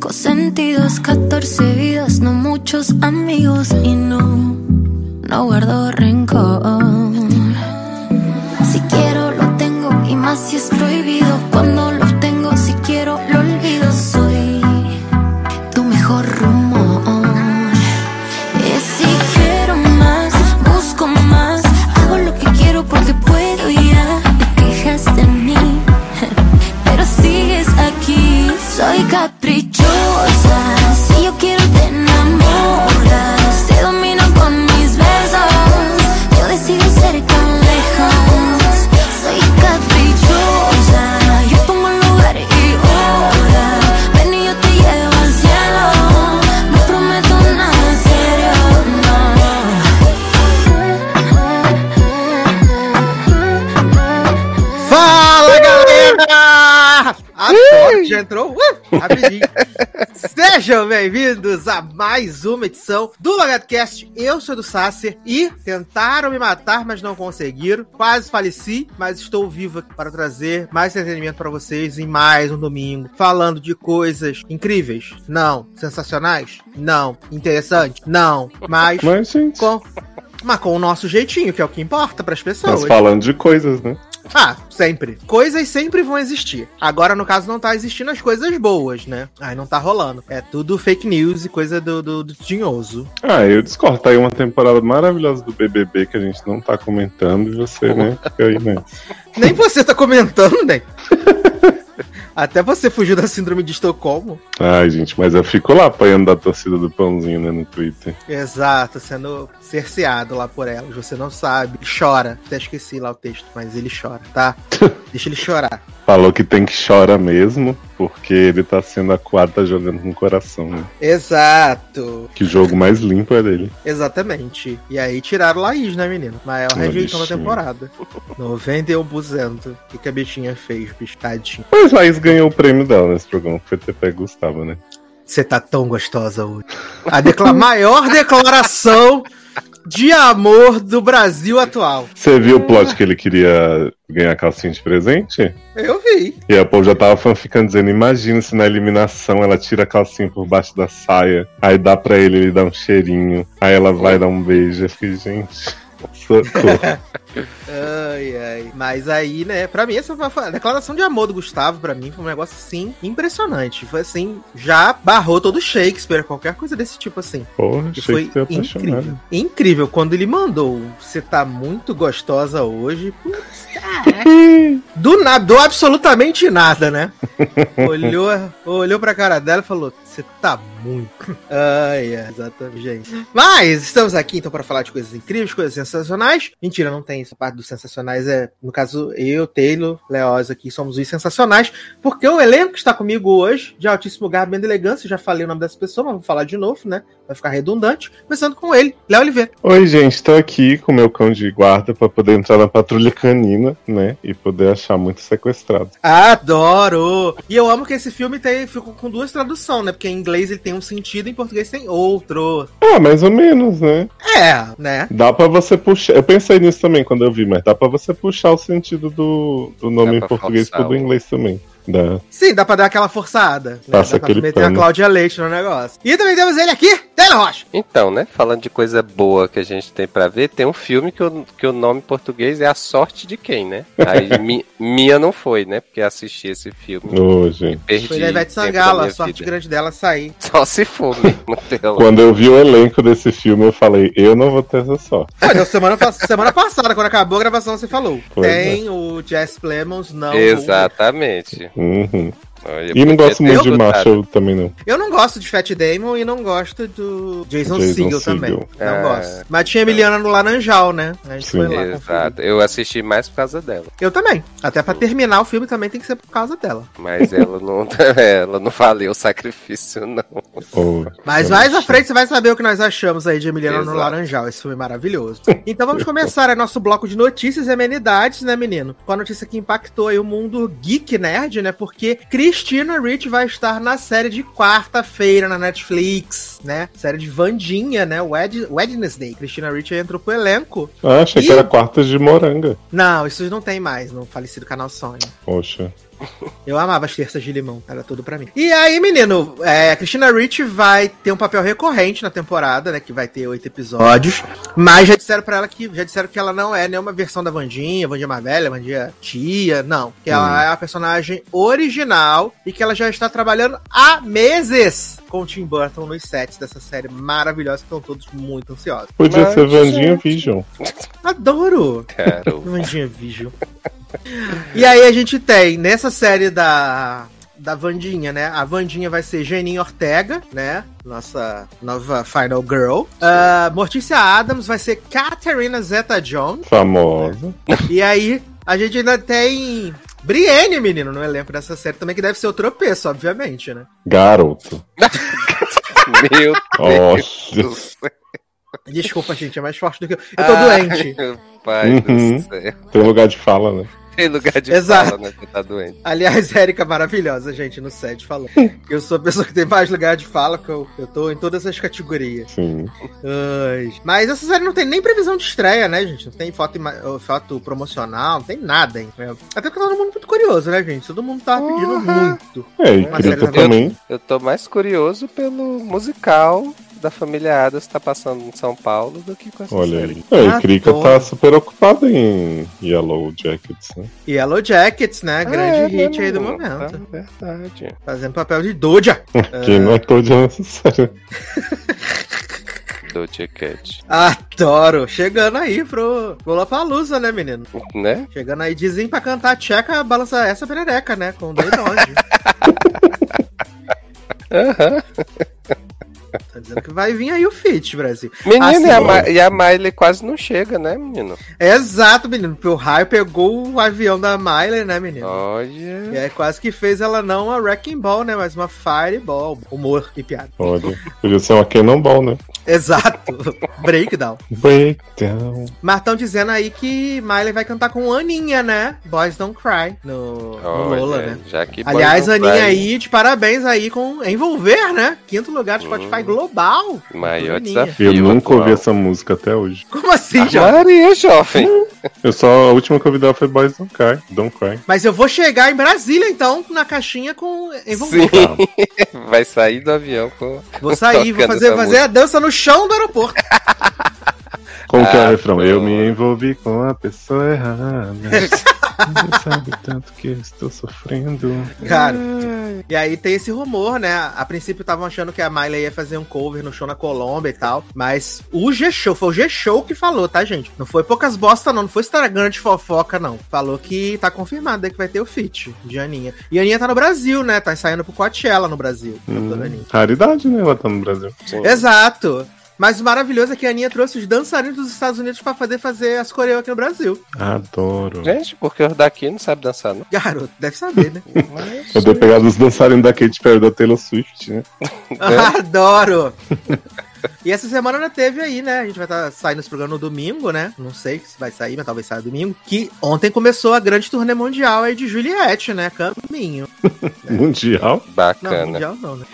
cinco sentidos, 14 vidas, no muchos amigos y no, no guardo rencor. Sejam bem-vindos a mais uma edição do LogadoCast. Eu sou do Sasser e tentaram me matar, mas não conseguiram. Quase faleci, mas estou vivo aqui para trazer mais entretenimento para vocês em mais um domingo, falando de coisas incríveis. Não. Sensacionais? Não. Interessantes? Não. Mas, Mas, com, mas com o nosso jeitinho, que é o que importa para as pessoas. nós falando de coisas, né? Ah, sempre. Coisas sempre vão existir. Agora, no caso, não tá existindo as coisas boas, né? Aí não tá rolando. É tudo fake news e coisa do, do, do tinhoso. Ah, eu discordo. Tá aí uma temporada maravilhosa do BBB que a gente não tá comentando e você, né? Fica aí, né? Nem você tá comentando, né? Até você fugiu da síndrome de Estocolmo. Ai, gente, mas eu fico lá apanhando da torcida do pãozinho, né, no Twitter. Exato, sendo cerceado lá por elas. Você não sabe. Chora. Até esqueci lá o texto, mas ele chora, tá? Deixa ele chorar. Falou que tem que chorar mesmo, porque ele tá sendo acuado, tá jogando com o coração, né? Exato. Que jogo mais limpo é dele. Exatamente. E aí tiraram Laís, né, menino? Maior rejeição da temporada. 91%. O que, a bichinha fez, piscadinha? Mas Laís ganhou o prêmio dela nesse programa, foi ter pego Gustavo, né? Você tá tão gostosa hoje. A decla- maior declaração de amor do Brasil atual. Você viu o plot que ele queria ganhar calcinha de presente? Eu vi. E o povo já tava fanficando dizendo, imagina se na eliminação ela tira a calcinha por baixo da saia, aí dá pra ele, ele dá um cheirinho, aí ela vai dar um beijo. Eu fiquei, gente. Ai, ai. Mas aí, né, pra mim, essa foi a a declaração de amor do Gustavo, pra mim, foi um negócio assim, impressionante. Foi assim, já barrou todo Shakespeare, qualquer coisa desse tipo assim. Porra, foi você incrível. Incrível. Quando ele mandou, você tá muito gostosa hoje. Putz, cara. Do nada, do absolutamente nada, né? olhou, olhou pra cara dela e falou: Você tá muito. Ai, é, exatamente, gente. Mas estamos aqui então para falar de coisas incríveis, coisas sensacionais. Mentira, não tem essa parte dos sensacionais. É, no caso, eu, Taylor, Leoz aqui somos os sensacionais, porque o elenco que está comigo hoje, de altíssimo garbo e elegância, já falei o nome dessa pessoa, mas vou falar de novo, né? Vai ficar redundante. Começando com ele, Léo Oliveira. Oi, gente, tô aqui com o meu cão de guarda pra poder entrar na patrulha canina, né? E poder achar muito sequestrado. Adoro! E eu amo que esse filme tem, ficou com duas traduções, né? Porque em inglês ele tem um sentido, em português tem outro. Ah, mais ou menos, né? É, né? Dá pra você puxar. Eu pensei nisso também quando eu vi, mas dá pra você puxar o sentido do, do nome Dá em português pro do inglês também. Dá. Sim, dá pra dar aquela forçada. Né? Passa dá pra aquele meter a pano. Cláudia Leite no negócio. E também temos ele aqui, Taylor Rocha. Então, né? Falando de coisa boa que a gente tem pra ver, tem um filme que o, que o nome em português é A Sorte de Quem, né? Aí mi- minha não foi, né? Porque assisti esse filme. Ô, gente. Perdi Foi da Ivete Sangala, a sorte vida. grande dela sair. Só se for mesmo. Quando eu vi o elenco desse filme, eu falei, eu não vou ter essa sorte. Olha, semana, semana passada, quando acabou a gravação, você falou. Pois tem o Jess Plemons, não. Exatamente. Uhum. Olha, E não gosto muito de. Marshall também, não. Eu não gosto de Fat Damon e não gosto do Jason, Jason Segel também. Não É. gosto. Mas tinha a Emiliana no Laranjal, né? A gente Sim. foi lá. conferir. Exato. Eu assisti mais por causa dela. Eu também. Até pra terminar o filme também tem que ser por causa dela. Mas ela não, ela não valeu o sacrifício, não. Ô, Mas mais à frente você vai saber o que nós achamos aí de Emiliana no Exato. Laranjal. Esse filme é maravilhoso. Então vamos começar aí nosso bloco de notícias e amenidades, né, menino? Com a notícia que impactou aí o mundo geek nerd, né? Porque Christina Ricci vai estar na série de quarta-feira na Netflix, né? Série de Vandinha, né? Wed Wednesday. Christina Ricci entrou pro elenco. Ah, achei Ih. que era quartas de moranga. Não, isso não tem mais no falecido canal Sony. Poxa. Eu amava as terças de limão, era tudo pra mim. E aí, menino, é, a Christina Ricci vai ter um papel recorrente na temporada, né? Que vai ter oito episódios. Mas já disseram pra ela que já disseram que ela não é nenhuma versão da Vandinha, Vandinha mais velha, Vandinha tia. Não. Que ela é a personagem original e que ela já está trabalhando há meses com o Tim Burton nos sets dessa série maravilhosa, que estão todos muito ansiosos. Podia Mas, ser Vandinha gente. Vision. Adoro! Quero. Vandinha Vision. E aí a gente tem nessa série da da Vandinha, né? A Vandinha vai ser Jeninho Ortega, né? Nossa nova Final Girl. Ah, Mortícia Adams vai ser Catherine Zeta-Jones. Famosa. E aí a gente ainda tem Brienne, menino, no elenco dessa série também, que deve ser o tropeço, obviamente, né? Garoto. Meu Nossa. Deus do céu. Desculpa, gente, é mais forte do que eu. Eu tô doente. Pai Uhum. do céu. Tem lugar de fala, né? Tem lugar de Exato. fala, né? Que tá doente. Aliás, Érica maravilhosa, gente, no set falando. Eu sou a pessoa que tem mais lugar de fala, que eu, eu tô em todas as categorias. Sim. Ai. Mas essa série não tem nem previsão de estreia, né, gente? Não tem foto, foto promocional, não tem nada, hein? Até porque tá todo mundo muito curioso, né, gente? Todo mundo tá pedindo Uhum. muito. É, e também. Eu tô mais curioso pelo musical da família Adams tá passando em São Paulo do que com essa Olha série. aí. É, Ah, e Krika tô. tá super ocupada em Yellow Jackets, né? Yellow Jackets, né? Grande É, hit aí do né, momento. É verdade. Fazendo papel de Doja. Que não é todo necessário. Doja Cat. Adoro. Chegando aí pro, Lollapalooza, né, menino? Né? Chegando aí, dizem pra cantar tcheca, balança essa perereca, né? Com o Day Dodge. Aham. Dizendo que vai vir aí o feat, Brasil. Menino, Assim, e, a. Ma- e a Miley quase não chega, né, menino? Exato, menino. Porque o raio pegou o avião da Miley, né, menino? E Olha. aí quase que fez ela não uma Wrecking Ball, né? Mas uma Fireball. Humor e piada. Olha. Podia ser uma Cannonball, né? Exato. Breakdown. Breakdown. Mas estão dizendo aí que Miley vai cantar com Aninha, né? Boys Don't Cry. No, no Olha, Lola, né? já que Aliás, Aninha Cry, aí, de parabéns aí com Envolver, né? Quinto lugar do Spotify Hum. Global. Maior Aninha. desafio. Eu nunca ouvi essa música até hoje. Como assim, João? Maria, jovem. Eu só, a última que eu ouvi dela foi Boys Don't Cry. Don't Cry. Mas eu vou chegar em Brasília, então, na caixinha com Envolver. Sim. Vai sair do avião com. Vou sair, vou fazer, fazer a dança no chão do aeroporto. Como que é Ah, o refrão? pô. Eu me envolvi com a pessoa errada. Você sabe tanto que eu estou sofrendo. Cara, e aí tem esse rumor, né? A princípio estavam achando que a Miley ia fazer um cover no show na Colômbia e tal. Mas o G-Show, foi o G-Show que falou, tá, gente? Não foi poucas bosta, não. Não foi Instagram de fofoca, não. Falou que tá confirmado que vai ter o feat de Aninha. E a Aninha tá no Brasil, né? Tá saindo pro Coachella no Brasil. Hum, raridade, né? Ela tá no Brasil. Exato. Mas o maravilhoso é que a Aninha trouxe os dançarinos dos Estados Unidos pra poder fazer as coreografias aqui no Brasil. Adoro. Gente, porque os daqui não sabem dançar, não. Garoto, deve saber, né? Mas, Eu dei pegado os dançarinos da Katy Perry da Taylor Swift, né? Adoro! E essa semana ainda teve aí, né? A gente vai estar saindo esse programa no domingo, né? Não sei se vai sair, mas talvez saia domingo. Que ontem começou a grande turnê mundial aí de Juliette, né? Caminho. Mundial. Não, Bacana. mundial não, né?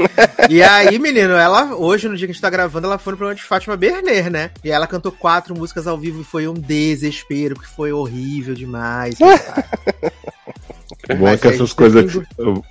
E aí, menino, ela, hoje, no dia que a gente tá gravando, ela foi no programa de Fátima Berner, né? E ela cantou quatro músicas ao vivo e foi um desespero, porque foi horrível demais. O bom é que a essas coisas que,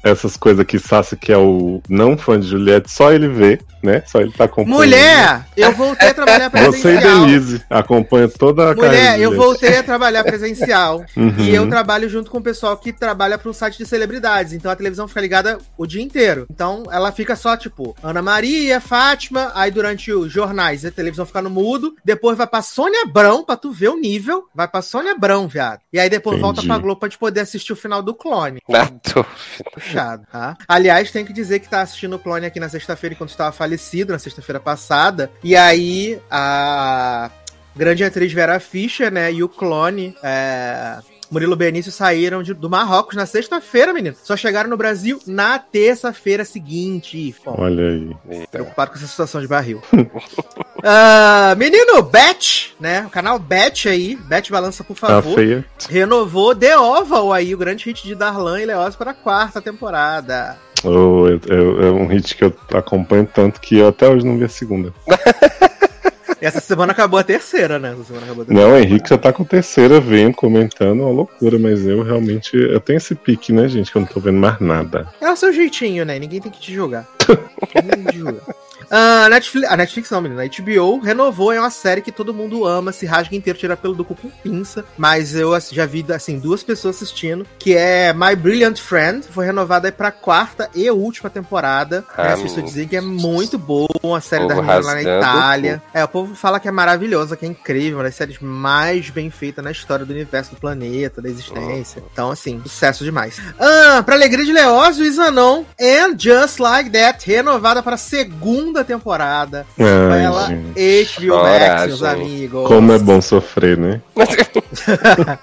essas coisas que Sassi, que é o não fã de Juliette, só ele vê, né? Só ele tá acompanhando. Mulher, eu voltei a trabalhar Você e presencial. Denise acompanham toda a carreira Mulher, eu voltei a trabalhar presencial. Uhum. E eu trabalho junto com o pessoal que trabalha para um site de celebridades. Então a televisão fica ligada o dia inteiro. Então ela fica só, tipo, Ana Maria, Fátima. Aí durante os jornais a televisão fica no mudo. Depois vai pra Sônia Abrão, pra tu ver o nível. Vai pra Sônia Abrão, viado. E aí depois volta Entendi. pra Globo pra gente poder assistir o final do clone. Na dúvida. Puxado, tá? Aliás, tem que dizer que tá assistindo o clone aqui na sexta-feira enquanto estava falecido, na sexta-feira passada. E aí, a grande atriz Vera Fischer, né, e o clone, é, Murilo Benício saíram de- do Marrocos na sexta-feira, menino. Só chegaram no Brasil na terça-feira seguinte. Bom, Olha aí. Preocupado com essa situação de barril. Ah, menino, Bet, né? O canal Bet aí, Bet Balança, por Tá favor feia. renovou The Oval aí, o grande hit de Darlan e Leoz para a quarta temporada. Oh, eu- eu- é um hit que eu acompanho tanto que eu até hoje não vi a segunda. Essa semana acabou a terceira, né? Essa semana acabou a terceira. Não, o Henrique já tá com terceira vendo, comentando, uma loucura, mas eu realmente. Eu tenho esse pique, né, gente? Que eu não tô vendo mais nada. É o seu jeitinho, né? Ninguém tem que te julgar. Ninguém tem que te julgar. Ah, Netflix, a Netflix não, menina. A HBO renovou, é uma série que todo mundo ama, se rasga inteiro, tira pelo do cu com pinça. Mas eu já vi, assim, duas pessoas assistindo, que é My Brilliant Friend. Foi renovada aí pra quarta e última temporada. Ah, as pessoas dizem que é muito boa, uma série da menina lá na Itália. É, o povo fala que é maravilhosa, que é incrível, uma das séries mais bem feitas na história do universo, do planeta, da existência. Então, assim, sucesso demais. Ah, pra alegria de Leózio e Zanon, And Just Like That, renovada para a segunda temporada. Ai, Ela. HBO Max, meus amigos. Como é bom sofrer, né?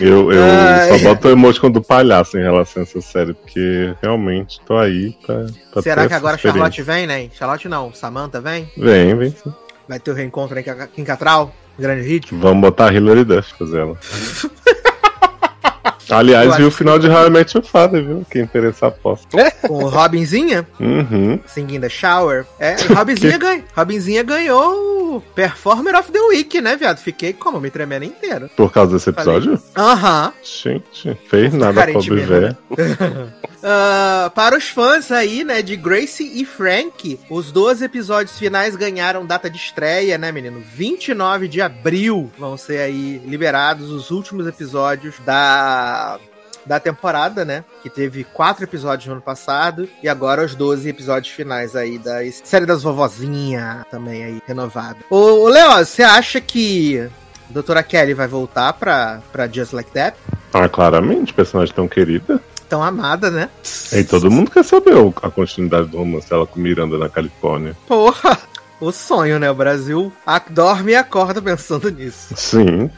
Eu, eu Ai. só boto o emoticon do palhaço em relação a essa série, porque realmente tô aí pra. pra Será que agora. Charlotte vem, né? Charlotte não, Samantha vem? Vem, vem sim. Vai ter o reencontro a Kim Catral, grande hit. Vamos botar a Hilary Duff fazer ela. Aliás, viu o que- final de How I Met Your Father, viu? Quem interessar, aposta. Com o Robinzinha, Uhum. Singing the Shower. É, Robinzinha, ganha, Robinzinha ganhou o Performer of the Week, né, viado? Fiquei como? Me tremendo inteiro. Por causa desse episódio? Aham. Gente, fez nada, pobre mesmo, velho. Ah, para os fãs aí, né, de Gracie e Frank, os 12 episódios finais ganharam data de estreia, né, menino? 29 de abril vão ser aí liberados os últimos episódios da da temporada, né? Que teve quatro episódios no ano passado e agora os 12 episódios finais aí da série das vovozinha também aí renovada. Ô, ô Léo, você acha que Doutora Kelly vai voltar pra, pra Just Like That? Ah, claramente, personagem tão querida. Tão amada, né? E todo mundo quer saber a continuidade do romance dela com Miranda na Califórnia. Porra! O sonho, né? O Brasil dorme e acorda pensando nisso. Sim.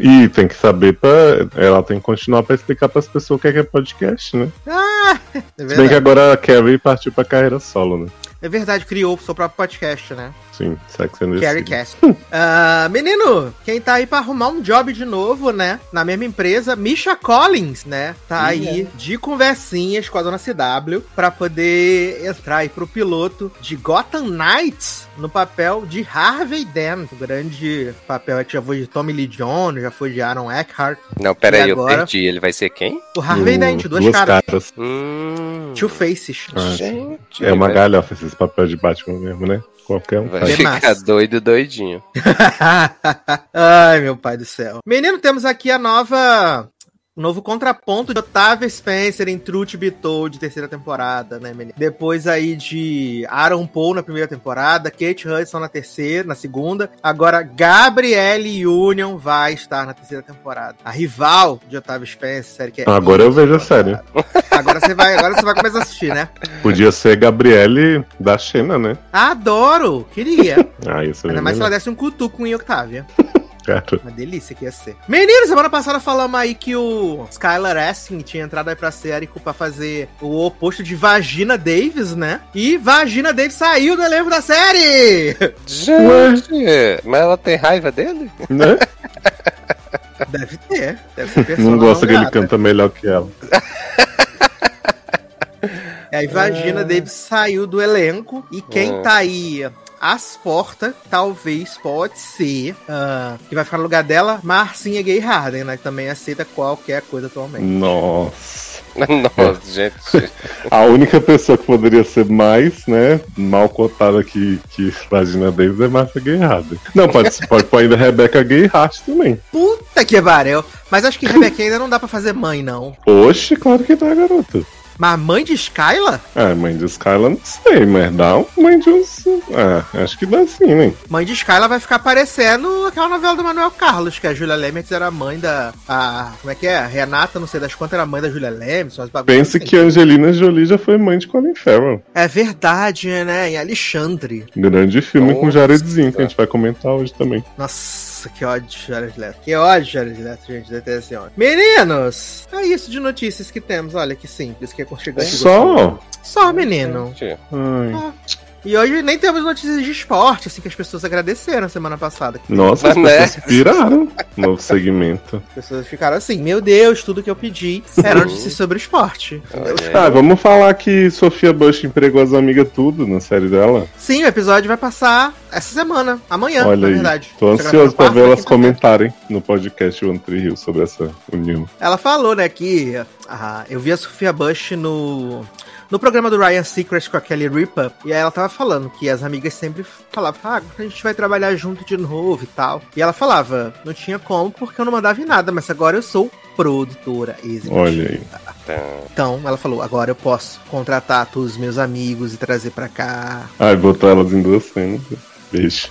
E tem que saber pra. Ela tem que continuar pra explicar pras pessoas o que é, que é podcast, né? Ah, é Se bem que agora a Carrie partiu pra carreira solo, né? É verdade, criou o seu próprio podcast, né? Sim, Sex and the Carrie City. Cast. Ah, menino, quem tá aí pra arrumar um job de novo, né? Na mesma empresa, Misha Collins, né? Tá aí de conversinhas com a dona CW pra poder entrar aí pro piloto de Gotham Knights no papel de Harvey Dent. O grande papel é que já foi de Tommy Lee Jones, já foi de Aaron Eckhart. Não, peraí, E eu agora? perdi. Ele vai ser quem? O Harvey Dent, duas, caras. Hum. Two Faces. Ah, Gente, É uma galhofa esses papéis de Batman mesmo, né? Qualquer um vai Demais. ficar doido, doidinho. Ai, meu pai do céu. Menino, temos aqui a nova. O novo contraponto de Otávia Spencer em Truth Be Told, terceira temporada, né, menino? Depois aí de Aaron Paul na primeira temporada, Kate Hudson na terceira, na segunda. Agora, Gabrielle Union vai estar na terceira temporada. A rival de Otávia Spencer, que é. Agora eu vejo a série. Agora você vai, agora você vai começar a assistir, né? Podia ser Gabriele da Xena, né? Adoro! Queria. Ah, isso é Ainda bem mais se ela desse um cutuco em Octávia. Cara, Uma delícia que ia ser. Menino, semana passada falamos aí que o Skylar Astin tinha entrado aí pra série pra fazer o oposto de Vagina Davis, né? E Vagina Davis saiu do elenco da série! Gente, mas ela tem raiva dele? né? Deve ter. Deve ser Não gosta que ele canta melhor que ela. E aí Vagina Davis saiu do elenco e quem Ah. tá aí às portas, talvez, pode ser, ah, que vai ficar no lugar dela, Marcinha Gay Harden, né? Que também aceita qualquer coisa atualmente. Nossa. Nossa, gente. A única pessoa que poderia ser mais, né, mal cotada que, que Vagina Davis é Marcia Guerrada. Não, pode, pode pôr ainda Rebecca Gay Hart também. Puta que pariu! Mas acho que Rebeca ainda não dá pra fazer mãe, não. Oxe, claro que dá, garoto. Mas mãe de Skyla? Ah, mãe de Skyla não sei, mas dá um mãe de uns. Ah, acho que dá sim, né? Mãe de Skyla vai ficar parecendo aquela novela do Manuel Carlos, que a Julia Lemets era mãe da. A, como é que é? A Renata, não sei das quantas, era mãe da Julia umas bagulhas Pense assim. que Angelina Jolie já foi mãe de Colin Farrell. É verdade, né? Em Alexandre. Grande filme com Nossa. Jaredzinho, que a gente vai comentar hoje também. Nossa, que ódio de Jared Leto. Que ódio de Jared Leto, gente. Detesto esse ódio. Meninos, é isso de notícias que temos. Olha que simples, que é aconchegante. Só? Só, menino. Ai. Ah, E hoje nem temos notícias de esporte, assim, que as pessoas agradeceram semana passada. Nossa, as Né? pessoas piraram. Novo segmento. As pessoas ficaram assim, meu Deus, tudo que eu pedi era notícias sobre esporte. Ah, vamos falar que Sofia Bush empregou as amigas tudo na série dela. Sim, o episódio vai passar essa semana, amanhã, Olha na aí. verdade. Tô ansioso pra ver elas comentarem no podcast One Tree Hill sobre essa união. Ela falou, né, que ah, eu vi a Sofia Bush no, no programa do Ryan Seacrest com a Kelly Ripa, e aí ela tava falando que as amigas sempre falavam, ah, a gente vai trabalhar junto de novo e tal. E ela falava, não tinha como porque eu não mandava em nada, mas agora eu sou produtora executiva. Olha aí. Então, ela falou, agora eu posso contratar todos os meus amigos e trazer pra cá. Ai, botou elas em duas cenas. Beijo.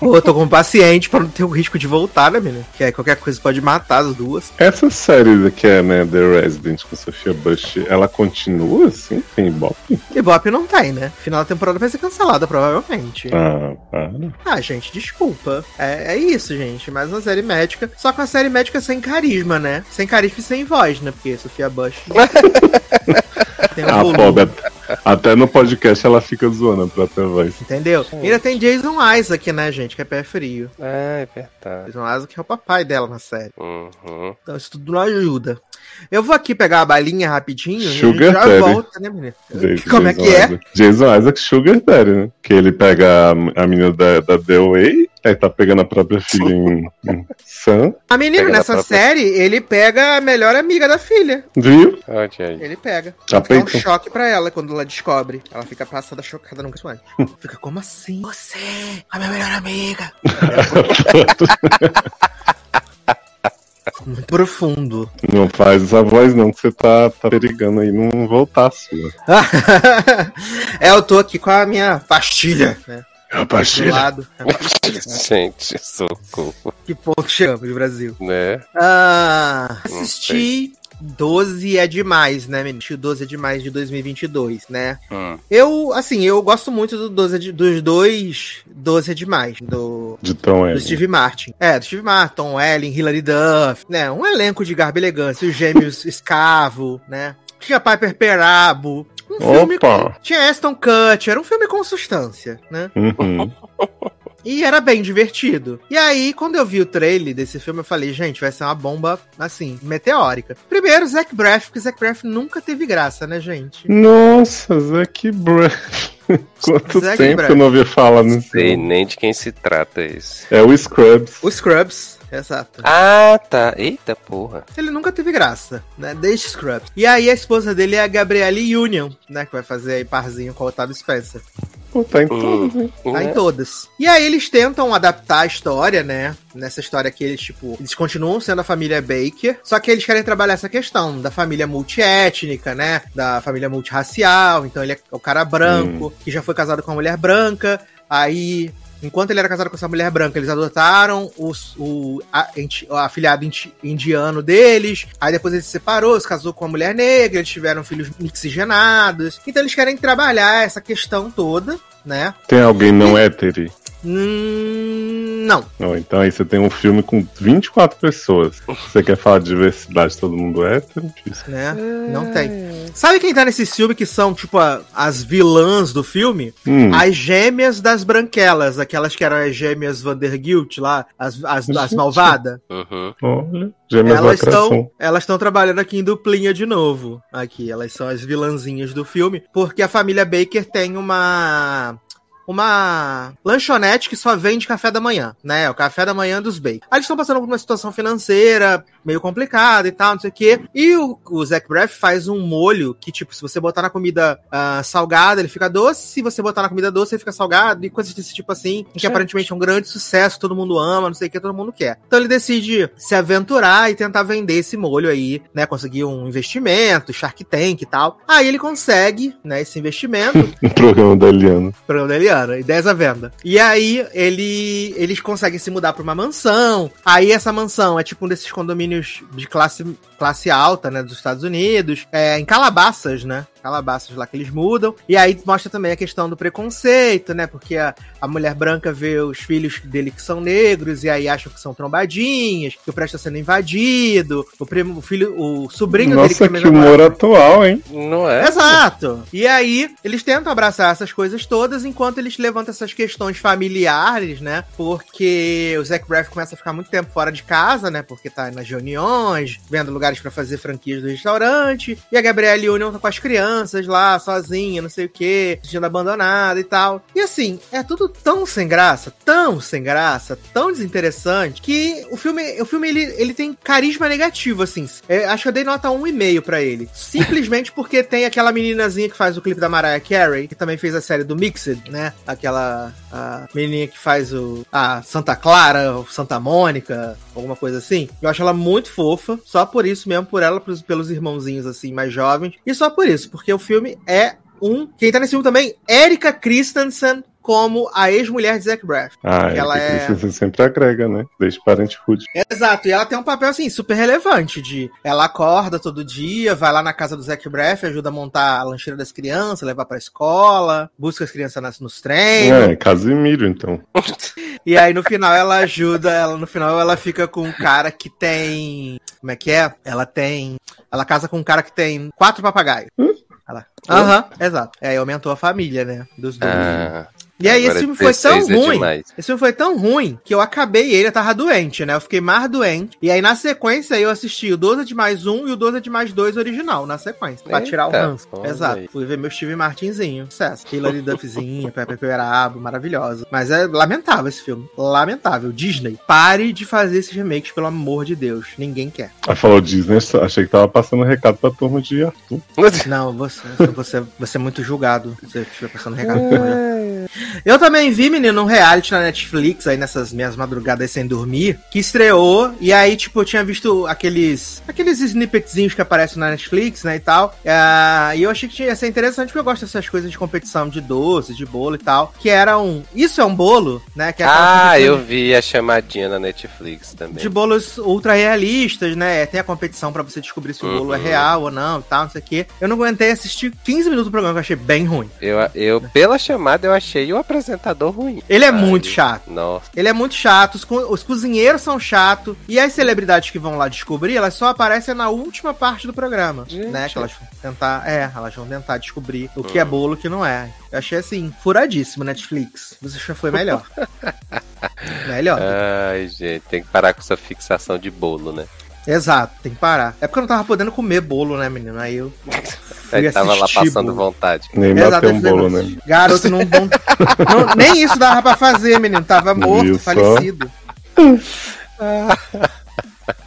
Pô, eu tô com paciente pra não ter o risco de voltar, né, menina? Que aí qualquer coisa pode matar as duas. Essa série que é, né, The Resident com Sofia Bush, ela continua assim? Tem Ibope? E Bop não tem, né? Final da temporada vai ser cancelada, provavelmente. Ah, para. Ah, gente, desculpa. É, é isso, gente. Mais uma série médica. Só com a série médica sem carisma, né? Sem carisma e sem voz, né? Porque Sofia Bush. tem um Ah, pobre. Até no podcast ela fica zoando pra ter voz. Entendeu? E ainda tem Jason Isaac, né, gente? Que é pé frio. Ah, é verdade. Jason Isaac é o papai dela na série. Uhum. Então isso tudo não ajuda. Eu vou aqui pegar a balinha rapidinho e a gente Sugar já Daddy. volta, né, menina? Jason- Como é Jason que é? Isaac. Jason Isaac Sugar Daddy, né? Que ele pega a, a menina da, da The Way, aí tá pegando a própria filha em, em Sam, A menina, nessa própria- série, ele pega a melhor amiga da filha. viu? Ele pega. Já Dá um peitou. choque pra ela quando ela descobre. Ela fica passada chocada nunca mais. Fica como assim? Você, a minha melhor amiga. Muito profundo. Não faz essa voz não, que você tá, tá perigando aí não voltar a sua. é, eu tô aqui com a minha pastilha, né? É a Do pastilha. lado. A pastilha, né? Gente, socorro. Que ponto chegamos do Brasil? Né? Ah, assisti 12 é demais, né, menino? Assisti o 12 é demais de 2022, né? Hum. Eu, assim, eu gosto muito do 12 é de- dos dois 12 é demais, do, De Tom do Ellen. Steve Martin. É, do Steve Martin, Tom Ellen, Hilary Duff, né? Um elenco de garbo e elegância, os gêmeos Escavo, né? Tinha Piper Perabo. Um filme Opa! com... Tinha Aston Kutcher, um filme com substância, né? Uhum. E era bem divertido. E aí, quando eu vi o trailer desse filme, eu falei, gente, vai ser uma bomba, assim, meteórica. Primeiro, Zac Braff, porque Zac Braff nunca teve graça, né, gente? Nossa, Zac Braff. Quanto Zac tempo Braff. que eu não ouvi falar nisso? Sei nem de quem se trata esse. É o Scrubs. O Scrubs, exato. Ah, tá. Eita porra. Ele nunca teve graça, né? Desde Scrubs. E aí, a esposa dele é a Gabrielle Union, né? Que vai fazer aí parzinho com o Otávio Spencer. Tá em Hum. tudo, hein? Tá Né? em todas. E aí eles tentam adaptar a história, né? Nessa história que eles, tipo, eles continuam sendo a família Baker, só que eles querem trabalhar essa questão da família multiétnica, né? Da família multirracial. Então ele é o cara branco, que já foi casado com uma mulher branca. Aí, enquanto ele era casado com essa mulher branca, eles adotaram os, o a- afilhado indi- indiano deles. Aí depois ele se separou, se casou com uma mulher negra, eles tiveram filhos mixigenados. Então eles querem trabalhar essa questão toda, né? Tem alguém não hétero? Hum, não. Não, então aí você tem um filme com 24 pessoas. Você quer falar de diversidade, todo mundo é hétero? Difícil. Né? Não tem. Sabe quem tá nesse filme que são, tipo, a- as vilãs do filme? Hum, As gêmeas das branquelas, aquelas que eram as gêmeas Vandergilt lá, as, as, as malvadas. Uhum. olha, gêmeas Elas estão elas estão trabalhando aqui em duplinha de novo. Aqui, elas são as vilãzinhas do filme, porque a família Baker tem uma uma lanchonete que só vende café da manhã, né? O café da manhã dos Baker. Aí eles estão passando por uma situação financeira meio complicada e tal, não sei o quê. E o, o Zach Braff faz um molho que, tipo, se você botar na comida ah, salgada, ele fica doce. Se você botar na comida doce, ele fica salgado. E coisas desse tipo assim, que Gente. aparentemente é um grande sucesso, todo mundo ama, não sei o que, todo mundo quer. Então ele decide se aventurar e tentar vender esse molho aí, né? Conseguir um investimento, Shark Tank e tal. Aí ele consegue, né, esse investimento. Um programa da Eliana. programa da Eliana, ideias à venda. E aí ele, eles conseguem se mudar pra uma mansão. Aí essa mansão é tipo um desses condomínios de classe, classe alta, né, dos Estados Unidos, é, em Calabasas, né? Calabasas lá que eles mudam. E aí mostra também a questão do preconceito, né? Porque a, a mulher branca vê os filhos dele que são negros e aí acham que são trombadinhas, que o prédio está sendo invadido, o, primo, o filho, o sobrinho Nossa, dele que, é que humor atual, hein? Não é? Exato. E aí, eles tentam abraçar essas coisas todas enquanto eles levantam essas questões familiares, né? Porque o Zac Braff começa a ficar muito tempo fora de casa, né? Porque tá nas reuniões, vendo lugares pra fazer franquias do restaurante. E a Gabrielle Union tá com as crianças lá, sozinha, não sei o quê, se sentindo abandonada e tal. E assim, é tudo tão sem graça, tão sem graça, tão desinteressante, que o filme, o filme ele, ele tem carisma negativo, assim. É, acho que eu dei nota 1,5 pra ele. Simplesmente porque tem aquela meninazinha que faz o clipe da Mariah Carey, que também fez a série do Mixed, né? Aquela a menininha que faz o a Santa Clara, Santa Mônica, alguma coisa assim. Eu acho ela muito fofa, só por isso mesmo, por ela, pelos, irmãozinhos assim mais jovens. E só por isso, porque o filme é um. Quem tá nesse filme também, Erika Christensen como a ex-mulher de Zac Braff. Ah, Que ela é... é- você sempre agrega, né? Desde Parenthood. Exato, e ela tem um papel assim super relevante de ela acorda todo dia, vai lá na casa do Zac Braff, ajuda a montar a lancheira das crianças, levar pra escola, busca as crianças nas, nos treinos. É, Casimiro, então. E aí no final ela ajuda, ela no final ela fica com um cara que tem, como é que é? Ela tem, ela casa com um cara que tem quatro papagaios. Ela- Aham, exato. É, aí aumentou a família, né, dos dois. Ah, E aí agora esse filme foi tão 16 é ruim. demais. esse filme foi tão ruim que eu acabei ele, eu tava doente, né? Eu fiquei mais doente. E aí, na sequência, eu assisti o 12 de mais um e o 12 de mais dois original, na sequência. Pra Eita, tirar o ranço. Exato. aí. Fui ver meu Steve Martinzinho. Sucesso. Hilary Duffzinha, Pepe Perabo, maravilhosa. Mas é lamentável esse filme. Lamentável. Disney, pare de fazer esses remakes, pelo amor de Deus. Ninguém quer. Aí falou Disney, achei que tava passando recado pra turma de Arthur. Não, você, você, você é muito julgado se você estiver passando recado pra mulher. Eu também vi, menino, um reality na Netflix, aí nessas minhas madrugadas sem dormir, que estreou, e aí, tipo, eu tinha visto aqueles aqueles snippetzinhos que aparecem na Netflix, né, e tal. Ah, e eu achei que ia ser interessante, porque eu gosto dessas coisas de competição de doce, de bolo e tal. Que era um. Isso é um bolo, né? Que é Ah, eu vi a chamadinha na Netflix também. de bolos ultra realistas, né? Tem a competição pra você descobrir se o bolo é Uhum. real ou não e tal, não sei o quê. Eu não aguentei assistir 15 minutos do programa, que eu achei bem ruim. Eu, eu, pela chamada, eu achei o apresentador ruim. Ele é Ai, muito chato. Nossa. Ele é muito chato, os, co- os cozinheiros são chatos, e as celebridades que vão lá descobrir, elas só aparecem na última parte do programa, Gente. né? Que elas vão tentar, é, elas vão tentar descobrir o que é bolo e o que não é. Eu achei assim, furadíssimo Netflix. Você já foi melhor. melhor. Ai, gente, tem que parar com essa fixação de bolo, né? Exato, tem que parar. É porque eu não tava podendo comer bolo, né, menino? Aí eu Aí tava lá passando bolo. vontade. Nem Exato, bateu um bolo, "Não, né? Garoto não, não, não- Nem isso dava pra fazer, menino. Tava morto, Viu falecido.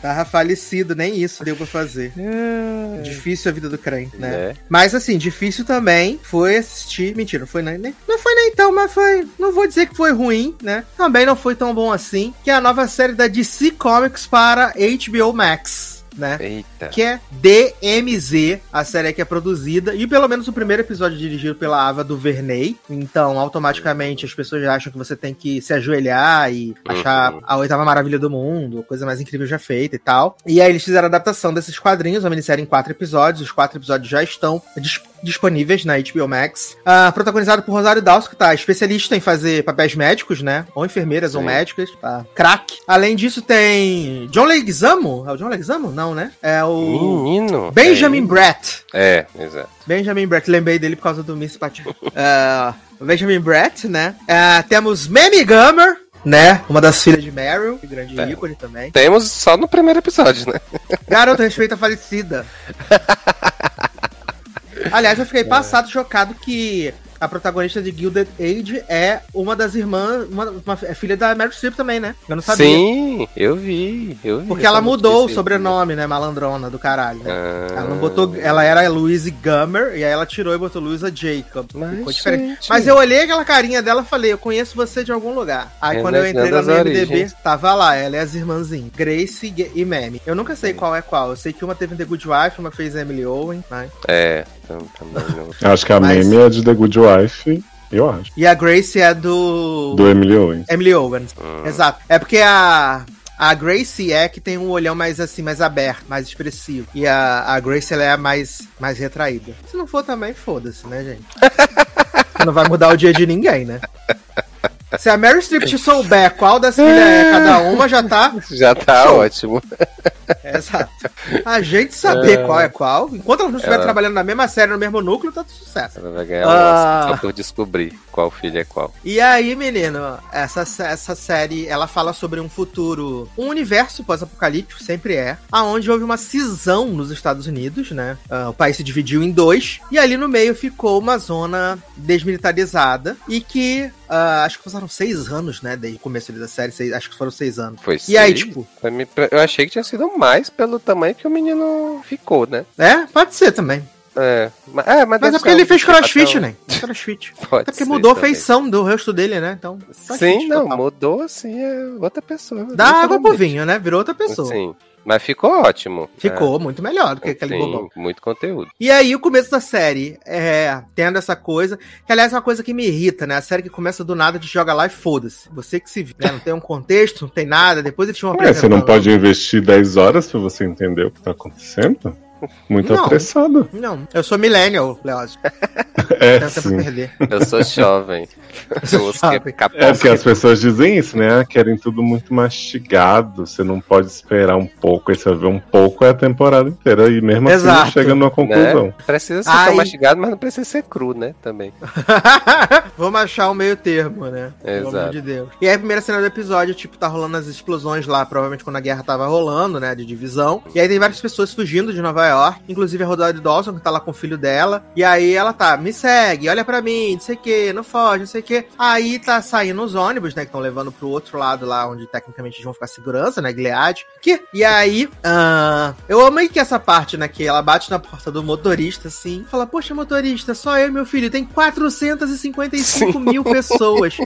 Tava falecido, nem isso deu pra fazer. Difícil a vida do crente, né? Né? Mas assim, difícil também foi assistir. Mentira, não foi nem, nem- Não foi nem tão, mas foi. Não vou dizer que foi ruim, né? Também não foi tão bom assim. Que é a nova série da DC Comics para HBO Max. Né? Eita. Que é DMZ, a série que é produzida, e pelo menos o primeiro episódio é dirigido pela Ava DuVernay. Então, automaticamente, as pessoas já acham que você tem que se ajoelhar e achar Uhum. a oitava maravilha do mundo, coisa mais incrível já feita e tal. E aí eles fizeram a adaptação desses quadrinhos, uma minissérie em quatro episódios. Os quatro episódios já estão dis- disponíveis na HBO Max. Ah, protagonizado por Rosário Dawson, que tá especialista em fazer papéis médicos, né? Ou enfermeiras ou Sim. médicas. Tá craque. Além disso, tem John Leguizamo. É o John Leguizamo? Não, né? É o Menino. Benjamin é, Bratt. É, exato. Benjamin Bratt, lembrei dele por causa do Miss Pat. Ah, Benjamin Bratt, né? Ah, temos Mamie Gummer, né? Uma das filhas de Meryl, que grande É. ícone também. Temos só no primeiro episódio, né? Garota respeita a falecida. Aliás, eu fiquei passado, chocado que a protagonista de Gilded Age é uma das irmãs, uma, uma- é filha da Meryl Streep também, né? Eu não sabia. Sim, eu vi, eu vi. Porque ela mudou o sobrenome, né? Malandrona do caralho. né? Ah, Ela não botou. Ela era Louise Gummer e aí ela tirou e botou Louisa Jacob. Mas, Ficou diferente. gente. Mas eu olhei aquela carinha dela e falei, eu conheço você de algum lugar. Aí quando eu entrei lá no Relembrando as MDB, origens. tava lá, ela e as irmãzinhas, Grace e Mamie. Eu nunca sei qual é qual. Eu sei que uma teve The Good Wife, uma fez Emily Owen, né? É, também não. Acho que a Mas- meme é de The Good Wife, eu acho. E a Grace é do. Do Emily Owens. Emily Owens. Hum. Exato. É porque a. A Grace é que tem um olhão mais assim, mais aberto, mais expressivo. E a, a Grace, ela é mais, mais retraída. Se não for também, foda-se, né, gente? não vai mudar o dia de ninguém, né? Se a Mary Streep te souber qual das filhas é cada uma, já tá. Já tá Show. ótimo. Exato. A gente saber É. qual é qual, enquanto ela não estiver Ela- trabalhando na mesma série, no mesmo núcleo, tá de sucesso. Ela vai ganhar Ah. Só por descobrir qual filho é qual. E aí, menino, essa, essa série, ela fala sobre um futuro, um universo pós-apocalíptico, sempre é, aonde houve uma cisão nos Estados Unidos, né? Ah, o país se dividiu em dois, e ali no meio ficou uma zona desmilitarizada, e que, ah, acho que passaram seis anos, né, desde o começo da série, seis- acho que foram seis anos. Foi E aí, seis? tipo, mim, pra- Eu achei que tinha sido mais pelo tamanho que o menino ficou, né? é, pode ser também. É, mas, é, mas, Mas é porque ele fez crossfit, né? Crossfit. Pode Até porque mudou a feição do rosto dele, né? Então. Sim, não, total. mudou assim, é outra pessoa. Dá água pro vinho, né? Virou outra pessoa. Sim, mas ficou ótimo. Ficou muito melhor do que É, aquele sim, bobão. muito conteúdo. E aí, o começo da série, é, tendo essa coisa, que aliás é uma coisa que me irrita, né? A série que começa do nada, te joga lá e foda-se. Você que se vê, né? Não tem um contexto, não tem nada, depois eles te vão É, você não pode investir 10 horas pra você entender o que tá acontecendo? Muito Não. apressado. Não, eu sou millennial, Leózio. É, Tenho sim. perder. Eu sou jovem. Eu sou jovem. É porque as pessoas dizem isso, né? Querem tudo muito mastigado. Você não pode esperar um pouco. Aí você vai ver um pouco é a temporada inteira. E mesmo assim Exato. não chega numa conclusão. Né? Precisa ser Ai. tão mastigado, mas não precisa ser cru, né? Também. Vamos achar o meio termo, né? Pelo Exato. amor de Deus. E aí, a primeira cena do episódio, tipo, tá rolando as explosões lá, provavelmente quando a guerra tava rolando, né? De divisão. E aí tem várias pessoas fugindo de Nova York, inclusive a Rodolfo Dawson, que tá lá com o filho dela. E aí ela tá, me segue, olha pra mim, não sei o que, não foge, não sei o que. Aí tá saindo os ônibus, né? Que estão levando pro outro lado lá, onde tecnicamente eles vão ficar segurança, né? Gilead. Que, e aí, ah, eu amei que essa parte, né? Que ela bate na porta do motorista, assim, fala, poxa, motorista, só eu e meu filho, tem 455 mil pessoas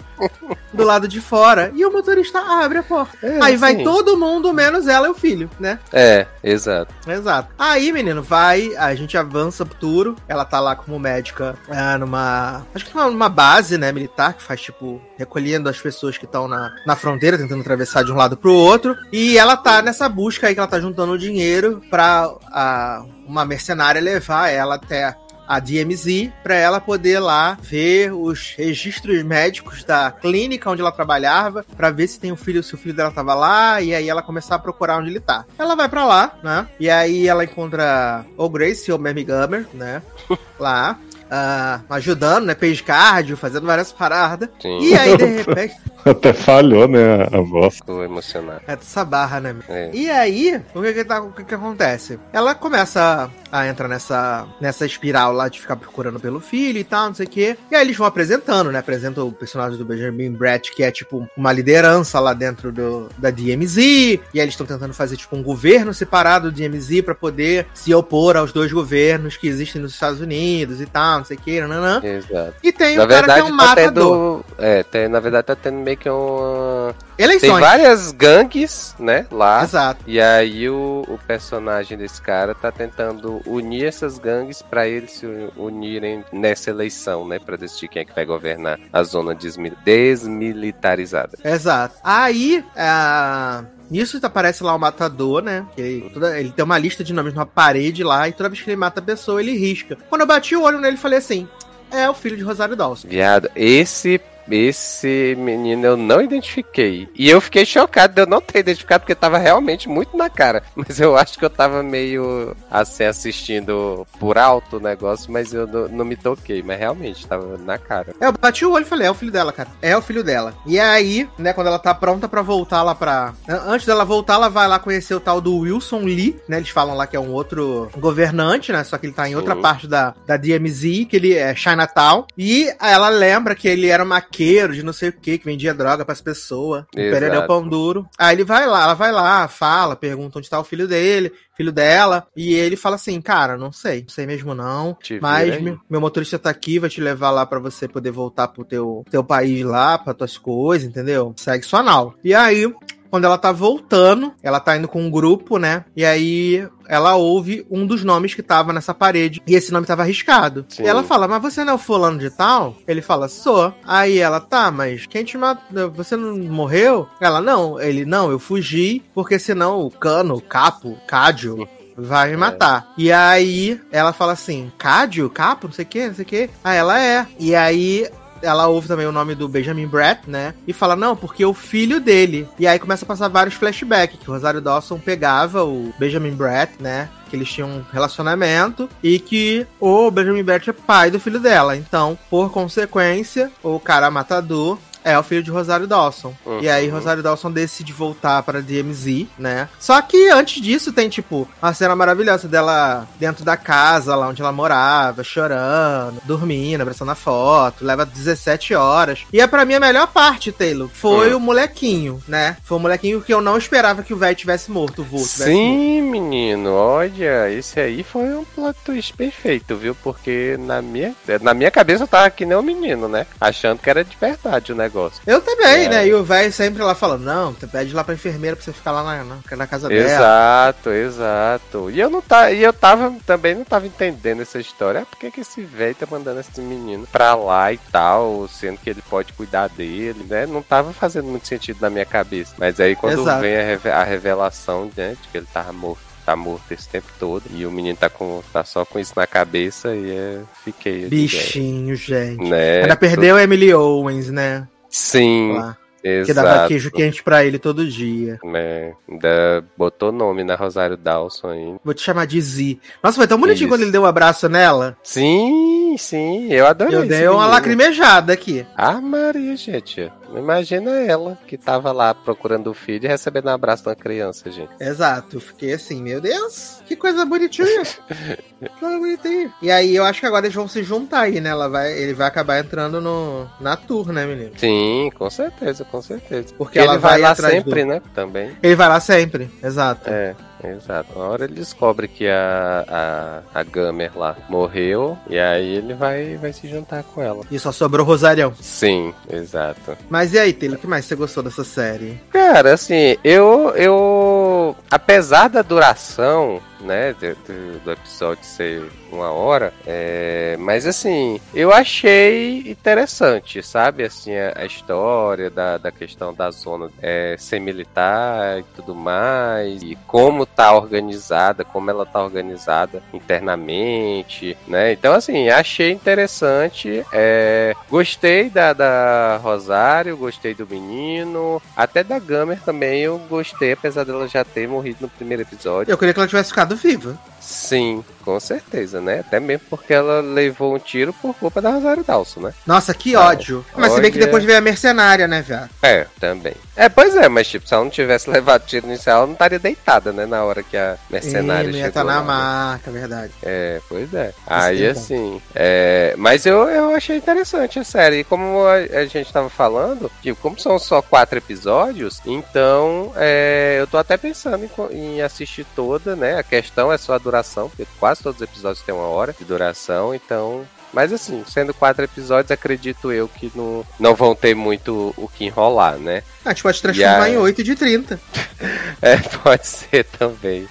do lado de fora. E o motorista abre a porta. É, Aí vai assim. todo mundo, menos ela e o filho, né? É, exato. Exato. Aí, menino, vai, a gente avança pro Turo. Ela tá lá como médica ah, numa. Acho que numa base, né, militar, que faz, tipo, recolhendo as pessoas que estão na, na fronteira, tentando atravessar de um lado pro outro. E ela tá nessa busca aí que ela tá juntando dinheiro pra ah, uma mercenária levar ela até a DMZ para ela poder lá ver os registros médicos da clínica onde ela trabalhava para ver se tem um filho, se o filho dela tava lá e aí ela começar a procurar onde ele tá. Ela vai para lá, né? E aí ela encontra ou Grace ou Mammy Gummer, né? Lá. Ah, ajudando, né? Page cardio, fazendo várias paradas. Sim. E aí, de repente. Até falhou, né? A voz. Ficou emocionado. É dessa barra, né? É. E aí, o que que, tá- o que que acontece? Ela começa a entrar nessa, nessa espiral lá de ficar procurando pelo filho e tal, não sei o quê. E aí eles vão apresentando, né? Apresentam o personagem do Benjamin Brett, que é tipo uma liderança lá dentro do, da DMZ. E aí eles estão tentando fazer tipo um governo separado do DMZ pra poder se opor aos dois governos que existem nos Estados Unidos e tal, não sei o quê, nananã. Exato. E tem Na o cara que é verdade, um tá matador. tendo. É, tem, na verdade, tá tendo meio que um. Tem Eleições. várias gangues, né? Lá. Exato. E aí o, o personagem desse cara tá tentando unir essas gangues pra eles se unirem nessa eleição, né? Pra decidir quem é que vai governar a zona desmi- desmilitarizada. Exato. Aí, ah, nisso aparece lá o matador, né? Ele, toda- ele tem uma lista de nomes numa parede lá, e toda vez que ele mata a pessoa, ele risca. Quando eu bati o olho nele, falei assim: é o filho de Rosário Dawson. Viado, esse. Esse menino eu não identifiquei. E eu fiquei chocado de eu não ter identificado, porque tava realmente muito na cara. Mas eu acho que eu tava meio assim assistindo por alto o negócio, mas eu não, não me toquei. Mas realmente tava na cara. É, eu bati o olho e falei: é o filho dela, cara. É o filho dela. E aí, né, quando ela tá pronta pra voltar lá pra. An- Antes dela voltar, ela vai lá conhecer o tal do Wilson Lee, né? Eles falam lá que é um outro governante, né? Só que ele tá em outra Sim. parte da, da DMZ, que ele é Chinatown. E ela lembra que ele era maqueiro de não sei o que, que vendia droga pras pessoas. O. Pereira Pão Duro. Aí ele vai lá, ela vai lá, fala, pergunta onde tá o filho dele, filho dela. E ele fala assim, cara, não sei, não sei mesmo não. Te Mas meu, meu motorista tá aqui, vai te levar lá pra você poder voltar pro teu, teu país lá, pra tuas coisas, entendeu? Segue sua nau. E aí, quando ela tá voltando, ela tá indo com um grupo, né? E aí ela ouve um dos nomes que tava nessa parede. E esse nome tava arriscado. Sim. E ela fala, mas você não é o fulano de tal? Ele fala, sou. Aí ela, tá, mas quem te matou? Você não morreu? Ela, não. Ele, não, eu fugi, porque senão o cano, o capo, cádio, vai me matar. E aí ela fala assim, cádio, capo, não sei o que, não sei o que. Aí ela é. E aí ela ouve também o nome do Benjamin Bratt, né? E fala, não, porque o filho dele. E aí começa a passar vários flashbacks, que o Rosário Dawson pegava o Benjamin Bratt, né? Que eles tinham um relacionamento e que o Benjamin Bratt é pai do filho dela. Então, por consequência, o cara matador é o filho de Rosário Dawson. Uhum. E aí Rosário Dawson decide voltar para DMZ, né? Só que antes disso tem tipo uma cena maravilhosa dela dentro da casa lá onde ela morava, chorando, dormindo, abraçando a foto, leva 17 horas. E é para mim a melhor parte, Taylor, foi Hum. o molequinho, né? Foi o molequinho que eu não esperava que o velho tivesse morto, o Vô tivesse morto. Sim, menino, olha, esse aí foi um plot twist perfeito, viu? Porque na minha, na minha cabeça eu tava que nem um menino, né? Achando que era de verdade o negócio. Eu também, É. né? E o velho sempre lá falando, não, você pede lá pra enfermeira pra você ficar lá na, na, na casa dela. Exato, exato. E eu não tá, e eu tava também não tava entendendo essa história. Ah, por que, que esse velho tá mandando esse menino pra lá e tal, sendo que ele pode cuidar dele, né? Não tava fazendo muito sentido na minha cabeça. Mas aí quando Exato. vem a, reve- a revelação, né, de que ele tava morto. Tá morto esse tempo todo. E o menino tá, com, tá só com isso na cabeça e é, fiquei. digo, Bichinho, gente. é, Né? Ainda perdeu a Emily Owens, né? Sim, Lá, que dava queijo quente pra ele todo dia. né? Ainda botou nome na Rosário Dawson aí. Vou te chamar de Z. Nossa, foi tão bonitinho Isso. quando ele deu um abraço nela. Sim, sim, eu adorei. Eu dei uma menino. lacrimejada aqui. Ah, Maria, gente. Imagina ela que tava lá procurando o filho e recebendo um abraço de uma criança, gente. Exato. Eu fiquei assim, meu Deus, que coisa bonitinha. que coisa bonitinha. E aí eu acho que agora eles vão se juntar aí, né? Ela vai, ele vai acabar entrando no, na tour, né, menino? Sim, com certeza, com certeza. Porque ele ela vai, vai lá sempre, do- né? Também. Ele vai lá sempre, exato. É, exato. Uma hora ele descobre que a, a, a Gamer lá morreu e aí ele vai, vai se juntar com ela. E só sobrou o Rosarião. Sim, exato. Mas e aí, Taylor, o que mais você gostou dessa série? Cara, assim, eu. eu apesar da duração, né, de- do episódio ser uma hora, é, mas assim, eu achei interessante, sabe? Assim, a, a história da, da questão da zona é, ser militar e tudo mais, e como tá organizada, como ela tá organizada internamente, né? Então, assim, achei interessante. é, gostei da, da Rosário, gostei do menino, até da Gamer também eu gostei, apesar dela já ter morrido no primeiro episódio. Eu queria que ela tivesse ficado viva. Sim, com certeza, né? Até mesmo porque ela levou um tiro por culpa da Rosário Dawson, né? Nossa, que ódio. Mas se bem que depois veio a mercenária, né, viado? É, também. É, pois é, mas tipo, se ela não tivesse levado tiro inicial, ela não estaria deitada, né? Na hora que a mercenária não ia chegou. estar na lá, né? marca, verdade. É, pois é. Aí tem assim, é, mas eu, eu achei interessante a série. E como a, a gente tava falando, tipo, como são só quatro episódios, então é, eu tô até pensando em, em assistir toda, né? A questão é só a duração, porque quase todos os episódios têm uma hora de duração, então. Mas assim, sendo quatro episódios, acredito eu que não, não vão ter muito o que enrolar, né? Ah, a gente pode transformar a- em 8 de 30. É, pode ser também.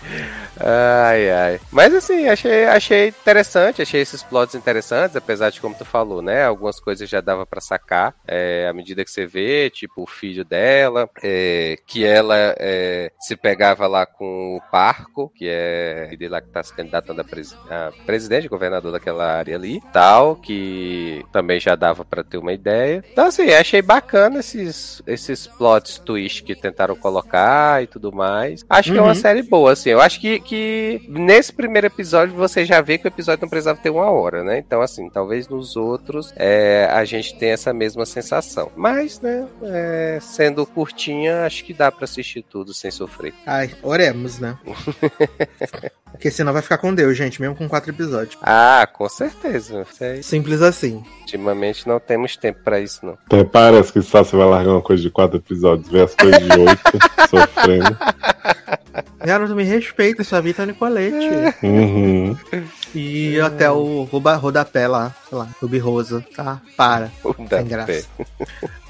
Ai, ai. Mas assim, achei, achei interessante, achei esses plots interessantes, apesar de como tu falou, né? Algumas coisas já dava pra sacar é, à medida que você vê, tipo o filho dela, é, que ela é, se pegava lá com o Parco, que é ele lá que tá se candidatando a, presi a presidente, governador daquela área ali, tal, que também já dava pra ter uma ideia. Então assim, achei bacana esses, esses plots twist que tentaram colocar e tudo mais. Acho que é uma Uhum. série boa, assim. Eu acho que, que nesse primeiro episódio você já vê que o episódio não precisava ter uma hora, né? Então, assim, talvez nos outros é, a gente tenha essa mesma sensação. Mas, né, é, sendo curtinha, acho que dá pra assistir tudo sem sofrer. Ai, oremos, né? Porque senão vai ficar com Deus, gente, mesmo com quatro episódios. Ah, com certeza. Aí, Simples assim. ultimamente não temos tempo pra isso, não. Até parece que só você vai largar uma coisa de quatro episódios, vê as coisas de oito, sofrendo. Garoto, me respeita, sua vida é Nicolete. Uhum. E até o Ruba, Rodapé lá, sei lá, Ruby Rosa, tá? Para. Sem graça.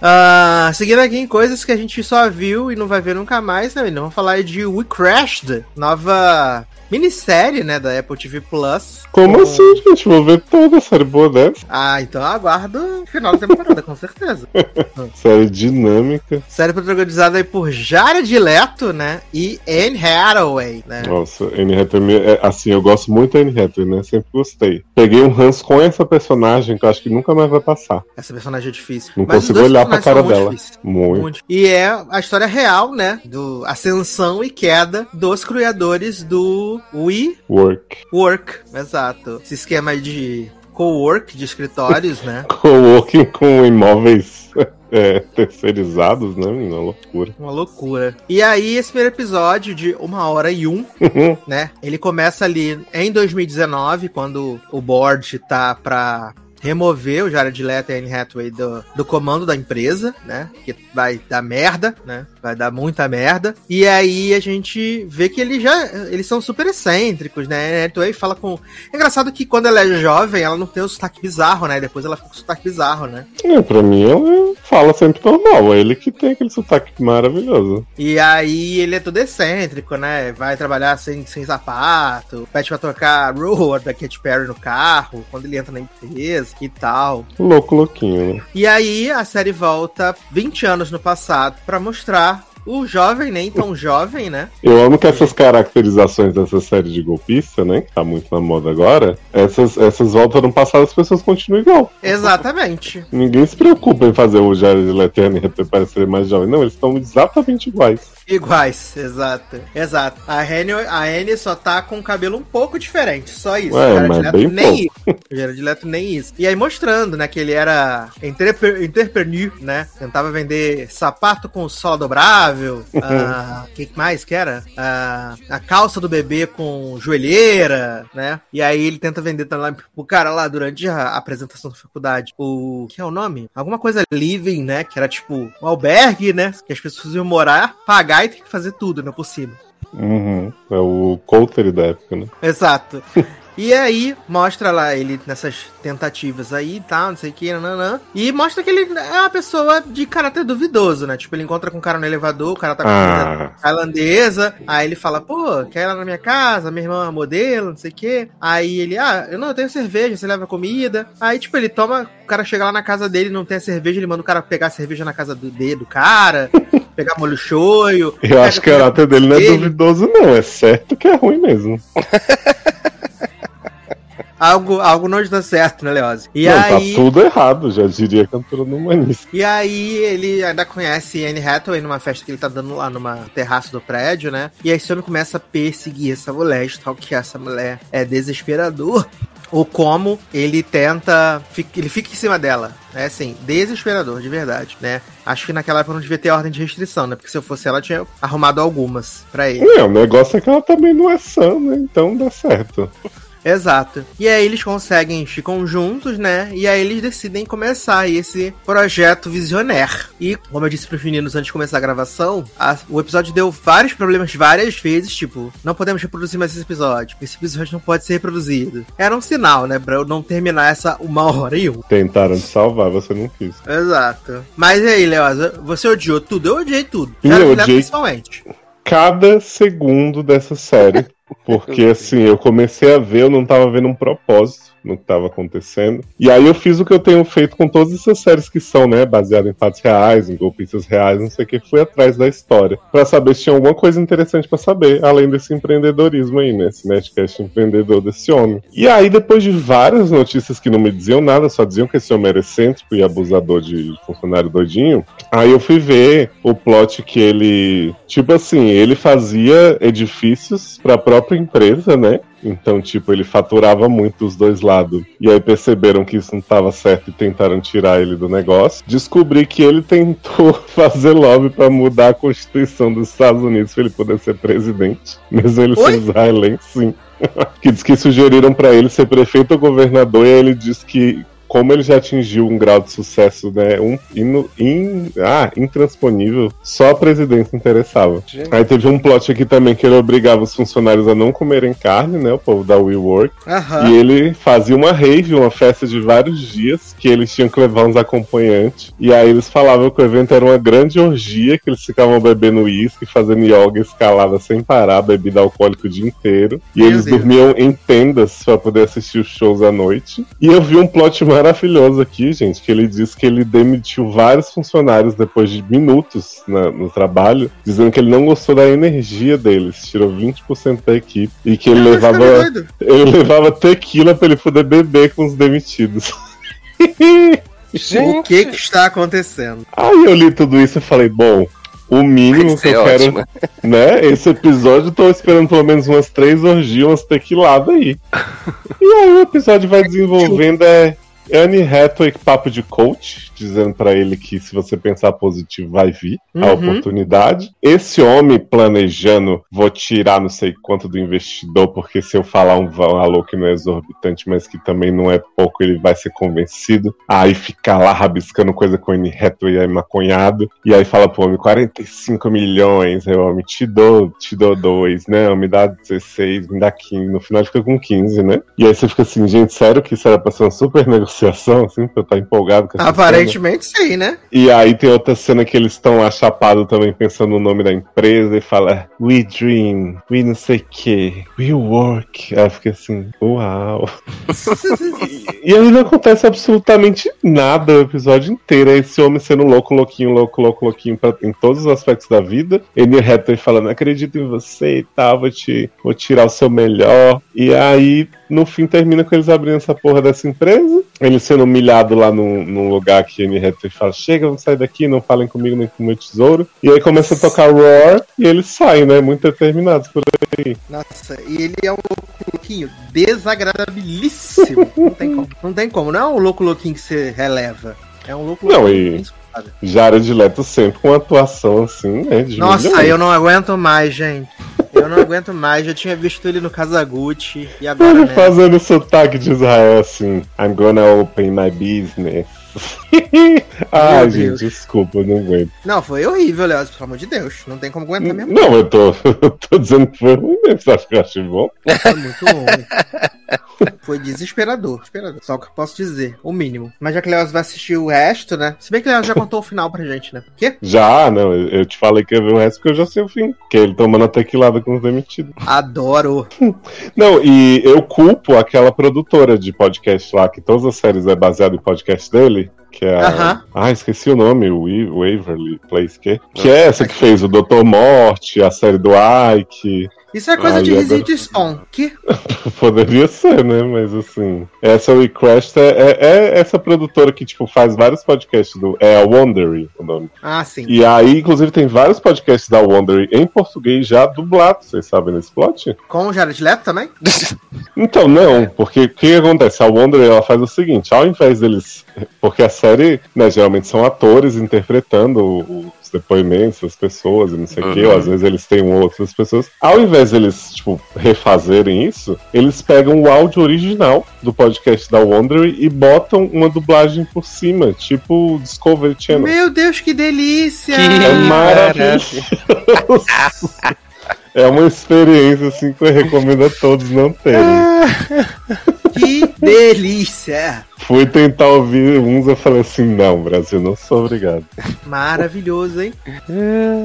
Ah, seguindo aqui em coisas que a gente só viu e não vai ver nunca mais, né, menino? Vamos falar de We Crashed, nova minissérie, né, da Apple TV Plus. Como Com- assim, gente? Vou ver toda a série boa dessa. Ah, então eu aguardo o final da temporada, com certeza. Série dinâmica. Série protagonizada aí por Jared Leto, né, e Anne Hathaway, né. Nossa, Anne Hathaway, é, assim, eu gosto muito da Anne Hathaway, né? Sempre gostei. Peguei um ranço com essa personagem que eu acho que nunca mais vai passar. Essa personagem é difícil. Não Mas consigo olhar pra cara são dela. muito difíceis. Muito. Muito. E é a história real, né? Do ascensão e queda dos criadores do We Work. Work. Exato. Esse esquema de co-work de escritórios, né? Co-working com imóveis é, terceirizados, né, menina? Loucura. Uma loucura. E aí, esse primeiro episódio de uma hora e um, né? Ele começa ali em 2019, quando o board tá pra remover o Jared Leto e a Anne Hathaway do, do comando da empresa, né? Que vai dar merda, né? Vai dar muita merda. E aí a gente vê que eles já eles são super excêntricos, né? Hathaway fala com... É engraçado que quando ela é jovem, ela não tem o sotaque bizarro, né? Depois ela fica com o sotaque bizarro, né? É, pra mim, ela fala sempre normal. É ele que tem aquele sotaque maravilhoso. E aí ele é todo excêntrico, né? Vai trabalhar sem, sem sapato, pede pra tocar Roar da Katy Perry no carro, quando ele entra na empresa e tal. Louco, louquinho, né? E aí a série volta 20 anos no passado pra mostrar o jovem, nem tão jovem, né? Eu amo que essas caracterizações dessa série de golpista, né? Que tá muito na moda agora. Essas, essas voltas no passado, as pessoas continuam igual. Exatamente. Ninguém se preocupa em fazer o Jared Leto e parecer mais jovem. Não, eles estão exatamente iguais. Iguais, exato. Exato. A Anne, a Anne só tá com o cabelo um pouco diferente, só isso. Ué, o Jared mas Leto bem nem isso. O Jared Leto nem isso. E aí mostrando, né, que ele era entrepre- entrepreneur, né? Tentava vender sapato com sola dobrável. Ah, O que mais que era? Ah, a calça do bebê com joelheira, né? E aí ele tenta vender também pro cara lá durante a apresentação da faculdade. O. que é o nome? Alguma coisa living, né? Que era tipo um albergue, né? Que as pessoas iam morar, pagar e ter que fazer tudo, né? Por cima. Uhum. É o Coulter da época, né? Exato. E aí, mostra lá ele nessas tentativas aí e tal, não sei o que, nananã. E mostra que ele é uma pessoa de caráter duvidoso, né? Tipo, ele encontra com um cara no elevador, o cara tá com Ah. comida tailandesa. Aí ele fala, pô, quer ir lá na minha casa? Minha irmã é modelo, não sei o que. Aí ele, ah, eu não, eu tenho cerveja, você leva comida. Aí, tipo, ele toma, o cara chega lá na casa dele, não tem a cerveja, ele manda o cara pegar a cerveja na casa do, do cara, pegar molho shoyu. Eu acho que o caráter dele não é duvidoso, não. É certo que é ruim mesmo. Algo, algo não está certo, né, Leose? E não, aí. tá tudo errado, já diria a cantora no humanista. E aí ele ainda conhece Anne Hathaway numa festa que ele tá dando lá numa terraça do prédio, né? E aí esse homem começa a perseguir essa mulher, que essa mulher é desesperador. Ou como ele tenta. Ele fica em cima dela. É assim, desesperador, de verdade, né? Acho que naquela época não devia ter ordem de restrição, né? Porque se eu fosse ela, eu tinha arrumado algumas pra ele. É, o negócio é que ela também não é sã, né? Então dá certo. Exato. E aí eles conseguem, ficam juntos, né? E aí eles decidem começar esse projeto visionaire. E, como eu disse pros meninos antes de começar a gravação, a- o episódio deu vários problemas várias vezes, tipo, não podemos reproduzir mais esse episódio. Esse episódio não pode ser reproduzido. Era um sinal, né? Pra eu não terminar essa uma hora e um. Tentaram te salvar, você não quis. Exato. Mas e aí, Leosa, você odiou tudo? Eu odiei tudo. Eu odiei. principalmente. Cada segundo dessa série. Porque assim, eu comecei a ver, eu não tava vendo um propósito no que tava acontecendo. E aí eu fiz o que eu tenho feito com todas essas séries que são, né, baseadas em fatos reais, em golpistas reais, não sei o que, fui atrás da história. Pra saber se tinha alguma coisa interessante pra saber, além desse empreendedorismo aí, né, esse Nerdcast empreendedor desse homem. E aí, depois de várias notícias que não me diziam nada, só diziam que esse homem era excêntrico e abusador de funcionário doidinho, aí eu fui ver o plot que ele, tipo assim, ele fazia edifícios pra própria empresa, né? Então, tipo, ele faturava muito dos dois lados. E aí perceberam que isso não estava certo e tentaram tirar ele do negócio. Descobri que ele tentou fazer lobby para mudar a Constituição dos Estados Unidos para ele poder ser presidente. Mesmo ele Oi? ser israelense, sim. que diz que sugeriram para ele ser prefeito ou governador e aí ele disse que como ele já atingiu um grau de sucesso, né? Um, in, in, ah, intransponível, só a presidência interessava. Gente. Aí teve um plot aqui também que ele obrigava os funcionários a não comerem carne, né? O povo da WeWork. Aham. E ele fazia uma rave, uma festa de vários dias, que eles tinham que levar uns acompanhantes. E aí eles falavam que o evento era uma grande orgia, que eles ficavam bebendo uísque, fazendo yoga escalada sem parar, bebida alcoólica o dia inteiro. E Meu eles Deus. dormiam em tendas para poder assistir os shows à noite. E eu vi um plot maravilhoso aqui, gente, que ele diz que ele demitiu vários funcionários depois de minutos na- no trabalho, dizendo que ele não gostou da energia deles, tirou 20% da equipe e que ele Eu levava ele levava tequila pra ele poder beber com os demitidos. O que que está acontecendo? Aí eu li tudo isso e falei, bom, o mínimo que eu quero, ótimo. né? Esse episódio eu tô esperando pelo menos umas três orgias, umas tequiladas aí. e aí o episódio vai desenvolvendo é Anne Hathaway papo de coach, dizendo pra ele que se você pensar positivo vai vir a Uhum. oportunidade. Esse homem planejando, vou tirar não sei quanto do investidor, porque se eu falar um valor que não é exorbitante, mas que também não é pouco, ele vai ser convencido. Aí fica lá rabiscando coisa com Anne Hathaway aí maconhado. E aí fala pro homem, 45 milhões, aí o homem, te dou, te dou dois, né? Me dá 16, me dá 15. No final ele fica com 15, né? E aí você fica assim, gente, sério que isso era pra ser uma super negociação, assim, pra eu estar empolgado com essa cena? Aparentemente sim, né? E aí tem outra cena que eles estão lá chapados também pensando no nome da empresa e fala We Dream, We não sei o que, We Work. Aí fica assim, uau. E aí não acontece absolutamente nada o episódio inteiro. É esse homem sendo louco, louquinho, louco, louco, louquinho pra, em todos os aspectos da vida. Ele Hathaway falando, acredito em você e tal, vou, te, vou tirar o seu melhor. E aí, no fim, termina com eles abrindo essa porra dessa empresa. Ele sendo humilhado lá num, num lugar que Anne Hathaway fala, chega, vamos sair daqui, não falem comigo nem com o meu tesouro. E aí começa a tocar Roar e eles saem, né? Muito determinados por aí. Nossa, e ele é um louco louquinho desagradabilíssimo. Não tem como. Não tem como. Não é um louco louquinho que você releva. É um louco Não, louquinho e-. Jared Leto sempre com atuação assim, né? De Nossa, milhões. eu não aguento mais, gente. Eu não aguento mais. Já tinha visto ele no Kazaguchi e agora, Ele né? fazendo sotaque de Israel assim, I'm gonna open my business. Ai, Meu gente, Deus. desculpa, eu não aguento. Não, foi horrível, Léo, pelo amor de Deus. Não tem como aguentar mesmo. Não, eu tô, eu tô dizendo que foi ruim mesmo, você acha que eu achei bom? Foi muito ruim. Foi desesperador, desesperador. Só o que eu posso dizer, o mínimo. Mas já que o Léo vai assistir o resto, né? Se bem que o Léo já contou o final pra gente, né? Quê? Já, não, eu te falei que ia ver o resto porque eu já sei o fim. Que é ele tomando a tequilada com os demitidos. Adoro. Não, e eu culpo aquela produtora de podcast lá, que todas as séries é baseada em podcast dele. Que é a... Aham. Ah, esqueci o nome, o Wa- Waverly Place, que? Que é essa que fez o Doutor Morte, a série do Ike. Isso é coisa Ai, de agora- Resist Spawn. Que? Poderia ser, né? Mas assim. Essa Request é, é, é essa produtora que, tipo, faz vários podcasts do. É a Wondery o nome. Ah, sim. E aí, inclusive, tem vários podcasts da Wondery em português já dublados, vocês sabem nesse plot? Com o Jared Leto também? Então, não, porque o que acontece? A Wonder ela faz o seguinte, ao invés deles. Porque a série, né, geralmente são atores interpretando o- os depoimentos das pessoas e não sei o quê, Uhum. ou às vezes eles têm ou outras pessoas. Ao invés deles, tipo, refazerem isso, eles pegam o áudio original do podcast da Wonder e botam uma dublagem por cima, tipo Discovery Channel. Meu Deus, que delícia! Que É maravilhoso. É uma experiência assim que eu recomendo a todos não terem. Que delícia! Fui tentar ouvir uns, eu falei assim, não, Brasil, não sou obrigado. Maravilhoso, hein?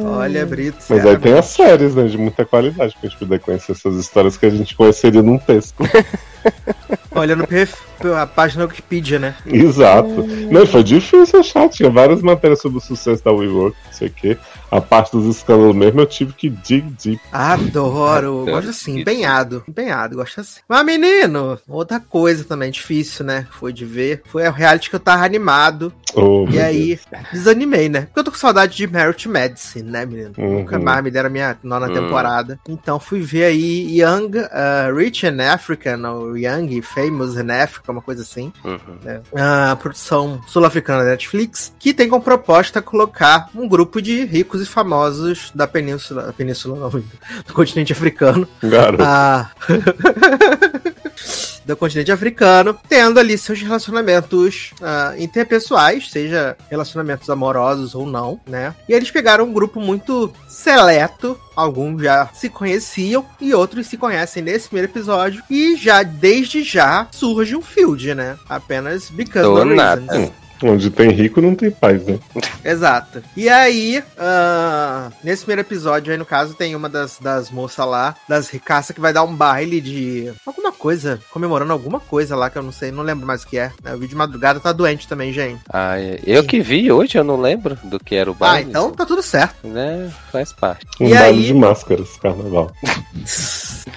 Olha, Brito. Mas aí tem as séries, né, de muita qualidade, pra gente poder conhecer essas histórias que a gente conheceria num texto. Olha no perf... a página Wikipedia, né? Exato. Não, foi difícil achar, tinha várias matérias sobre o sucesso da WeWork, não sei o quê. A parte dos escândalos mesmo eu tive que dig deep. Adoro. Gosto assim, empenhado. Empenhado, gosto assim. Mas, menino, outra coisa também difícil, né? Foi de ver. Foi o reality que eu tava animado. Oh, E aí, desanimei, né? Porque eu tô com saudade de Merit Medicine, né, menino? Uhum. Nunca mais me deram a minha nona Hum. temporada. Então fui ver aí Young, uh, Rich and African, ou Young, Famous in Africa, uma coisa assim. Uhum. né? A produção sul-africana da Netflix, que tem como proposta colocar um grupo de ricos e famosos da península, da península não, do continente africano, Garoto. ah, do continente africano, tendo ali seus relacionamentos uh, interpessoais, seja relacionamentos amorosos ou não, né? E eles pegaram um grupo muito seleto alguns já se conheciam e outros se conhecem nesse primeiro episódio. E já, desde já, surge um field, né? Apenas because Do no nada. reasons. Onde tem rico não tem paz, né? Exato. E aí, ah, nesse primeiro episódio aí, no caso, tem uma das, das moças lá, das ricaças, que vai dar um baile de alguma coisa, comemorando alguma coisa lá, que eu não sei, não lembro mais o que é. né? O vídeo de madrugada tá doente também, gente. Ah, é. eu que vi hoje, eu não lembro do que era o Ah, baile. então tá tudo certo. Né? Faz parte. Um E baile aí? de máscaras, carnaval.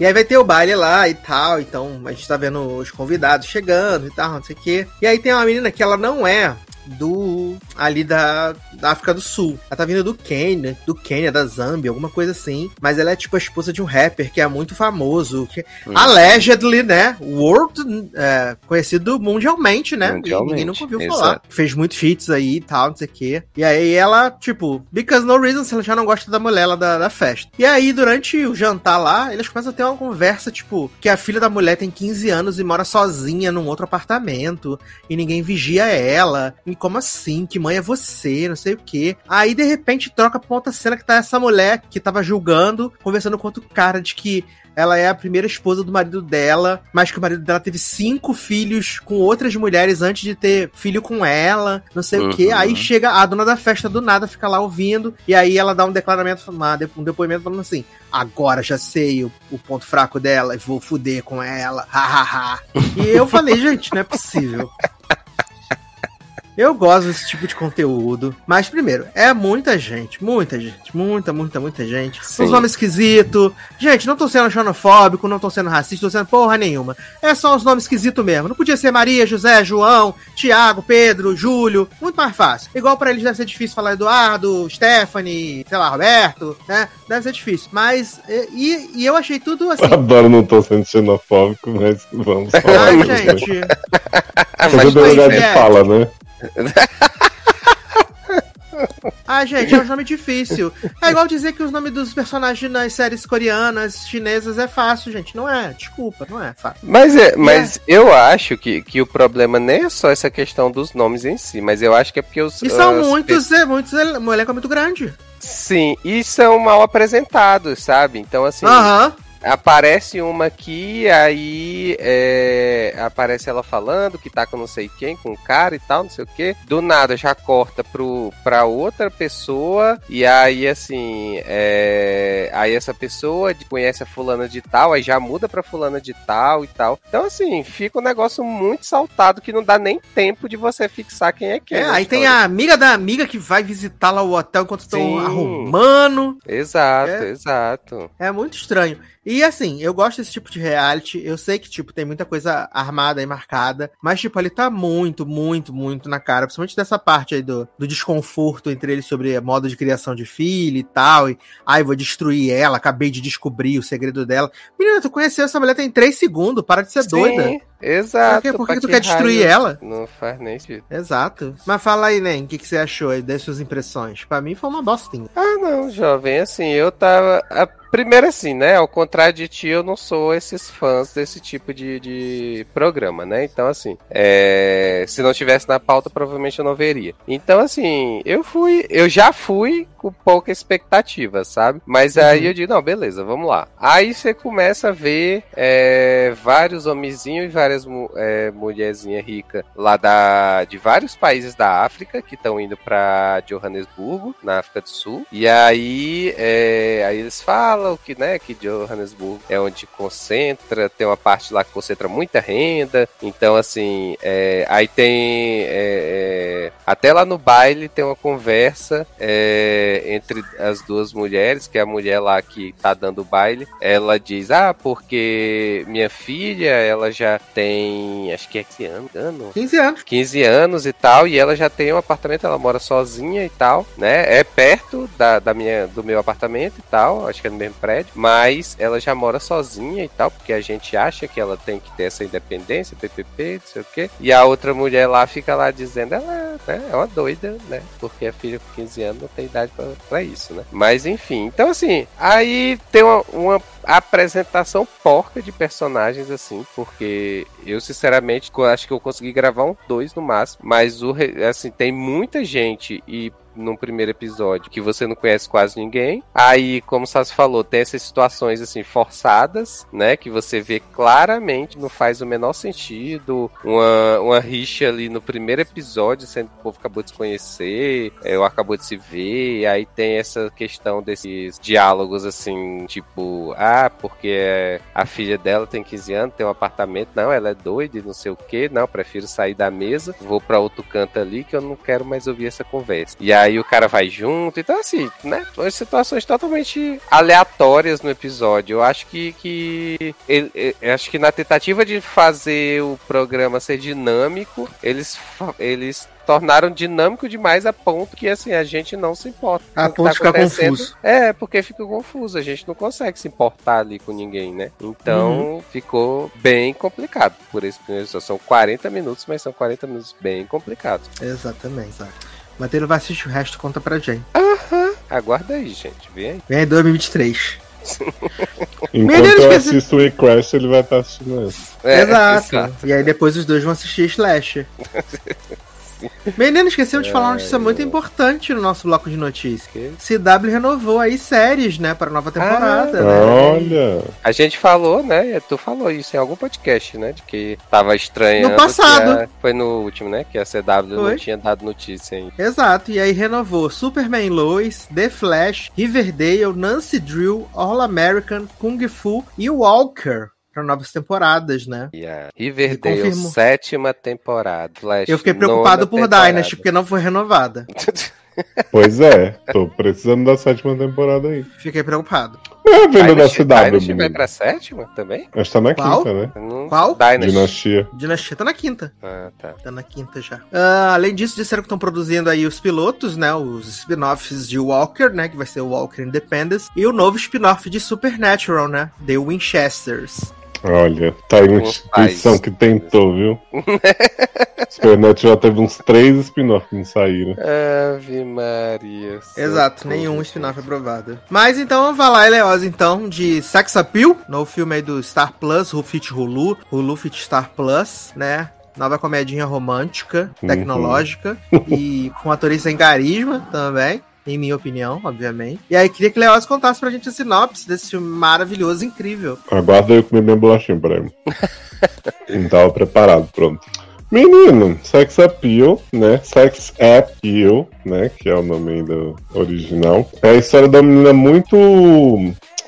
E aí vai ter o baile lá e tal, então a gente tá vendo os convidados chegando e tal, não sei o quê. E aí tem uma menina que ela não é do ali da, da África do Sul. Ela tá vindo do Quênia, do Quênia, da Zâmbia, alguma coisa assim. Mas ela é tipo a esposa de um rapper que é muito famoso, que Hum. allegedly, né, world é, conhecido mundialmente, né? Mundialmente, ninguém nunca ouviu exato. falar. Fez muitos hits aí e tal, não sei o quê. E aí ela, tipo, because no reason, ela já não gosta da mulher lá da, da festa. E aí, durante o jantar lá, eles começam a ter uma conversa, tipo, que a filha da mulher tem 15 anos e mora sozinha num outro apartamento, e ninguém vigia ela. E como assim? Que mãe é você? Não sei o quê. Aí, de repente, troca pra outra cena que tá essa mulher que tava julgando, conversando com outro cara de que ela é a primeira esposa do marido dela, mas que o marido dela teve cinco filhos com outras mulheres antes de ter filho com ela, não sei o que. Uhum. Aí chega a dona da festa do nada, fica lá ouvindo, e aí ela dá um declaramento, uma- um depoimento falando assim: agora já sei o, o ponto fraco dela e vou fuder com ela, hahaha. e eu falei, gente, não é possível. Eu gosto desse tipo de conteúdo. Mas, primeiro, é muita gente. Muita gente. Muita, muita, muita gente. Sim. Os nomes esquisitos. Gente, não tô sendo xenofóbico, não tô sendo racista, tô sendo porra nenhuma. É só os nomes esquisitos mesmo. Não podia ser Maria, José, João, Tiago, Pedro, Júlio. Muito mais fácil. Igual pra eles deve ser difícil falar Eduardo, Stephanie, sei lá, Roberto, né? Deve ser difícil. Mas, e, e eu achei tudo assim. Adoro, não tô sendo xenofóbico, mas vamos falar. Ai, gente. Mas lugar é. de fala, né? Ah, gente, é um nome difícil. É igual dizer que os nomes dos personagens nas séries coreanas, chinesas é fácil, gente. Não é. Desculpa, não é fácil. Mas, é, mas eu acho que, que o problema nem é só essa questão dos nomes em si, mas eu acho que é porque os. E são as muitos, é, muitos, é, um elenco muito grande. Sim, e são mal apresentados, sabe? Então, assim, Aham. Aparece uma aqui, aí é, aparece ela falando que tá com não sei quem, com um cara e tal, não sei o que. Do nada já corta pro, pra outra pessoa, e aí, assim, é, aí essa pessoa conhece a fulana de tal, aí já muda pra fulana de tal e tal. Então, assim, fica um negócio muito saltado que não dá nem tempo de você fixar quem é quem. É, aí tem história. a amiga da amiga que vai visitar lá o hotel enquanto estão arrumando. Exato, É. exato. É muito estranho. E assim, eu gosto desse tipo de reality. Eu sei que, tipo, tem muita coisa armada e marcada. Mas, tipo, ele tá muito, muito, muito na cara. Principalmente dessa parte aí do, do desconforto entre eles sobre modo de criação de filho e tal. E, ai, vou destruir ela. Acabei de descobrir o segredo dela. Menina, tu conheceu essa mulher tem três segundos. Para de ser doida. Sim, Exato. Por que- por que tu quer destruir raio? ela? Não faz nem sentido. Exato. Mas fala aí, Nen, o que, que você achou aí das suas impressões? Pra mim foi uma bostinha. Ah, não, jovem, assim, eu tava. A... Primeiro, assim, né? Ao contrário de ti, eu não sou esses fãs desse tipo de, de programa, né? Então, assim, é, se não tivesse na pauta, provavelmente eu não veria. Então, assim, eu fui. Eu já fui com pouca expectativa, sabe? Mas aí Uhum. eu digo, não, beleza, vamos lá. Aí você começa a ver é, vários homenzinhos e várias é, mulherzinhas ricas lá da, de vários países da África que estão indo pra Johannesburgo, na África do Sul. E aí, é, aí eles falam que, né, que Johannesburgo é onde concentra, tem uma parte lá que concentra muita renda. Então, assim, é, aí tem. é, é, até lá no baile tem uma conversa é, entre as duas mulheres, que é a mulher lá que tá dando o baile. Ela diz: Ah, porque minha filha, ela já tem. Acho que é 15 anos, ano, 15 anos. 15 anos e tal, e ela já tem um apartamento, ela mora sozinha e tal, né? É perto da, da minha, do meu apartamento e tal, acho que é no mesmo prédio, mas ela já mora sozinha e tal, porque a gente acha que ela tem que ter essa independência, PPP, não sei o quê. E a outra mulher lá fica lá dizendo, ela né, é uma doida, né? Porque a filha com 15 anos não tem idade pra isso, né? Mas enfim, então assim, aí tem uma, uma apresentação porca de personagens, assim, porque eu, sinceramente, acho que eu consegui gravar um dois no máximo, mas o assim, tem muita gente e num primeiro episódio que você não conhece quase ninguém. Aí, como o Sassi falou, tem essas situações assim forçadas, né? Que você vê claramente não faz o menor sentido. Uma, uma rixa ali no primeiro episódio, sendo que o povo acabou de se conhecer, é, ou acabou de se ver. Aí tem essa questão desses diálogos assim, tipo, ah, porque a filha dela tem 15 anos, tem um apartamento, não, ela é doida e não sei o que, não, prefiro sair da mesa, vou para outro canto ali que eu não quero mais ouvir essa conversa. E aí o cara vai junto. Então, assim, né? Situações totalmente aleatórias no episódio. Eu acho que. que ele, eu acho que na tentativa de fazer o programa ser dinâmico, eles, eles tornaram dinâmico demais a ponto que assim a gente não se importa. A ponto tá de ficar confuso. É, porque fica confuso, a gente não consegue se importar ali com ninguém, né? Então uhum. ficou bem complicado por esse primeiro São 40 minutos, mas são 40 minutos bem complicados. Exatamente, exato. Matheus vai assistir o resto conta pra gente. Aham. Aguarda aí, gente. Vem aí. Vem aí 2023. Enquanto eu assisto o E-Crash, ele vai estar assistindo esse. É, exato. exato. E aí depois os dois vão assistir Slash. Menino, esqueceu de falar uma notícia muito importante no nosso bloco de notícias. CW renovou aí séries, né, para nova temporada. Ah, né? Olha! A gente falou, né, tu falou isso em algum podcast, né, de que tava estranho. No passado. A, foi no último, né, que a CW foi. não tinha dado notícia ainda. Exato, e aí renovou Superman Lois, The Flash, Riverdale, Nancy Drew, All American, Kung Fu e Walker para novas temporadas, né? Yeah. Riverdale, sétima temporada. Flash, eu fiquei preocupado por temporada. Dynasty, porque não foi renovada. Pois é, tô precisando da sétima temporada aí. Fiquei preocupado. É a venda da cidade. Dynasty vai pra sétima também? Acho que tá na Qual? quinta, né? Qual? Dynasty. Dinastia. Dinastia tá na quinta. Ah, tá. Tá na quinta já. Uh, além disso, disseram que estão produzindo aí os pilotos, né? Os spin-offs de Walker, né? Que vai ser o Walker Independence. E o novo spin-off de Supernatural, né? The Winchesters. Olha, tá aí uma instituição que tentou, viu? Supernet já teve uns três spin-offs que não saíram. Ave Maria. Exato, nenhum spin-off aprovado. Mas então vamos falar, Eleosa, então, de Sex Appeal, no filme aí do Star Plus, Fit Hulu, Hulu Fit Star Plus, né? Nova comedinha romântica, uhum. tecnológica uhum. e com atores sem carisma também em minha opinião, obviamente. E aí queria que o Leoz contasse pra gente a sinopse desse filme maravilhoso, incrível. Aguarda eu comer minha bolachinha ele. Não tava preparado, pronto. Menino, Sex Appeal, né? Sex Appeal, né? Que é o nome do original. É a história da menina muito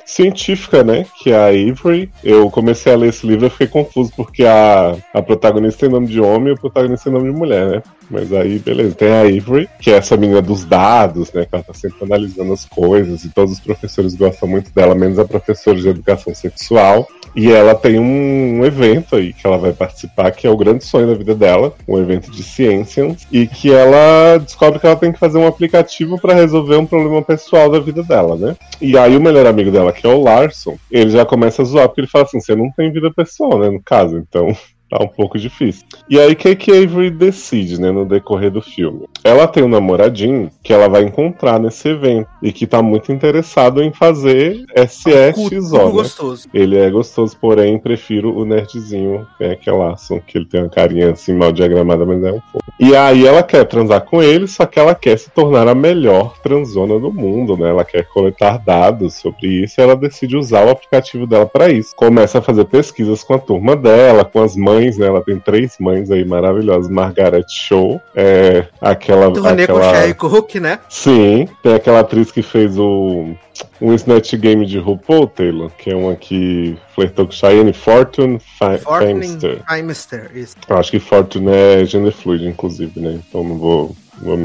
científica, né? Que é a Avery. Eu comecei a ler esse livro e fiquei confuso, porque a, a protagonista tem nome de homem e o protagonista tem nome de mulher, né? Mas aí, beleza. Tem a Avery, que é essa menina dos dados, né? Que ela tá sempre analisando as coisas e todos os professores gostam muito dela, menos a professora de educação sexual. E ela tem um, evento aí que ela vai participar, que é o grande sonho da vida dela, um evento de ciências, e que ela descobre que ela tem que fazer um aplicativo para resolver um problema pessoal da vida dela, né? E aí o melhor amigo dela, que é o Larson, ele já começa a zoar, porque ele fala assim: você não tem vida pessoal, né? No caso, então tá um pouco difícil. E aí, o que, que Avery decide, né, no decorrer do filme? Ela tem um namoradinho que ela vai encontrar nesse evento e que tá muito interessado em fazer SSXO, né? gostoso. Ele é gostoso, porém, prefiro o nerdzinho, né, que é Larson, que ele tem uma carinha assim mal diagramada, mas é um pouco. E aí ela quer transar com ele, só que ela quer se tornar a melhor transona do mundo, né? Ela quer coletar dados sobre isso e ela decide usar o aplicativo dela para isso. Começa a fazer pesquisas com a turma dela, com as mães mães, né? Ela tem três mães aí maravilhosas. Margaret Show, é aquela. Turnê aquela... Cook, né? Sim, tem aquela atriz que fez o um Snatch Game de RuPaul, Taylor, que é uma que flertou com Cheyenne Fortune, Fi Famester. Famester, isso. Acho que Fortune é gender fluid, inclusive, né? Então não vou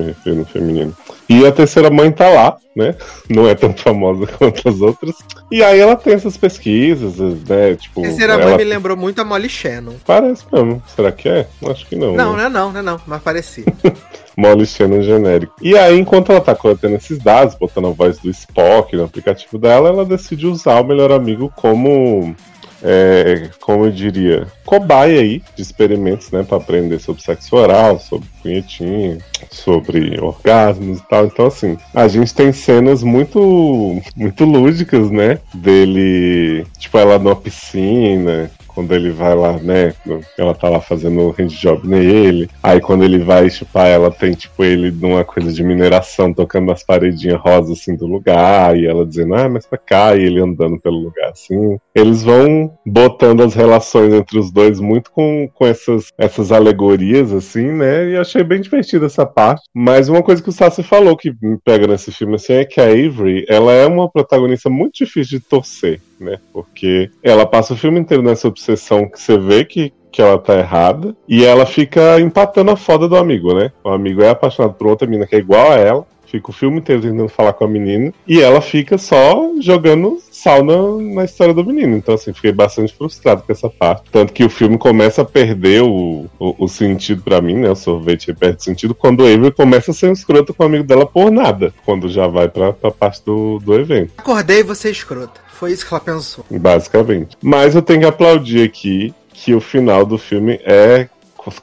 referir no feminino. E a terceira mãe tá lá, né? Não é tão famosa quanto as outras. E aí ela tem essas pesquisas, né? Tipo. A terceira ela... mãe me lembrou muito a Molly Shannon. Parece mesmo. Será que é? Acho que não. Não, né? não é não, não é não, mas parecia. Molly Shannon genérico. E aí, enquanto ela tá coletando esses dados, botando a voz do Spock no aplicativo dela, ela decide usar o melhor amigo como é, como eu diria, cobaia aí de experimentos, né, para aprender sobre sexo oral, sobre punhetinho, sobre orgasmos e tal. Então, assim, a gente tem cenas muito, muito lúdicas, né, dele, tipo, ela numa piscina, quando ele vai lá, né? Ela tá lá fazendo o hand job nele. Aí quando ele vai chupar ela, tem tipo ele numa coisa de mineração, tocando as paredinhas rosas assim do lugar. E ela dizendo, ah, mas pra cá. E ele andando pelo lugar assim. Eles vão botando as relações entre os dois muito com, com essas, essas alegorias, assim, né? E achei bem divertida essa parte. Mas uma coisa que o Sassi falou que me pega nesse filme assim é que a Avery, ela é uma protagonista muito difícil de torcer né? Porque ela passa o filme inteiro nessa obsessão que você vê que, que ela tá errada e ela fica empatando a foda do amigo, né? O amigo é apaixonado por outra menina que é igual a ela. Fica o filme inteiro tentando falar com a menina. E ela fica só jogando sal na, na história do menino. Então, assim, fiquei bastante frustrado com essa parte. Tanto que o filme começa a perder o, o, o sentido para mim, né? O sorvete perde sentido quando o Avery começa a ser um escroto com o amigo dela por nada. Quando já vai pra, pra parte do, do evento. Acordei você é escrota. Foi isso que ela pensou. Basicamente. Mas eu tenho que aplaudir aqui que o final do filme é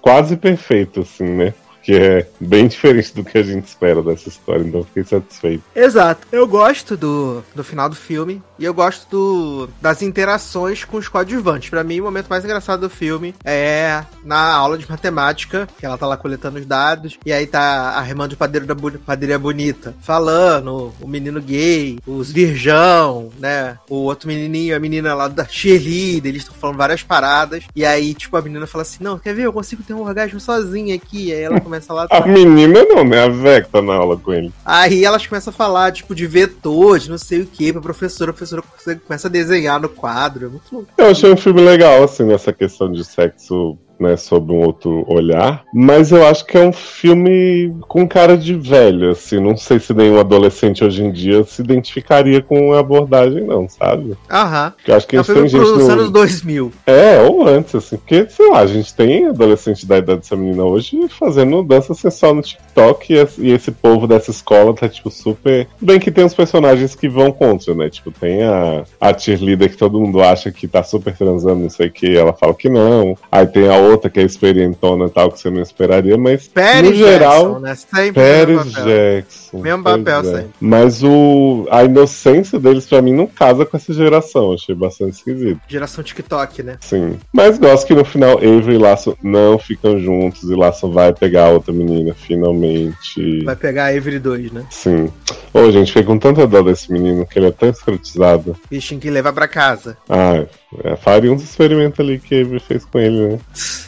quase perfeito, assim, né? Que é bem diferente do que a gente espera dessa história, então fiquei satisfeito. Exato. Eu gosto do, do final do filme e eu gosto do, das interações com os coadjuvantes. Para mim, o momento mais engraçado do filme é na aula de matemática, que ela tá lá coletando os dados, e aí tá a irmã de padeiro da padeirinha bonita falando, o menino gay, os virgão, né? O outro menininho, a menina lá da cheerleader, eles estão falando várias paradas, e aí, tipo, a menina fala assim: Não, quer ver? Eu consigo ter um orgasmo sozinha aqui. E aí ela começa lá. A menina não, né? A Vec tá na aula com ele. Aí elas começam a falar, tipo, de vetor, de não sei o que, pra professora. A professora começa a desenhar no quadro. É muito louco. Eu achei um filme legal, assim, nessa questão de sexo né, sob um outro olhar. Mas eu acho que é um filme com cara de velho, assim. Não sei se nenhum adolescente hoje em dia se identificaria com a abordagem, não, sabe? Aham. Porque eu acho que É um filme gente dos no... anos 2000. É, ou antes, assim. Porque, sei lá, a gente tem adolescente da idade dessa menina hoje fazendo dança sensual no TikTok e esse, e esse povo dessa escola tá, tipo, super. Bem que tem uns personagens que vão contra, né? Tipo, tem a, a cheerleader que todo mundo acha que tá super transando, não sei o que, ela fala que não. Aí tem a outra que é experientona e tal, que você não esperaria, mas Pérez no geral. Jackson, né? Sempre. Jackson. Mesmo papel é. sempre. Mas o, a inocência deles, pra mim, não casa com essa geração. Achei bastante esquisito. Geração TikTok, né? Sim. Mas gosto que no final Avery e Laço não ficam juntos e Laço vai pegar a outra menina, finalmente. Vai pegar a Avery 2, né? Sim. Ô, gente, fiquei com tanta dó desse menino, que ele é tão escrotizado. Bichinho que levar pra casa. Ah, é, faria uns experimentos ali que a Avery fez com ele, né?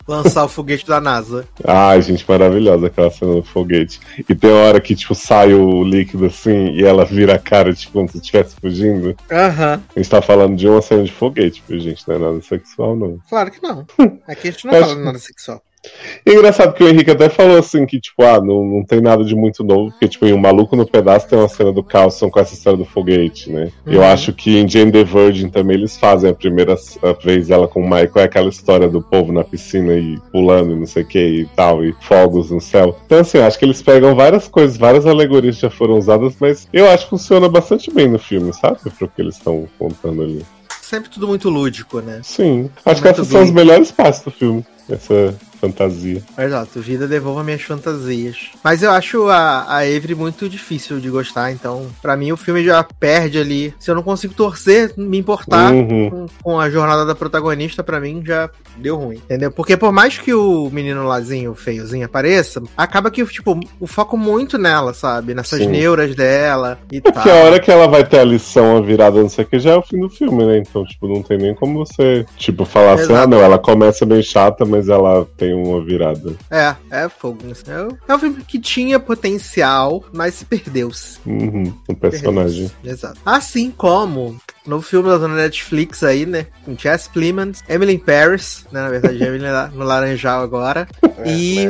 Lançar o foguete da NASA. Ai, gente, maravilhosa aquela cena do foguete. E tem hora que, tipo, sai o líquido assim e ela vira a cara, tipo, como se estivesse fugindo. Aham. A gente tá falando de uma cena de foguete, viu, gente? Não é nada sexual, não. Claro que não. Aqui a gente não fala nada sexual. E é engraçado que o Henrique até falou assim que, tipo, ah, não, não tem nada de muito novo, porque, tipo, em O Maluco no Pedaço tem uma cena do Carlson com essa história do foguete, né? Eu Uhum. acho que em Jane the Virgin também eles fazem a primeira vez ela com o Michael, é aquela história do povo na piscina e pulando e não sei o que e tal, e fogos no céu. Então, assim, acho que eles pegam várias coisas, várias alegorias que já foram usadas, mas eu acho que funciona bastante bem no filme, sabe? Pro que eles estão contando ali. Sempre tudo muito lúdico, né? Sim. Acho que Muito essas são as bem. melhores partes do filme. Essa fantasia. Exato, vida devolva minhas fantasias. Mas eu acho a, a Avery muito difícil de gostar, então, pra mim o filme já perde ali. Se eu não consigo torcer, me importar Uhum. com, com a jornada da protagonista, pra mim já deu ruim, entendeu? Porque por mais que o menino lazinho, feiozinho, apareça, acaba que, tipo, o foco muito nela, sabe? Nessas Sim. neuras dela e É tal. porque a hora que ela vai ter a lição, a virada, não sei o que, já é o fim do filme, né? Então, tipo, não tem nem como você, tipo, falar assim, Exato. ah, não, ela começa bem chata, mas ela tem uma virada. É, é fogo. É, um- é um filme que tinha potencial, mas se perdeu-se. Uhum, o personagem. Exato. Assim como no filme da Netflix aí, né? Com Jess Plemons, Emily Paris, né? Na verdade, Emily lá no Laranjal agora. e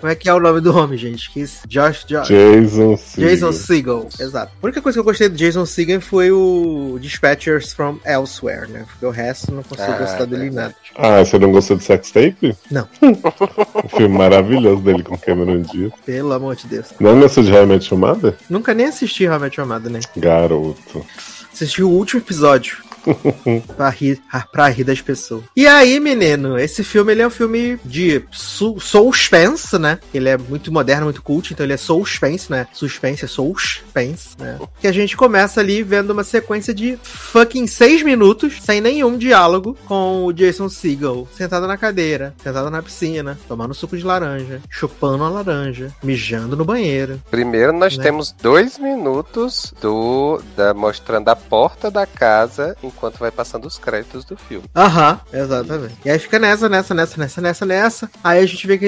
como é que é o nome do homem, gente? Que Josh, Josh Jason Segel. Jason Segel, exato. A única coisa que eu gostei do Jason Segel foi o Dispatchers from Elsewhere, né? Porque o resto não consigo Ah, gostar dele em nada. Ah, você não gostou de Sex Tape? Não. um filme maravilhoso dele com Cameron Diaz. Pelo amor de Deus. Não gostou de Realmente Chamada? Nunca nem assisti Your Mother, né? Garoto. Assisti o último episódio. pra, rir, pra rir das pessoas. E aí, menino, esse filme ele é um filme de su suspense, né? Ele é muito moderno, muito cult, então ele é suspense, né? Suspense é suspense, né? Que a gente começa ali vendo uma sequência de fucking seis minutos, sem nenhum diálogo, com o Jason Segel sentado na cadeira, sentado na piscina, tomando suco de laranja, chupando a laranja, mijando no banheiro. Primeiro nós Né? temos dois minutos do da, mostrando a porta da casa enquanto vai passando os créditos do filme. Aham, exatamente. E aí fica nessa, nessa, nessa, nessa, nessa, nessa. Aí a gente vê que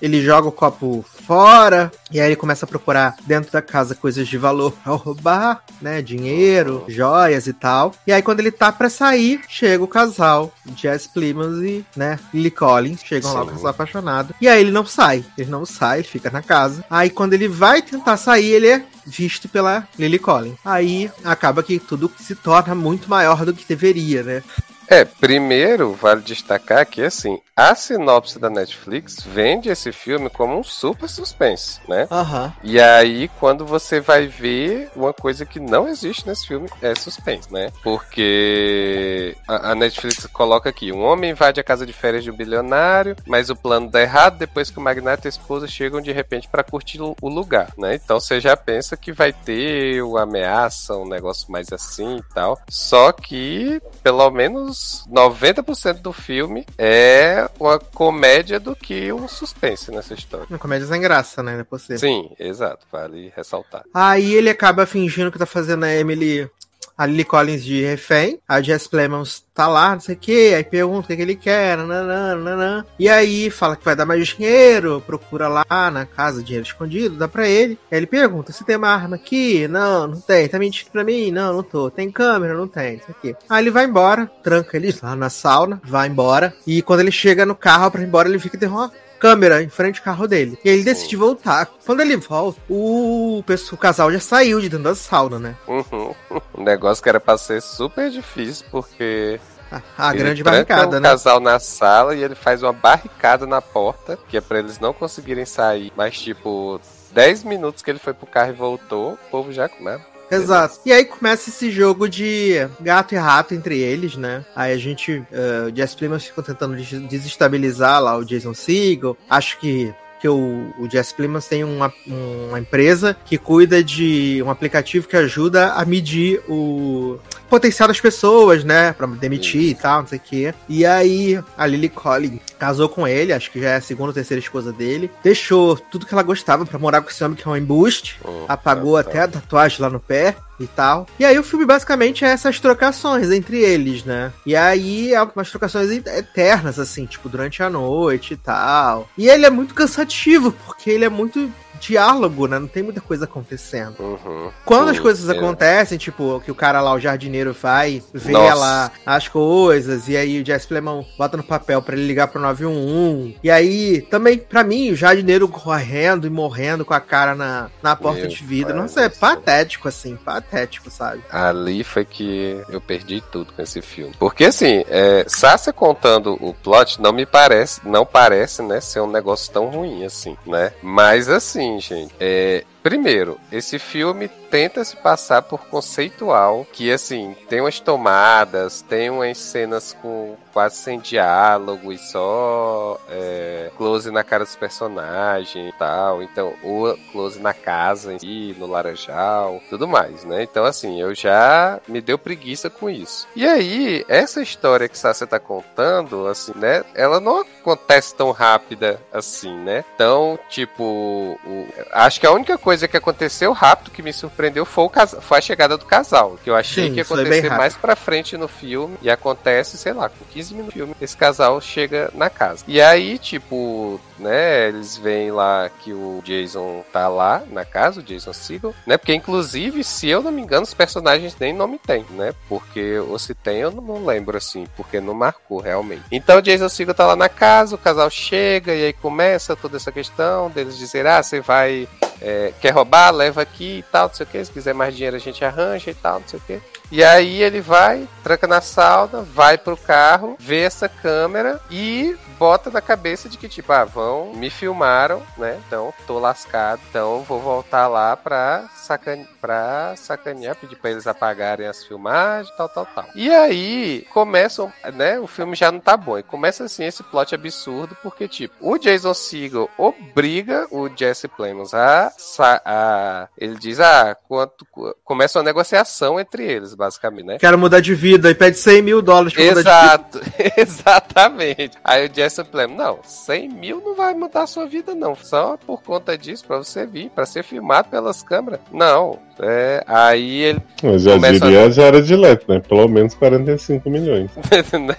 ele. Joga o copo fora, e aí ele começa a procurar dentro da casa coisas de valor pra roubar, né? Dinheiro, joias e tal. E aí, quando ele tá pra sair, chega o casal, Jess Plimons e, né, Lily Collins. Chegam lá, o Sim. casal apaixonado. E aí ele não sai. Ele não sai, ele fica na casa. Aí, quando ele vai tentar sair, ele é visto pela Lily Collins. Aí acaba que tudo se torna muito maior do que deveria, né? É, primeiro vale destacar que assim, a sinopse da Netflix vende esse filme como um super suspense, né? Aham. E aí, quando você vai ver uma coisa que não existe nesse filme, é suspense, né? Porque a, a Netflix coloca aqui: um homem invade a casa de férias de um bilionário, mas o plano dá errado depois que o magnata e a esposa chegam de repente para curtir o, o lugar, né? Então você já pensa que vai ter uma ameaça, um negócio mais assim e tal. Só que, pelo menos 90% do filme é uma comédia do que um suspense nessa história. Uma comédia sem graça, né? Depois. Sim, exato, vale ressaltar. Aí ele acaba fingindo que tá fazendo a Emily, a Lily Collins de refém. A Jess Plemons tá lá, não sei o que. Aí pergunta o que, que ele quer, nananã. E aí fala que vai dar mais dinheiro, procura lá na casa dinheiro escondido, dá pra ele. Aí ele pergunta: se tem uma arma aqui? Não, não tem. Tá mentindo pra mim? Não, não tô. Tem câmera? Não tem. Isso aqui. Aí ele vai embora, tranca ele lá na sauna, vai embora. E quando ele chega no carro pra ir embora, ele fica derrotado câmera em frente ao carro dele. E ele decide voltar. Quando ele volta, o, pessoal- o casal já saiu de dentro da sauna, né? Uhum. Um negócio que era pra ser super difícil, porque. A, ele grande barricada, o né? casal na sala e ele faz uma barricada na porta, que é pra eles não conseguirem sair. Mas, tipo, 10 minutos que ele foi pro carro e voltou, o povo já. Né? Exato. E aí começa esse jogo de gato e rato entre eles, né? Aí a gente, uh, Jess Plemons fica tentando des- desestabilizar lá o Jason Segel. Acho que que o, o Jess tem uma, uma empresa que cuida de um aplicativo que ajuda a medir o potencial das pessoas, né? Pra demitir e tal, não sei o quê. E aí a Lily Collins casou com ele, acho que já é a segunda ou terceira esposa dele. Deixou tudo que ela gostava pra morar com esse homem que é um embuste. Hum, Apagou tá, até a tatuagem lá no pé e tal. E aí o filme basicamente é essas trocações entre eles, né? E aí é umas trocações eternas, assim, tipo, durante a noite e tal. E ele é muito cansativo, porque ele é muito diálogo, né? Não tem muita coisa acontecendo. Uhum. Quando as coisas é. acontecem, tipo, que o cara lá, o jardineiro, vai ver Nossa. lá as coisas, e aí o Jess Plemon bota no papel pra ele ligar pro 911. E aí, também, pra mim, o jardineiro correndo e morrendo com a cara na, na porta Meu de vidro. Nossa, é patético, assim, patético, sabe? Ali foi que eu perdi tudo com esse filme. Porque assim, é, Sácia contando o plot não me parece, não parece, né, ser um negócio tão ruim assim, né? Mas assim, gente, é, Primeiro, esse filme tenta se passar por conceitual, que assim, tem umas tomadas, tem umas cenas com quase sem diálogo e só é, close na cara dos personagens e tal. Então, o close na casa em si, no laranjal, tudo mais, né? Então, assim, eu já me deu preguiça com isso. E aí, essa história que Sácia tá contando, assim, né? Ela não acontece tão rápida assim, né? Então, tipo, o- acho que a única coisa que aconteceu rápido que me surpreendeu foi, o casa- foi a chegada do casal. Que eu achei Sim, que ia acontecer mais pra frente no filme. E acontece, sei lá, com 15 minutos do filme, esse casal chega na casa. E aí, tipo, né, eles veem lá que o Jason tá lá na casa, o Jason Segel, né? Porque, inclusive, se eu não me engano, os personagens nem nome tem, né? Porque, ou se tem, eu não lembro, assim, porque não marcou realmente. Então, o Jason Segel tá lá na casa, o casal chega e aí começa toda essa questão deles dizer, ah, você vai é, quer roubar, leva aqui e tal, não sei o que. Se quiser mais dinheiro, a gente arranja e tal, não sei o que. E aí ele vai, tranca na sauna, vai pro carro, vê essa câmera e bota na cabeça de que, tipo, ah, vão, me filmaram, né? Então tô lascado. Então vou voltar lá pra, sacane... pra sacanear, pedir pra eles apagarem as filmagens, tal, tal, tal. E aí começam, né? O filme já não tá bom. E começa assim esse plot absurdo, porque, tipo, o Jason Segel obriga o Jesse Plemons a, a. Ele diz, ah, quanto. Começa uma negociação entre eles, basicamente, né? Quero mudar de vida e pede 100 mil dólares pra mudar de vida. Exato, exatamente. Aí o Jesse Plemons, não, 100 mil não vai mudar a sua vida, não. Só por conta disso, pra você vir, pra ser filmado pelas câmeras. Não. É, aí ele. Mas já diria a... já era de leto, né? Pelo menos 45 milhões. Né?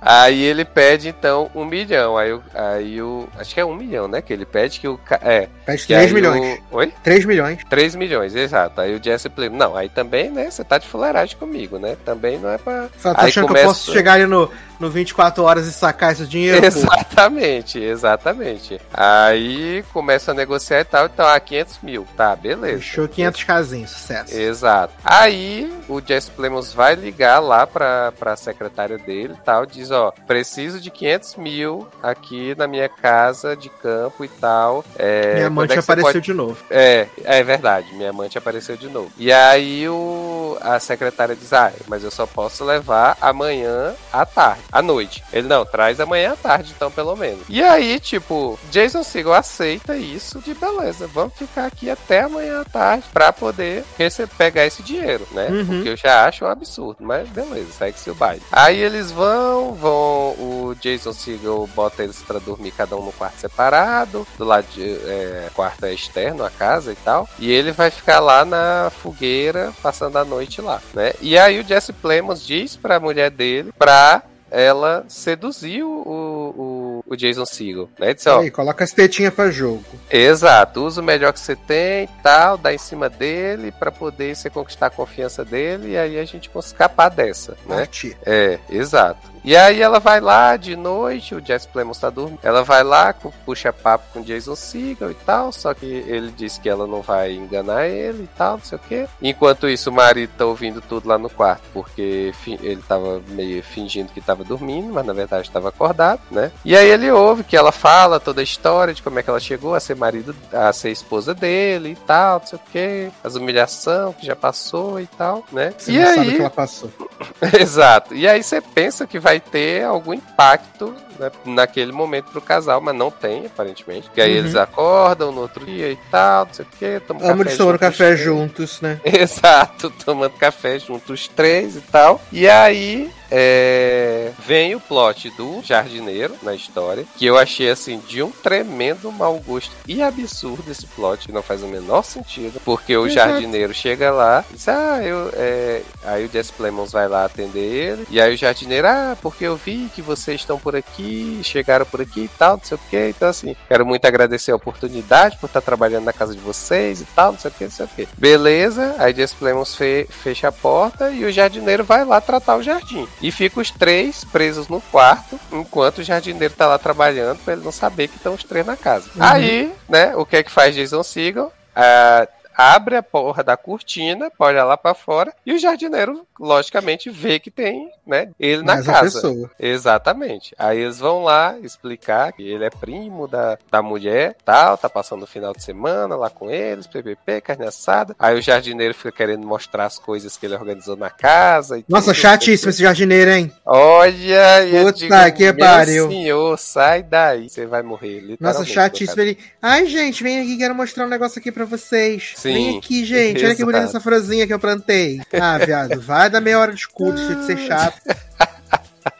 aí ele pede, então, um milhão. Aí, o, aí o. Acho que é um milhão, né? Que ele pede que o. É. Pede 3 milhões. O... Oi? 3 milhões. 3 milhões, exato. Aí o Jesse Plemons, não, aí também, né? Você tá de fuleiragem comigo, né? Também não é pra. Só tá achando começa... que eu posso chegar ali no, no 24 horas e sacar esse dinheiro? Exatamente, pô. exatamente. Aí começa a negociar e tal, então, ah, 500 mil. Tá, beleza. Fechou 500 casinhos, sucesso. Exato. Aí o Jesse Plemons vai ligar lá pra, pra secretária dele e tal, diz, ó, preciso de 500 mil aqui na minha casa de campo e tal. É, minha amante é apareceu pode... de novo. É, é verdade, minha amante apareceu de novo. E aí o, a secretária diz, ah, mas eu só posso levar amanhã à tarde à noite. Ele, não, traz amanhã à tarde, então, pelo menos. E aí, tipo, Jason Segel aceita isso de beleza, vamos ficar aqui até amanhã à tarde pra poder receber, pegar esse dinheiro, né? Uhum. Porque eu já acho um absurdo, mas beleza, segue-se o baile. Aí eles vão, vão, o Jason Segel bota eles pra dormir cada um no quarto separado, do lado de é, quarto é externo, a casa e tal, e ele vai ficar lá na fogueira, passando a noite lá, né? E aí o Jesse Plemons diz pra mulher dele pra ela seduziu o, o, o Jason Segel, né? Disse, ó, aí, coloca as tetinhas pra jogo. Exato, usa o melhor que você tem e tal, dá em cima dele para poder você conquistar a confiança dele e aí a gente consegue escapar dessa, né? Partir. É, exato. E aí ela vai lá de noite, o Jess Plemons tá dormindo. Ela vai lá, puxa papo com o Jason Segel e tal, só que ele diz que ela não vai enganar ele e tal, não sei o quê. Enquanto isso, o marido tá ouvindo tudo lá no quarto, porque ele tava meio fingindo que tava dormindo, mas na verdade estava acordado, né? E aí ele ouve que ela fala toda a história de como é que ela chegou a ser marido, a ser esposa dele e tal, não sei o quê, as humilhações que já passou e tal, né? Você e aí... sabe que ela passou. Exato. E aí você pensa que vai ter algum impacto né, naquele momento pro casal, mas não tem, aparentemente. Que aí uhum. eles acordam no outro dia e tal, não sei o quê, tomam café. Eles tomando café juntos, né? Exato, tomando café juntos os três e tal. E aí é... Vem o plot do jardineiro na história, que eu achei assim de um tremendo mau gosto e absurdo esse plot, não faz o menor sentido, porque o Exato. jardineiro chega lá e diz: Ah, eu. É... Aí o Jess Plemons vai lá atender ele, e aí o jardineiro, ah, porque eu vi que vocês estão por aqui, chegaram por aqui e tal, não sei o que, então assim, quero muito agradecer a oportunidade por estar trabalhando na casa de vocês e tal, não sei o que, não sei o que. Beleza, aí Jess Plemons fe... fecha a porta e o jardineiro vai lá tratar o jardim. E fica os três presos no quarto, enquanto o jardineiro tá lá trabalhando, pra ele não saber que estão os três na casa. Uhum. Aí, né, o que é que faz Jason Segel? Uh, abre a porra da cortina, olha lá para fora, e o jardineiro, logicamente, vê que tem, né, ele na casa. Pessoa. Exatamente. Aí eles vão lá explicar que ele é primo da, da mulher, tal, tá passando o final de semana lá com eles, PPP, carne assada. Aí o jardineiro fica querendo mostrar as coisas que ele organizou na casa. Nossa, tudo, chatíssimo esse jardineiro, hein? Olha, Puta digo, que pariu. senhor, sai daí, você vai morrer, Nossa, chatíssimo ele. Ai, gente, vem aqui, quero mostrar um negócio aqui para vocês. Sim. Vem aqui, gente. Olha que bonita essa franzinha que eu plantei. Ah, viado, vai dar meia hora de escudo, deixa de ser chato.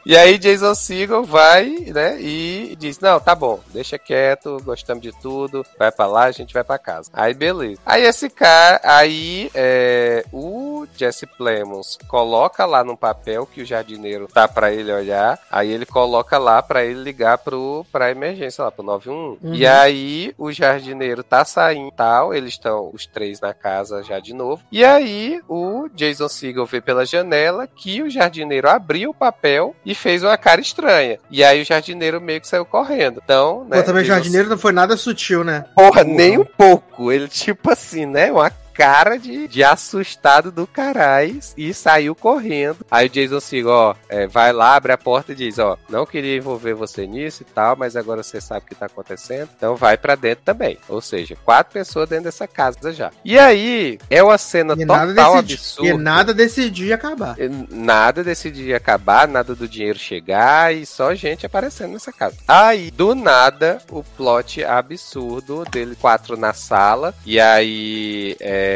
E aí Jason Segel vai, né, e diz, não, tá bom, deixa quieto, gostamos de tudo, vai para lá, a gente vai para casa. Aí beleza. Aí esse cara, aí é, o Jesse Plemons coloca lá no papel que o jardineiro tá para ele olhar, aí ele coloca lá para ele ligar pro pra emergência lá pro 91. Uhum. E aí o jardineiro tá saindo, tal, eles estão os três na casa já de novo. E aí o Jason Segel vê pela janela que o jardineiro abriu o papel e fez uma cara estranha. E aí o jardineiro meio que saiu correndo. Então, né? Pô, também o jardineiro não foi nada sutil, né? Porra, nem um pouco. Ele, tipo assim, né? Uma cara de, de assustado do caralho e saiu correndo. Aí o Jason Segel, ó, é, vai lá, abre a porta e diz, ó, não queria envolver você nisso e tal, mas agora você sabe o que tá acontecendo, então vai para dentro também. Ou seja, quatro pessoas dentro dessa casa já. E aí, é uma cena E total absurda. e nada decidir acabar. Nada decidia acabar, nada do dinheiro chegar e só gente aparecendo nessa casa. Aí, do nada, o plot absurdo dele quatro na sala. E aí é,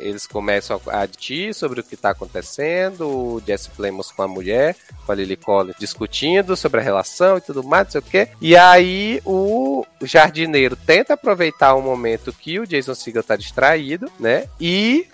eles começam a discutir sobre o que tá acontecendo. O Jesse Plemons com a mulher, com a Lily Collins, discutindo sobre a relação e tudo mais, não sei o quê. E aí o jardineiro tenta aproveitar o momento que o Jason Segel tá distraído, né? E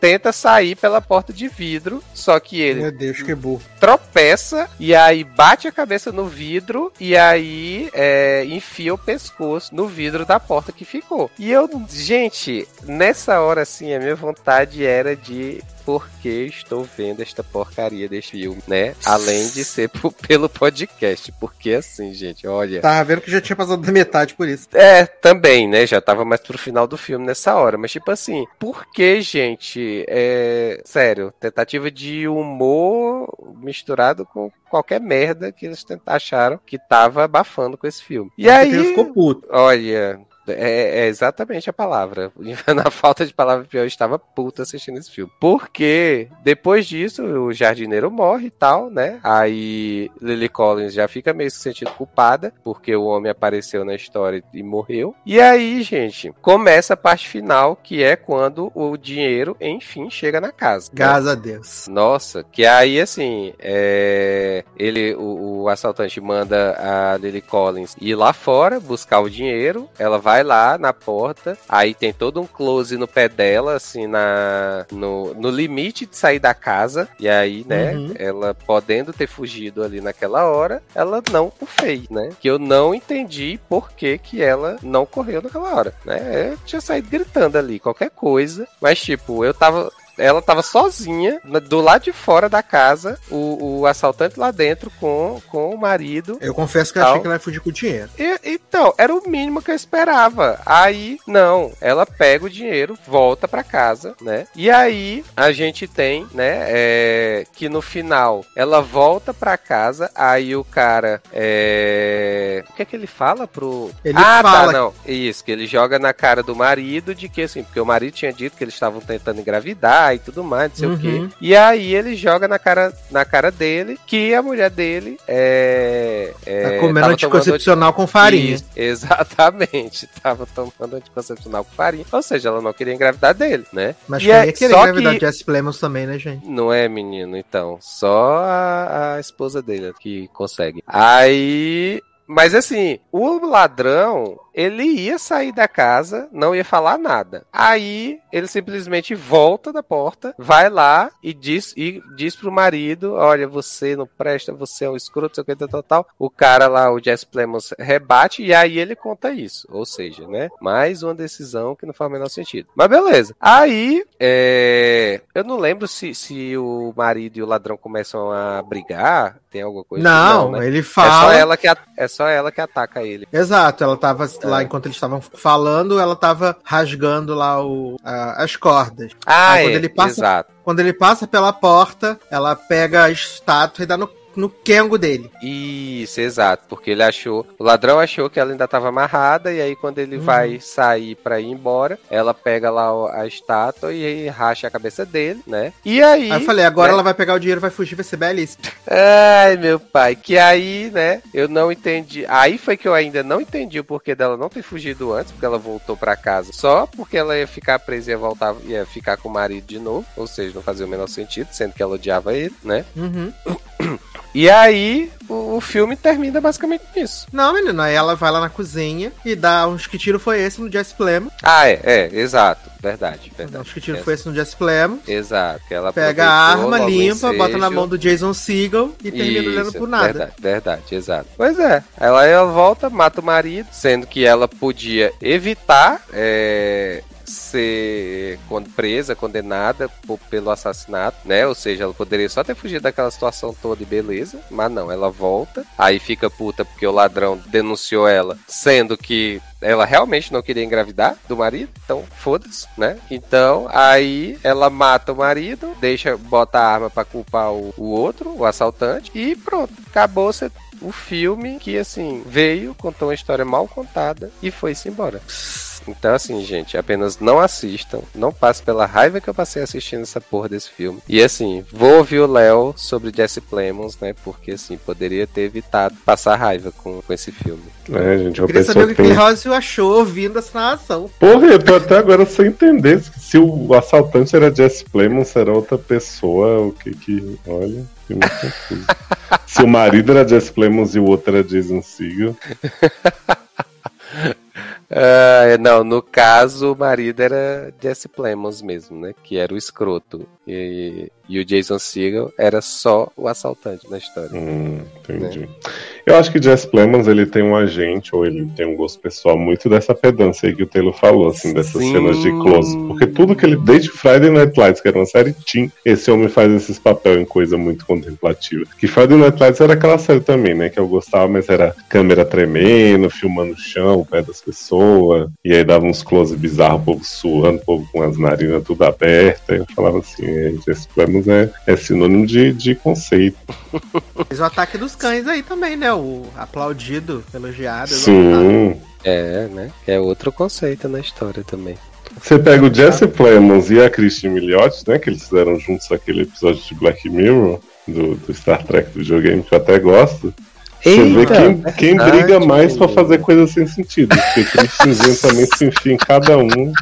tenta sair pela porta de vidro, só que ele Meu Deus, que burro. tropeça e aí bate a cabeça no vidro e aí é, enfia o pescoço no vidro da porta que ficou. E eu, gente, nessa hora assim, a minha vontade era de por que estou vendo esta porcaria deste filme, né? Além de ser pelo podcast, porque assim, gente, olha. Tava vendo que já tinha passado da metade por isso. É, também, né? Já tava mais pro final do filme nessa hora. Mas, tipo assim, por que, gente? É. Sério, tentativa de humor misturado com qualquer merda que eles acharam que tava abafando com esse filme. E aí. Ficou puto. Olha. É, é exatamente a palavra. Na falta de palavra pior, eu estava puto assistindo esse filme. Porque depois disso, o jardineiro morre e tal, né? Aí Lily Collins já fica meio se sentindo culpada, porque o homem apareceu na história e morreu. E aí, gente, começa a parte final, que é quando o dinheiro, enfim, chega na casa. né? Graças a Deus. Nossa, que aí assim, é, ele, o, o assaltante manda a Lily Collins ir lá fora buscar o dinheiro. Ela vai lá na porta, aí tem todo um close no pé dela, assim, na no, no limite de sair da casa. E aí, né, Uhum. ela podendo ter fugido ali naquela hora, ela não o fez, né? Que eu não entendi por que que ela não correu naquela hora, né? Eu tinha saído gritando ali, qualquer coisa, mas tipo, eu tava ela tava sozinha, do lado de fora da casa, o, o assaltante lá dentro com, com o marido. Eu confesso que eu achei que ela ia fugir com o dinheiro. E- então, era o mínimo que eu esperava. Aí, não, ela pega o dinheiro, volta pra casa, né? E aí, a gente tem, né, é, que no final, ela volta pra casa, aí o cara, é... O que é que ele fala pro... Ele ah, fala- tá, não. Isso, que ele joga na cara do marido de que, assim, porque o marido tinha dito que eles estavam tentando engravidar e tudo mais, não sei o Uhum. quê. E aí ele joga na cara, na cara dele que a mulher dele é... é Tá comendo anticoncepcional com farinha. isso, exatamente. Tava tomando anticoncepcional com farinha. Ou seja, ela não queria engravidar dele, né? Mas E quem é- ia querer só engravidar que- Jesse Plemons também, né, gente? Não é, menino, então. Só a, a esposa dele que consegue. Aí. Mas assim, o ladrão, ele ia sair da casa, não ia falar nada. Aí ele simplesmente volta da porta, vai lá e diz, e diz pro marido: Olha, você não presta, você é um escroto, sei o que, tal, tal, tal. O cara lá, o Jess Plemons, rebate e aí ele conta isso. Ou seja, né? Mais uma decisão que não faz o menor sentido. Mas beleza. Aí, é, eu não lembro se, se o marido e o ladrão começam a brigar. Tem alguma coisa? Não, né? ele É só, fala. ela que, a- é só ela que ataca ele. Exato, ela tava. Lá enquanto eles estavam falando, ela tava rasgando lá o, a- as cordas. Ah, Aí é, quando ele passa- exato. Quando ele passa pela porta, ela pega a estátua e dá no, no Kengo dele. Isso, exato. Porque ele achou. O ladrão achou que ela ainda estava amarrada. E aí, quando ele Uhum. vai sair pra ir embora, ela pega lá a estátua e racha a cabeça dele, né? E aí. Aí eu falei, agora né? ela vai pegar o dinheiro, vai fugir, vai ser belíssimo. Ai, meu pai. Que aí, né? Eu não entendi. Aí foi que eu ainda não entendi o porquê dela não ter fugido antes, porque ela voltou pra casa só porque ela ia ficar presa e ia voltar, ia ficar com o marido de novo. Ou seja, não fazia o menor sentido, sendo que ela odiava ele, né? Uhum. E aí, o, o filme termina basicamente nisso. Não, menino, aí ela vai lá na cozinha e dá uns que tiro foi esse no Jesse Plemons. Ah, é, é, exato. Verdade, verdade. uns que tiro foi esse no Jesse Plemons. Exato. Que ela Pega a arma, limpa, bota na mão do Jason Segel e termina olhando Isso, por nada. Verdade, verdade, exato. Pois é, ela, ela volta, mata o marido, sendo que ela podia evitar é, ser presa, condenada por- pelo assassinato, né? Ou seja, ela poderia só ter fugido daquela situação toda e beleza, mas não, ela volta, aí fica puta porque o ladrão denunciou ela, sendo que ela realmente não queria engravidar do marido, então foda-se, né? Então, aí ela mata o marido, deixa, bota a arma pra culpar o, o outro, o assaltante, e pronto, acabou você o filme que, assim, veio, contou uma história mal contada e foi-se embora. Então, assim, gente, apenas não assistam. Não passe pela raiva que eu passei assistindo essa porra desse filme. E, assim, vou ouvir o Léo sobre Jesse Plemons, né? Porque, assim, poderia ter evitado passar raiva com, com esse filme. É, gente, Eu queria saber o que que tem. o Rossio achou ouvindo essa narração. Porra, eu tô até agora sem entender se o assaltante era Jesse Plemons, era outra pessoa, o que que. Olha, fiquei muito confuso. se o marido era Jesse Plemons e o outro era Jason Segel. Ah, não, no caso, o marido era Jesse Plemons mesmo, né? Que era o escroto. E, e o Jason Segel era só o assaltante na história. Hum, entendi. Eu acho que Jesse Plemons ele tem um agente, ou ele tem um gosto pessoal muito dessa pedância aí que o Taylor falou, assim, dessas Sim. cenas de close. Porque tudo que ele, desde Friday Night Lights, que era uma série teen, esse homem faz esses papéis em coisa muito contemplativa. Que Friday Night Lights era aquela série também, né? Que eu gostava, mas era câmera tremendo, filmando o chão, o pé das pessoas, e aí dava uns close bizarros, o povo suando, o povo com as narinas tudo abertas. Eu falava assim, é, Jesse É, é sinônimo de, de conceito. Fez o ataque dos cães aí também, né? O aplaudido, elogiado. Sim. É, né? É outro conceito na história também. Você pega o Jesse Plemons e a Christine Milioti, né? Que eles fizeram juntos aquele episódio de Black Mirror, do, do Star Trek do videogame, que eu até gosto. Você vê quem, quem verdade. briga mais pra fazer coisas sem sentido. Porque Christinezinho também se enfia em cada um.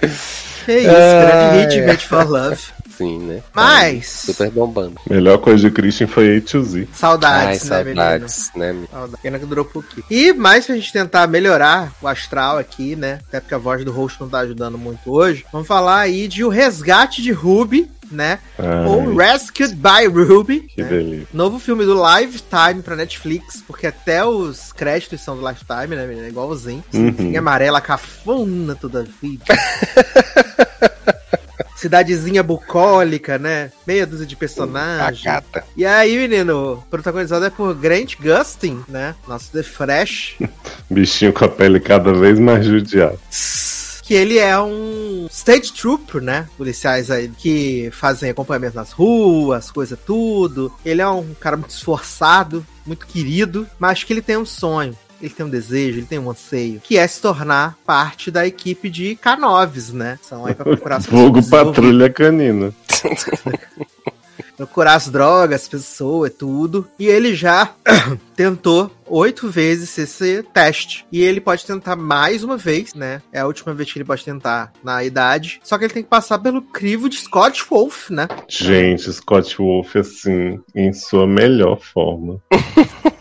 Que isso, hit, é. Made for Love. Sim, né? Mas, Super bombando. Melhor coisa de Christian foi A to Z. saudades, Ai, né, menino? saudades, né? Saudades. Pena que durou pouquinho. E mais pra gente tentar melhorar o astral aqui, né? Até porque a voz do host não tá ajudando muito hoje. Vamos falar aí de O Resgate de Ruby, né? Ai, Ou Rescued by Ruby. que né? delícia. Novo filme do Lifetime pra Netflix, porque até os créditos são do Lifetime, né, menina? Igualzinho. Uhum. Amarela, cafona toda a vida. Cidadezinha bucólica, né? Meia dúzia de personagens. gata. E aí, menino, protagonizado é por Grant Gustin, né? Nosso The Fresh. Bichinho com a pele cada vez mais judiada. que ele é um state trooper, né? Policiais aí que fazem acompanhamento nas ruas, coisa tudo. Ele é um cara muito esforçado, muito querido, mas que ele tem um sonho. Ele tem um desejo, ele tem um anseio, que é se tornar parte da equipe de K9s, né? São aí pra procurar as Fogo. Patrulha Canina. procurar as drogas, pessoa, tudo. E ele já tentou oito vezes esse teste. E ele pode tentar mais uma vez, né? É a última vez que ele pode tentar na idade. Só que ele tem que passar pelo crivo de Scott Wolf, né? Gente, Scott Wolf, assim, em sua melhor forma.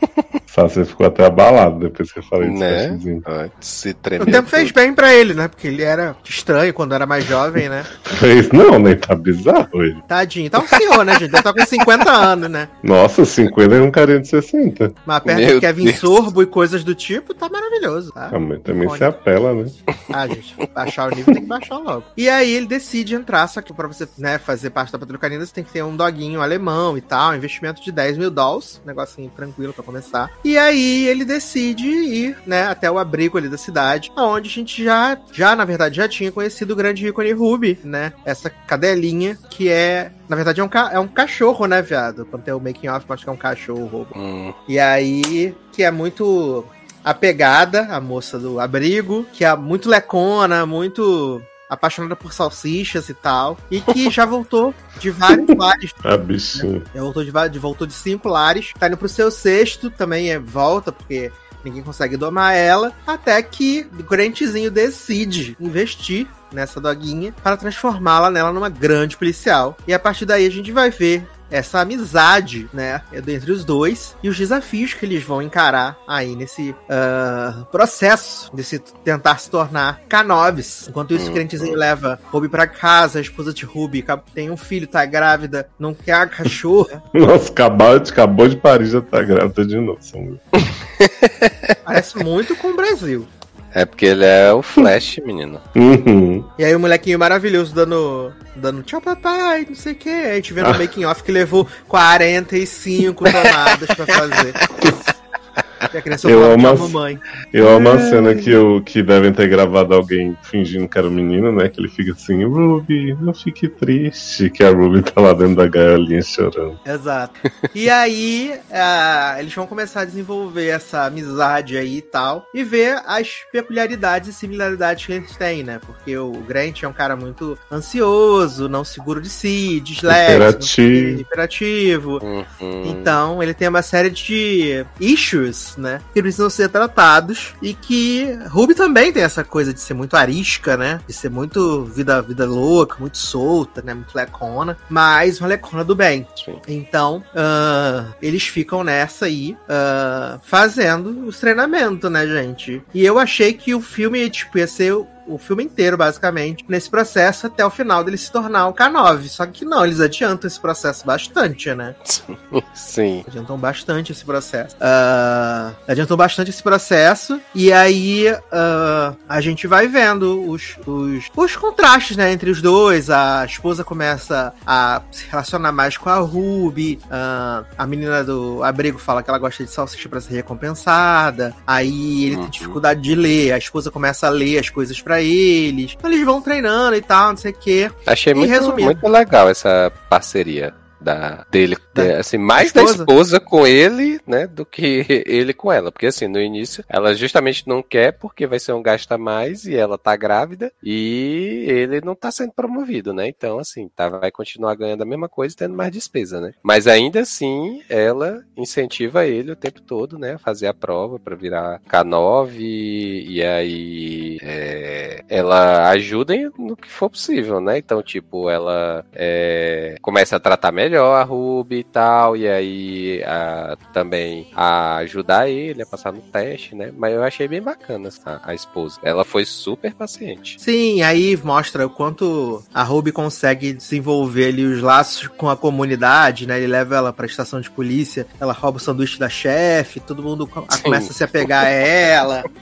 Só você ficou até abalado depois que eu falei disso. Né? Ai, Se O tempo fez bem pra ele, né? Porque ele era estranho quando era mais jovem, né? Fez, não, nem tá bizarro ele. Tadinho. Tá um senhor, né, gente? Ele tá com 50 anos, né? Nossa, 50 é um carinha de 60. Mas perto Meu de Kevin Deus. Sorbo e coisas do tipo, tá maravilhoso, tá? A mãe também Olha. se apela, né? Ah, gente, baixar o nível tem que baixar logo. E aí ele decide entrar, só que pra você né, fazer parte da Patrulha Canina, você tem que ter um doguinho alemão e tal, investimento de 10 mil dólares, negocinho tranquilo pra começar. E aí ele decide ir, né, até o abrigo ali da cidade, onde a gente já, já na verdade, já tinha conhecido o grande ícone Ruby, né, essa cadelinha que é... Na verdade, é um, ca- é um cachorro, né, viado? Quando tem o making off, pode que é um cachorro roubo. Hum, E aí, que é muito apegada, a moça do abrigo, que é muito lecona, muito apaixonada por salsichas e tal, e que já voltou de vários lares, A bichinha. já voltou de- voltou de cinco lares, tá indo pro seu sexto, também é volta, porque ninguém consegue domar ela, até que o Grantezinho decide investir nessa doguinha para transformá-la nela numa grande policial. E a partir daí a gente vai ver essa amizade, né, entre os dois e os desafios que eles vão encarar aí nesse ah, processo de se tentar se tornar K9s. Enquanto isso, o Uhum. Grantezinho leva Ruby pra casa, a esposa de Ruby tem um filho, tá grávida, não quer a cachorra. Nossa, acabou de, acabou de Paris, já tá grávida de novo. Parece muito com o Brasil. É porque ele é o Flash, menino. Uhum. E aí o molequinho maravilhoso dando, dando tchau papai, não sei o que. Aí a gente vendo o making off que levou 45 tomadas pra fazer. E a criança Eu amo tchau as- mamãe. Eu amo a cena que, eu, que devem ter gravado alguém fingindo que era o menino, né? Que ele fica assim, Ruby, não fique triste. Que a Ruby tá lá dentro da gaiolinha chorando. Exato. E aí, ah, eles vão começar a desenvolver essa amizade aí e tal, e ver as peculiaridades e similaridades que eles têm, né? Porque o Grant é um cara muito ansioso, não seguro de si, disléxico, hiperativo. Uhum. Então, ele tem uma série de issues, né? Que precisam ser tratados. E que Ruby também tem essa coisa de ser muito arisca, né? De ser muito vida, vida louca, muito solta, né? Muito lecona. Mas uma lecona do bem. Sim. Então, ah, eles ficam nessa aí, ah, fazendo os treinamentos, né, gente? E eu achei que o filme, tipo, ia ser o, filme inteiro, basicamente, nesse processo até o final dele se tornar o K9. Só que não, eles adiantam esse processo bastante, né? Sim. Adiantam bastante esse processo. Ah, adiantam bastante esse processo. E aí ah, a gente vai vendo os, os, os contrastes, né, entre os dois. A esposa começa a se relacionar mais com a Ruby. ah, a menina do abrigo fala que ela gosta de salsicha pra ser recompensada. Aí ele Uhum. tem dificuldade de ler. A esposa começa a ler as coisas pra eles. Então eles vão treinando e tal, não sei o quê. Achei E muito, resumindo. muito legal essa parceria da, dele. Da- é, assim, mais da esposa? esposa com ele, né? Do que ele com ela. Porque assim, no início, ela justamente não quer porque vai ser um gasto a mais e ela tá grávida e ele não tá sendo promovido, né? Então, assim, tá, vai continuar ganhando a mesma coisa e tendo mais despesa, né? Mas ainda assim, ela incentiva ele o tempo todo, né? A fazer a prova pra virar K9 e aí é, ela ajuda no que for possível, né? Então, tipo, ela é, começa a tratar melhor a Ruby e tal, e aí a- também a ajudar ele a passar no teste, né? Mas eu achei bem bacana a, a esposa. Ela foi super paciente. Sim, aí mostra o quanto a Ruby consegue desenvolver ali os laços com a comunidade, né? Ele leva ela pra estação de polícia, ela rouba o sanduíche da chefe, todo mundo Sim. começa a se apegar a ela.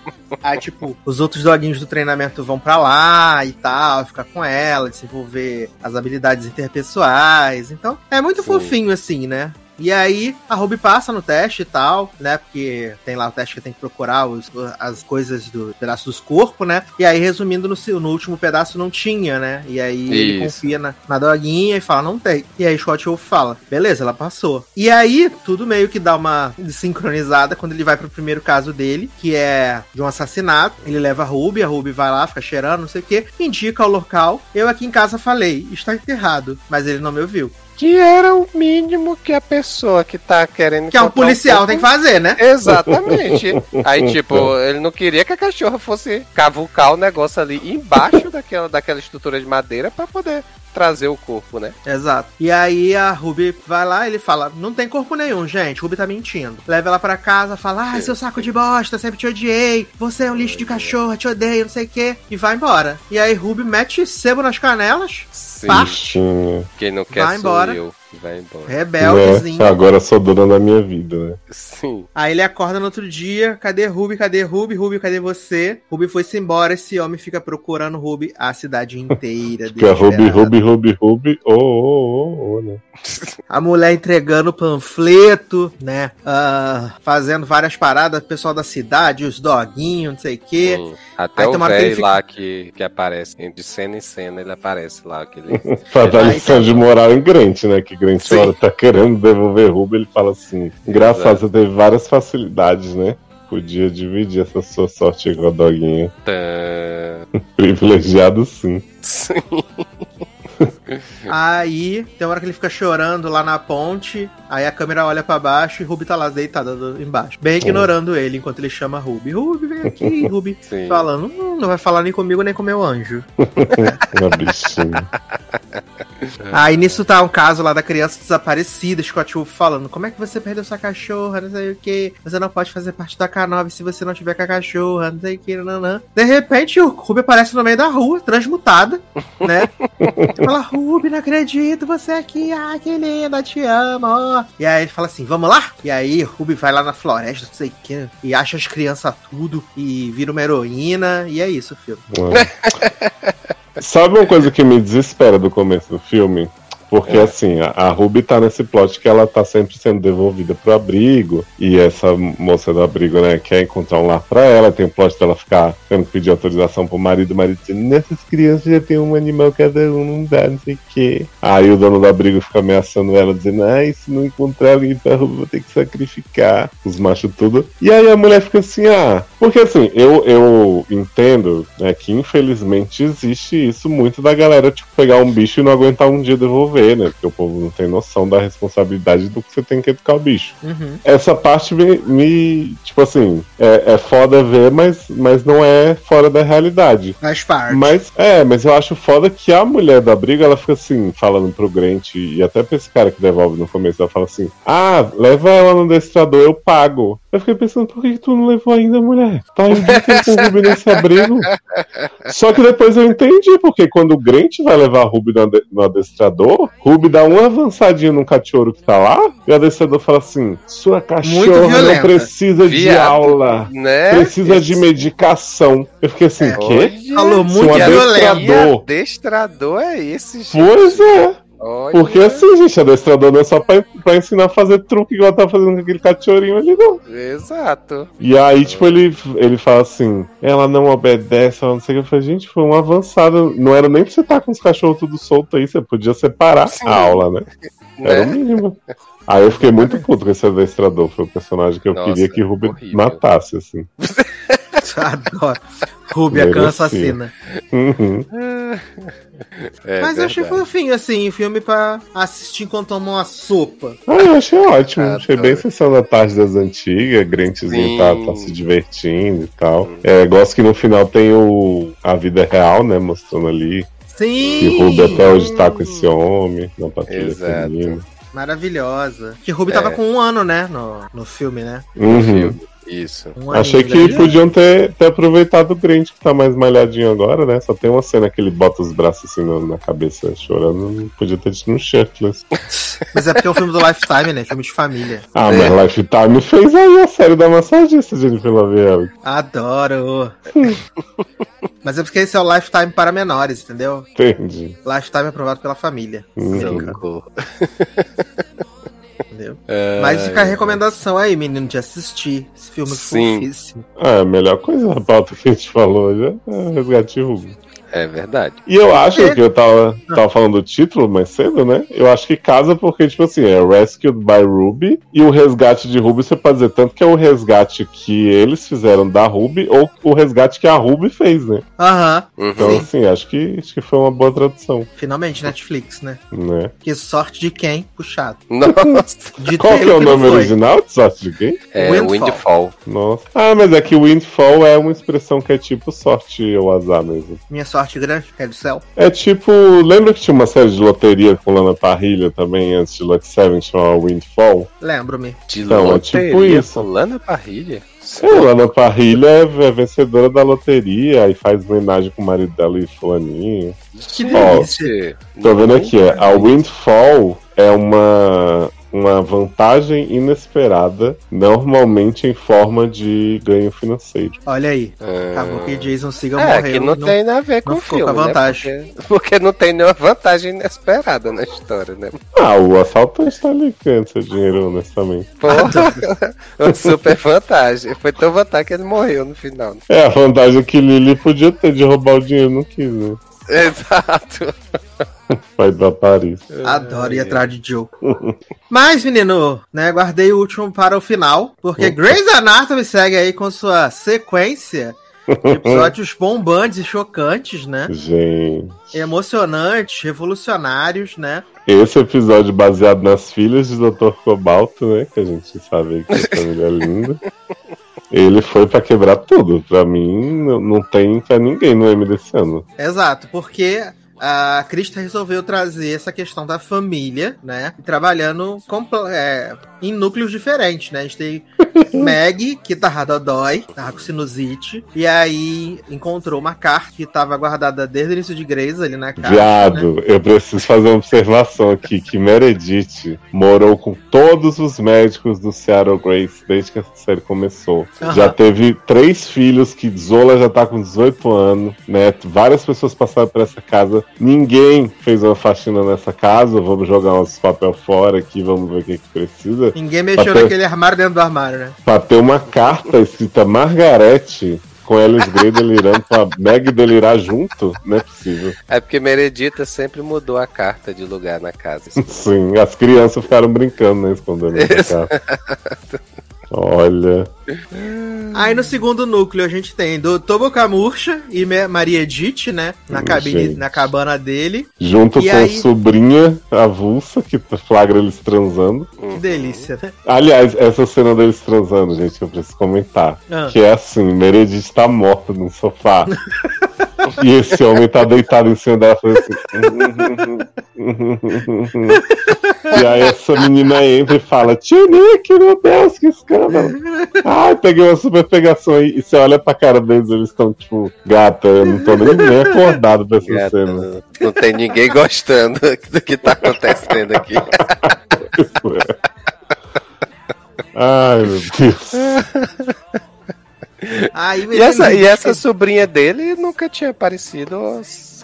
Aí, tipo, os outros doguinhos do treinamento vão pra lá e tal, ficar com ela, desenvolver as habilidades interpessoais. Então, é muito Sim. fofinho assim, né? E aí, a Ruby passa no teste e tal, né? Porque tem lá o teste que tem que procurar os- as coisas do pedaço dos corpos, né? E aí, resumindo, no, no último pedaço não tinha, né? E aí ele Isso. confia na, na doguinha e fala, não tem. E aí Scott Wolf fala, beleza, ela passou. E aí, tudo meio que dá uma sincronizada quando ele vai pro primeiro caso dele, que é de um assassinato. Ele leva a Ruby, a Ruby vai lá, fica cheirando, não sei o quê, indica o local. Eu aqui em casa falei, está enterrado, mas ele não me ouviu. Que era o mínimo que a pessoa que tá querendo. Que é um policial corpo- tem que fazer, né? Exatamente. Aí, tipo, ele não queria que a cachorra fosse cavucar o negócio ali embaixo daquela, daquela estrutura de madeira pra poder trazer o corpo, né? Exato. E aí a Ruby vai lá ele fala: Não tem corpo nenhum, gente. Ruby tá mentindo. Leva ela pra casa, fala: Ai, seu saco de bosta, sempre te odiei. Você é um lixo de cachorro, te odeio, não sei o quê. E vai embora. E aí Ruby mete sebo nas canelas, Sim. parte, Tinha. Quem não quer Vai sou embora. eu. Vai embora. rebeldezinho. Né? Agora sou dona da minha vida, né? Sim. Aí ele acorda no outro dia, cadê Ruby, cadê Ruby, Ruby, cadê você? Ruby foi-se embora, esse homem fica procurando Ruby a cidade inteira. Porque a Ruby. Ruby, Ruby, Ruby, ô, ô, ô, ô, né? A mulher entregando panfleto, né? Ah, fazendo várias paradas, pessoal da cidade, os doguinhos, não sei o quê. Sim. Até Aí o velho fica- lá que, que aparece, de cena em cena, ele aparece lá. Aquele... Pra dar lição de moral em Grant, né? Que Grant Sim. hora tá querendo devolver Ruby, ele fala assim: engraçado, você teve várias facilidades, né? Podia dividir essa sua sorte com a doguinha. Tã. Privilegiado sim. Sim. Aí tem uma hora que ele fica chorando lá na ponte. Aí a câmera olha pra baixo e Ruby tá lá deitada embaixo. Bem ignorando ele enquanto ele chama Ruby. Ruby, vem aqui, Ruby. Sim. Falando, "Hum, não vai falar nem comigo nem com meu anjo. Uma bichinha. Aí nisso tá um caso lá da criança desaparecida, Scott Wolf falando: Como é que você perdeu sua cachorra? Não sei o que. Você não pode fazer parte da K9 se você não tiver com a cachorra, não sei o que, não, não. De repente o Ruby aparece no meio da rua, transmutada, né? fala: Ruby, não acredito, você aqui, ah, que linda, te amo, ó. E aí ele fala assim: Vamos lá? E aí Ruby vai lá na floresta, não sei o que, e acha as crianças tudo, e vira uma heroína, e é isso o filme. Sabe uma coisa que me desespera do começo do filme? Porque É. assim, a, a Ruby tá nesse plot que ela tá sempre sendo devolvida pro abrigo. E essa moça do abrigo, né, quer encontrar um lar pra ela. Tem o plot dela ficar tendo que pedir autorização pro marido. O marido dizendo, nessas crianças já tem um animal cada um, não dá, não sei o quê. Aí o dono do abrigo fica ameaçando ela, dizendo, ai, se não encontrar alguém pra Ruby, vou ter que sacrificar os machos tudo. E aí a mulher fica assim, ah. Porque assim, eu, eu entendo né, que infelizmente existe isso muito da galera, tipo, pegar um bicho e não aguentar um dia devolver, né? Porque o povo não tem noção da responsabilidade do que você tem que educar o bicho. Uhum. Essa parte me, me- tipo assim, é, é foda ver, mas, mas não é fora da realidade. Faz parte. Mas, é, mas eu acho foda que a mulher da briga, ela fica assim, falando pro Grant e até pra esse cara que devolve no começo, ela fala assim: Ah, leva ela no destrador, eu pago. Eu fiquei pensando, por que tu não levou ainda, mulher? Tá em com o Ruby nesse abrigo. Só que depois eu entendi, porque quando o Grant vai levar a Ruby no adestrador, Ruby dá uma avançadinha no cachorro que tá lá, e o adestrador fala assim: Sua cachorra não precisa de Viado. aula. Né? Precisa de Esse- medicação. Eu fiquei assim, É. quê? Falou muito um adestrador. Que adestrador é esse, gente? Pois é. Olha. Porque assim, gente, adestrador não é só pra, pra ensinar a fazer truque igual tá fazendo com aquele cachorrinho ali, não. Exato. E aí, tipo, ele, ele fala assim, ela não obedece, ela não sei o que. Eu falei, gente, foi uma avançada. Não era nem pra você estar com os cachorros tudo solto aí, você podia separar Sim. a aula, né? Era o Né? mínimo. Aí eu fiquei muito puto com esse adestrador. Foi o personagem que eu Nossa, queria que Ruby horrível. matasse, assim. Adoro. Ruby, a Merecia. cã assassina. Uhum. É Mas eu achei verdade. fofinho, assim, o filme pra assistir enquanto toma uma sopa. Ah, eu achei ótimo. Ah, achei tá. bem sessão da tarde das antigas. Grantzinho tá, tá se divertindo e tal. É, gosto que no final tem o, a vida real, né? Mostrando ali. Sim! E o Ruby até hoje tá com esse homem na patrulha Exato. feminina. Maravilhosa. Que Ruby É. tava com um ano, né? No, no filme, né? Uhum. Filme. Isso. Um Achei que podiam ter, ter aproveitado o Grant, que tá mais malhadinho agora, né? Só tem uma cena que ele bota os braços assim na, na cabeça chorando. Podia ter tido um shirtless. Mas é porque é um filme do Lifetime, né? Filme de família. Ah, É. mas Lifetime fez aí a série da massagista, Jennifer Love. Adoro! Mas é porque esse é o Lifetime para menores, entendeu? Entendi. Lifetime aprovado pela família. Uhum. Entendeu? É, Mas fica a recomendação aí, menino, de assistir esse filme Sim. fofíssimo. Ah, a melhor coisa da pauta que a gente falou já é Resgate Ruby. É verdade. E eu acho É. que eu tava, tava falando do título mais cedo, né? Eu acho que casa porque, tipo assim, é Rescued by Ruby e o resgate de Ruby você pode dizer tanto que é o resgate que eles fizeram da Ruby ou o resgate que a Ruby fez, né? Aham, Então, Uhum. assim, acho que, acho que foi uma boa tradução, finalmente Netflix, né? né? Que sorte de quem? Puxado. Nossa. De Qual que é o nome original de sorte de quem? É Windfall. Windfall. Nossa. Ah, mas é que Windfall é uma expressão que é tipo sorte ou azar mesmo. Minha sorte grande, que é do céu. É tipo, lembra que tinha uma série de loteria com Lana Parrilha também antes de Lucky Seven, que chamava Windfall? Lembro-me. De Então, é loteria tipo isso. com Lana Parrilha. É, Lana Parrilha é é vencedora da loteria e faz homenagem com o marido dela e fulaninho. Que Ó, delícia. Tô vendo aqui, é, a Windfall é uma, uma vantagem inesperada, normalmente em forma de ganho financeiro. Olha aí. Ah. Acabou que Jason Siga É, morreu. que não, tem nada a ver com não o filme, com a vantagem. Né? Porque, porque não tem nenhuma vantagem inesperada na história, né? Ah, o assaltante tá ali ganhando seu dinheiro, honestamente. Porra, uma super vantagem. Foi tão vantagem que ele morreu no final. É, a vantagem que Lily podia ter de roubar o dinheiro, não quis, né? Exato. Vai pra Paris. Adoro ir atrás de Joe. Mas, menino, né, guardei o último para o final, porque Grey's Anatomy segue aí com sua sequência de episódios bombantes e chocantes, né? Gente. Emocionantes, revolucionários, né? Esse episódio baseado nas filhas de Dr. Cobalto, né? Que a gente sabe que a família é linda. Ele foi pra quebrar tudo. Pra mim, não- não tem pra ninguém no M desse ano. Exato, porque a Krista resolveu trazer essa questão da família, né? Trabalhando é, em núcleos diferentes, né? A gente tem Meg, que tava dodói, tava com sinusite, e aí encontrou uma carta que tava guardada desde o início de Grey's ali na casa. Viado, né? eu preciso fazer uma observação aqui, que Meredith morou com todos os médicos do Seattle Grace desde que essa série começou. Uhum. Já teve três filhos, que Zola já tá com 18 anos, né? Várias pessoas passaram por essa casa. Ninguém fez uma faxina nessa casa. Vamos jogar uns papel fora aqui, vamos ver o que, que precisa. Ninguém mexeu ter... naquele armário dentro do armário, né? Pra ter uma carta escrita Margarete com Alice Grey delirando, com a Meg delirar junto, não é possível. É porque Meredita sempre mudou a carta de lugar na casa. Sim, as crianças ficaram brincando, né? Escondendo essa carta. Olha. Aí no segundo núcleo a gente tem do Toboka Murcha e Maria Edith, né? Na cabine, na cabana dele. Junto e com aí... a sobrinha avulsa que flagra eles transando. Que delícia, né? Aliás, essa cena deles transando, gente, eu preciso comentar. Ah. Que é assim, Meredith tá morta no sofá. e esse homem tá deitado em cima dela fazendo assim. e aí essa menina entra e fala: Tio Nick, meu Deus, que escândalo. Ai, peguei uma super pegação aí. E você olha pra cara deles, eles estão tipo, gata, eu não tô nem, nem acordado pra essa gata, cena. Não, não tem ninguém gostando do que tá acontecendo aqui. Ai, meu Deus. Aí, e, essa, e essa sobrinha dele nunca tinha aparecido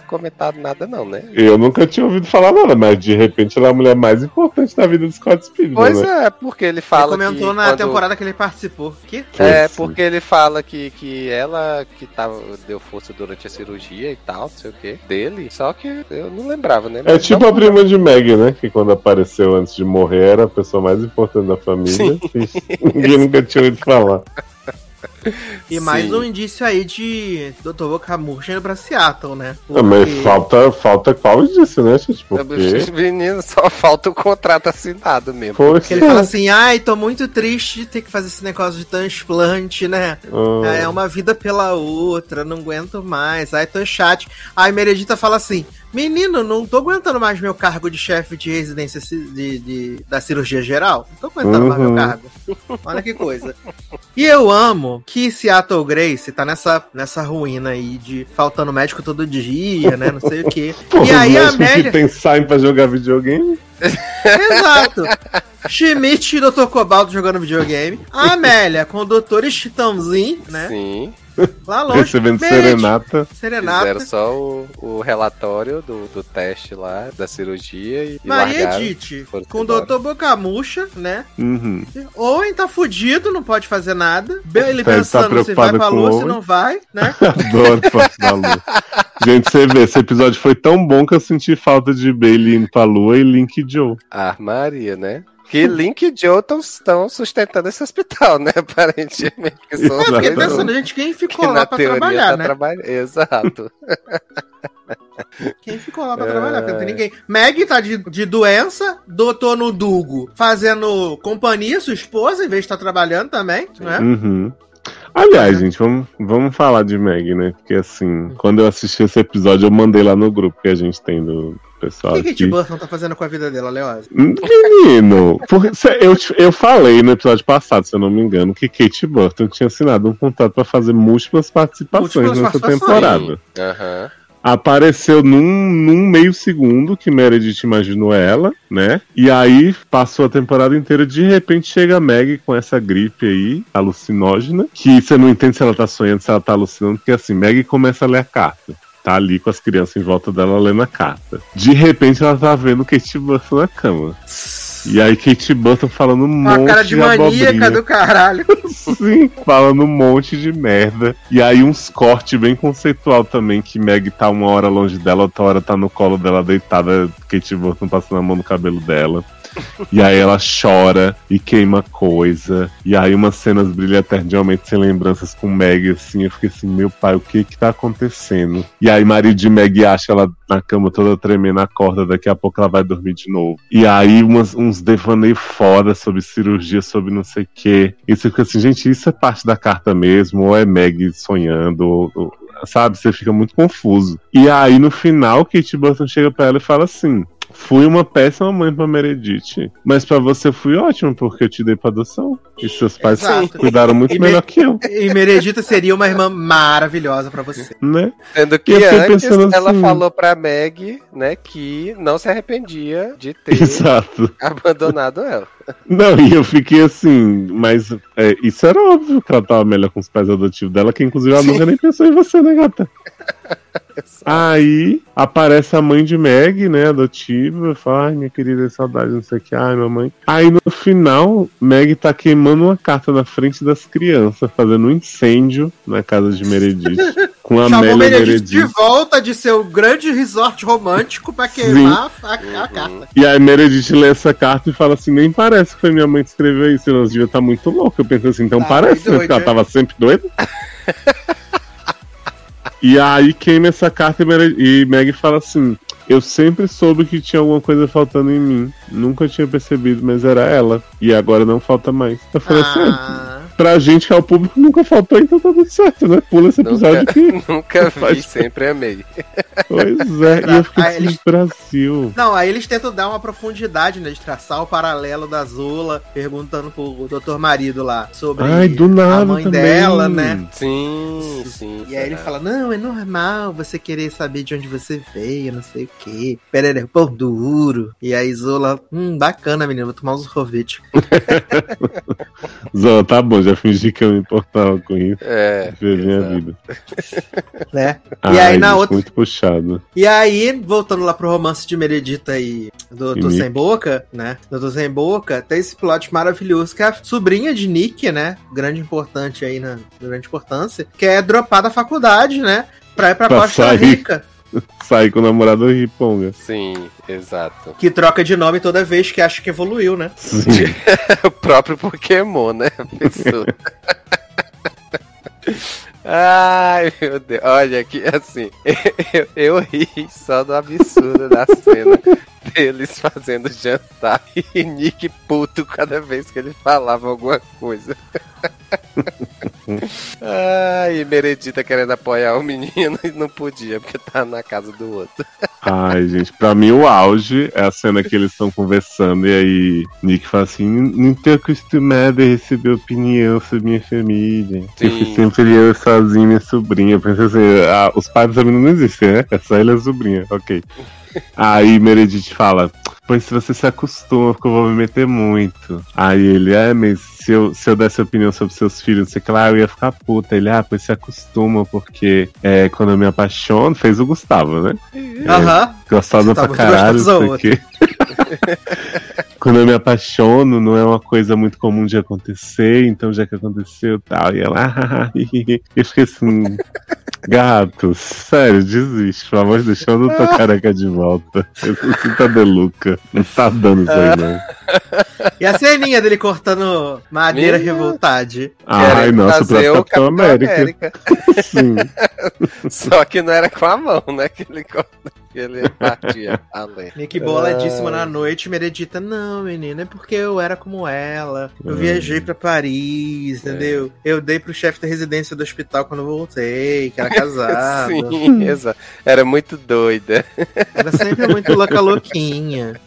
comentado nada, não, né? Eu nunca tinha ouvido falar nada, mas de repente ela é a mulher mais importante da vida do Scott Speed. Pois né? é, porque ele fala. Ele comentou na quando... temporada que ele participou. Que? É, porque ele fala que, que ela que tava, deu força durante a cirurgia e tal, não sei o que, dele. Só que eu não lembrava, né? É mas é tipo a prima de Meg, né? Que quando apareceu antes de morrer era a pessoa mais importante da família. Sim. Ninguém nunca tinha ouvido falar. E mais um indício aí de Dr. Bokamurcha indo pra Seattle, né? Porque... Mas falta, falta qual indício, né, gente? Porque... Menino, só falta o contrato assinado mesmo. Porque ele fala assim, ai, tô muito triste de ter que fazer esse negócio de transplante, né? Ah. É uma vida pela outra, não aguento mais. Ai, tô chato. Aí Meredita fala assim, Menino, não tô aguentando mais meu cargo de chefe de residência de, de, da cirurgia geral. Não tô aguentando uhum. mais meu uhum. cargo. Olha que coisa. E eu amo que Seattle Grace tá nessa, nessa ruína aí de faltando médico todo dia, né? Não sei o quê. Pô, e aí a Amélia. que tem saem pra jogar videogame? Exato. Schmidt e Dr. Cobalto jogando videogame. A Amélia com o Dr. Chitãozinho, né? Sim. Lá longe. Recebendo serenata. Serenata. Fizeram só o, o relatório do, do teste lá, da cirurgia e Maria Edith, com o doutor Bocamucha, né? Uhum. Owen tá fudido, não pode fazer nada. Ele tá pensando tá se vai pra lua, se não vai, né? Adoro pra lua. Gente, você vê, esse episódio foi tão bom que eu senti falta de Bailey indo pra lua e Link Joe. Armaria, né? Que Link e Joe estão sustentando esse hospital, né? Aparentemente. Que são eu fiquei pensando, gente, quem ficou que lá pra trabalhar, tá né? Traba... Exato. Quem ficou lá pra é... trabalhar? Porque não tem ninguém. Meg tá de, de doença, doutor no Dugo fazendo companhia, sua esposa, em vez de estar tá trabalhando também, né? Uhum. Aliás, gente, vamos, vamos falar de Meg, né? Porque assim, quando eu assisti esse episódio, eu mandei lá no grupo que a gente tem do, pessoal. O que, Kate Burton tá fazendo com a vida dela, Leoz? Menino, eu, eu falei no episódio passado, se eu não me engano, que Kate Burton tinha assinado um contrato para fazer múltiplas participações múltiplas nessa participações. temporada. Aham. Uhum apareceu num, num, meio segundo que Meredith imaginou ela, né? E aí passou a temporada inteira, de repente chega a Meg com essa gripe aí, alucinógena, que você não entende se ela tá sonhando, se ela tá alucinando, porque assim, Meg começa a ler a carta tá ali com as crianças em volta dela lendo a carta. De repente ela tá vendo Kate Burton na cama. E aí Kate Burton falando um monte de cara de, de maníaca do caralho. Sim, falando um monte de merda. E aí uns cortes bem conceitual também, que Meg tá uma hora longe dela, outra hora tá no colo dela deitada, Kate Burton passando a mão no cabelo dela. E aí ela chora e queima coisa. E aí umas cenas brilham eternamente sem lembranças com Meg, assim. Eu fiquei assim, meu pai, o que que tá acontecendo? E aí marido de Meg acha ela na cama toda tremendo, acorda, daqui a pouco ela vai dormir de novo. E aí umas, uns devaneios foda sobre cirurgia, sobre não sei o quê. E você fica assim, gente, isso é parte da carta mesmo? Ou é Meg sonhando? Ou, ou sabe? Você fica muito confuso. E aí, no final, Kate Burton chega pra ela e fala assim: Fui uma péssima mãe pra Meredith, mas pra você fui ótima, porque eu te dei pra adoção. E seus pais Exato. cuidaram muito E melhor que eu, E Meredita seria uma irmã maravilhosa pra você. né? Sendo que antes pensando ela assim- falou pra Meg, né, que não se arrependia de ter Exato. abandonado ela. Não, e eu fiquei assim, mas é, isso era óbvio que ela tava melhor com os pais adotivos dela, que inclusive ela nunca nem pensou em você, né, gata? Aí aparece a mãe de Meg, né, adotiva, fala, ai, minha querida, saudade, não sei o que, ai, mamãe. Aí no final, Meg tá queimando uma carta na frente das crianças, fazendo um incêndio na casa de Meredith, com a Chamou Amélia Meredith de Meredith. volta de seu grande resort romântico pra queimar a, a carta. E aí Meredith lê essa carta e fala assim, nem parece que foi minha mãe que escreveu isso, ela devia estar muito louca. Eu pensei assim, então Tá parece, né? Porque ela é. tava sempre doida. e aí queima essa carta e, Meg fala assim, eu sempre soube que tinha alguma coisa faltando em mim. Nunca tinha percebido, mas era ela. E agora não falta mais. Eu falei assim, Ah, pra gente que é o público nunca faltou, então tá tudo certo, né? Pula esse episódio Nunca, que. nunca vi, Faz- sempre amei. Pois é, e eu fiquei Aí assim, eles- Brasil. Não, aí eles tentam dar uma profundidade, né? De traçar o paralelo da Zula, perguntando pro doutor marido lá sobre Ai, do nada a mãe também. dela, né? Sim, sim. E aí ele será? fala, não, é normal você querer saber de onde você veio, não sei o quê. Perere, pão duro. E aí Zola, hum, bacana, menino, vou tomar uns sorvete. Zó, tá bom, já fingi que eu me importava com isso. É. Viver minha vida. Né? Ai, aí na outra- Muito puxado. E aí, voltando lá pro romance de Meredita e do Doutor. Sem Boca, né? Doutor Sem Boca, tem esse plot maravilhoso que é a sobrinha de Nick, né? Grande importante aí na grande importância, que é dropar da faculdade, né? Pra ir pra Pra Costa sair. Rica, Sair com o namorado do Riponga. Sim, exato. que troca de nome toda vez que acha que evoluiu, né? Sim. o próprio Pokémon, né? Ai, meu Deus. Olha aqui, assim, eu, eu ri só do absurdo da cena deles fazendo jantar e Nick puto cada vez que ele falava alguma coisa. Ai, Meredita querendo apoiar o menino e não podia, porque tá na casa do outro. Ai, gente, pra mim o auge é a cena que eles estão conversando e aí Nick fala assim: não tô acostumado a receber opinião sobre minha família. Eu fui Sim. sempre eu sozinho minha sobrinha. Eu pensei assim: ah, os pais da menina não existem, né? É só ele e a sobrinha, ok. Aí Meredith fala: Pois se você se acostuma, porque eu vou me meter muito. Aí ele, é, mas se eu, se eu desse opinião sobre seus filhos, não sei o que lá, eu ia ficar puta. Ele, ah, pois se acostuma, porque é, quando eu me apaixono, fez o Gustavo, né? Aham. Gostosa Tá pra caralho, não sei o quê. Quando eu me apaixono, não é uma coisa muito comum de acontecer, então já que aconteceu tal. E ela, ah, eu fiquei assim, gatos, sério, desiste, pelo amor de Deus, chama o doutor careca de volta. Eu sou assim, tá deluca, não tá dando isso aí, não. E a ceninha dele cortando madeira Minha. revoltade. Ai, nossa, pra fazer o Capitão América. Sim. Só que não era com a mão, né? Que ele, co- que ele partia além. Nick Ai. na noite, Meredita, não, menina, é porque eu era como ela. Eu Hum. viajei pra Paris, entendeu? Eu dei pro chefe da residência do hospital quando voltei, que era casado. Sim, exato. Era muito doida. Era sempre muito louca louquinha.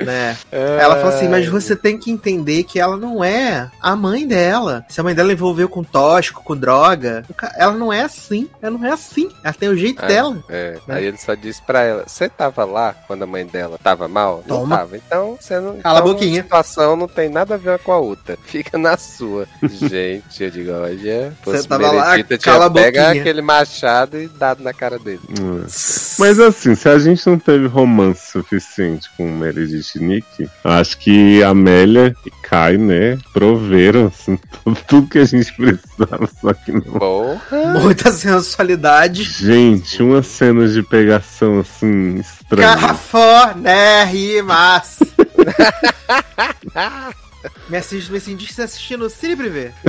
Né? Ela fala assim, mas você tem que entender que ela não é a mãe dela. Se a mãe dela envolveu com tóxico, com droga, ela não é assim. Ela não é assim. Ela tem o jeito Ah, dela. É, Né? Aí ele só disse pra ela: Você tava lá quando a mãe dela tava mal? Não Toma. tava. Então você não. Cala a então, boquinha. A situação não tem nada a ver com a outra. Fica na sua. Gente, eu digo: Olha, Você tava lá, cala a pega boquinha. aquele machado e dado na cara dele. Hum. Mas assim, se a gente não teve romance suficiente com Meredith e Nick, acho que Amélia e Kai, né, proveram assim, tudo, que a gente precisava, só que não. Porra! Muita sensualidade. Gente, umas cenas de pegação assim, estranhas. Cafonérrimas. me assiste, me senti assistindo o Cine Privé.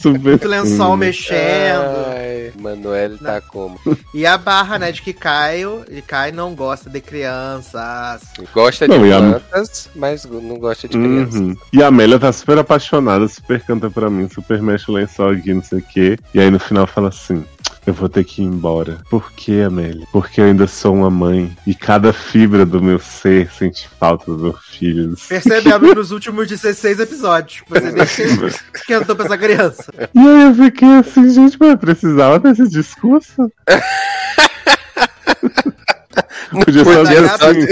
Super Muito lençol mexendo. Ai, Manoel tá como? E a barra, né, de que Caio, e Caio não gosta de crianças. Gosta Não, de e a- plantas, mas não gosta de crianças. Uhum. E a Amélia tá super apaixonada, super canta pra mim, super mexe o lençol aqui, não sei o quê. E aí no final fala assim: eu vou ter que ir embora. Por que, Amélia? Porque eu ainda sou uma mãe e cada fibra do meu ser sente falta do meu filho. Percebemos nos últimos 16 episódios. Você nem esquentou pra essa criança. E aí eu fiquei assim, gente, mas eu precisava desse discurso? Podia só dizer assim.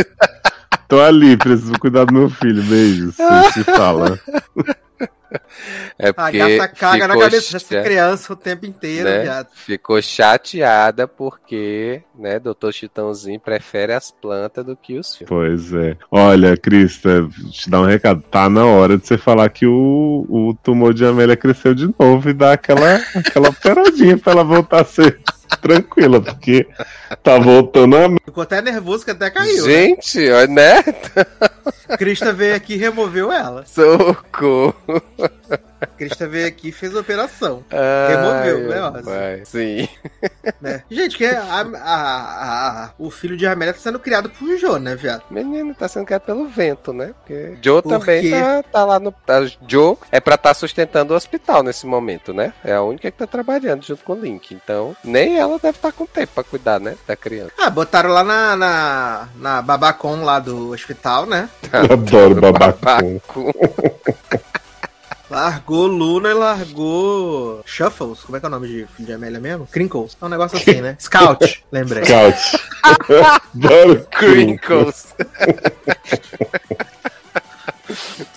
Tô ali, preciso cuidar do meu filho. Beijos. Gente se fala. É A porque gata caga na cabeça dessa criança o tempo inteiro, né? viado. Ficou chateada porque, né, Doutor Chitãozinho prefere as plantas do que os filhos. Pois é. Olha, Crista, te dar um recado. Tá na hora de você falar que o, o tumor de Amélia cresceu de novo e dar aquela, aquela operadinha pra ela voltar a ser tranquila, porque tá voltando a. Ficou até nervoso que até caiu. né? Gente, ó, né? Crista veio aqui e removeu ela. Socorro. Crista veio aqui e fez a operação. Ai, Removeu, né, vai. Sim. Né? Gente, que a, a- a- o filho de Amélia tá sendo criado por Jô, né, viado? Menino, tá sendo criado pelo vento, né? Porque Joe Por também quê? tá, tá lá no. Tá, Joe é pra estar sustentando o hospital nesse momento, né? É a única que tá trabalhando junto com o Link. Então, nem ela deve estar com tempo pra cuidar, né? Da criança. Ah, botaram lá na, na, na Babacom lá do hospital, né? Eu adoro babaco. Babaco. Largou Luna e largou Shuffles. Como é que é o nome de filho de Amélia mesmo? Crinkles. É um negócio assim, né? Scout, lembrei. Scout. Crinkles.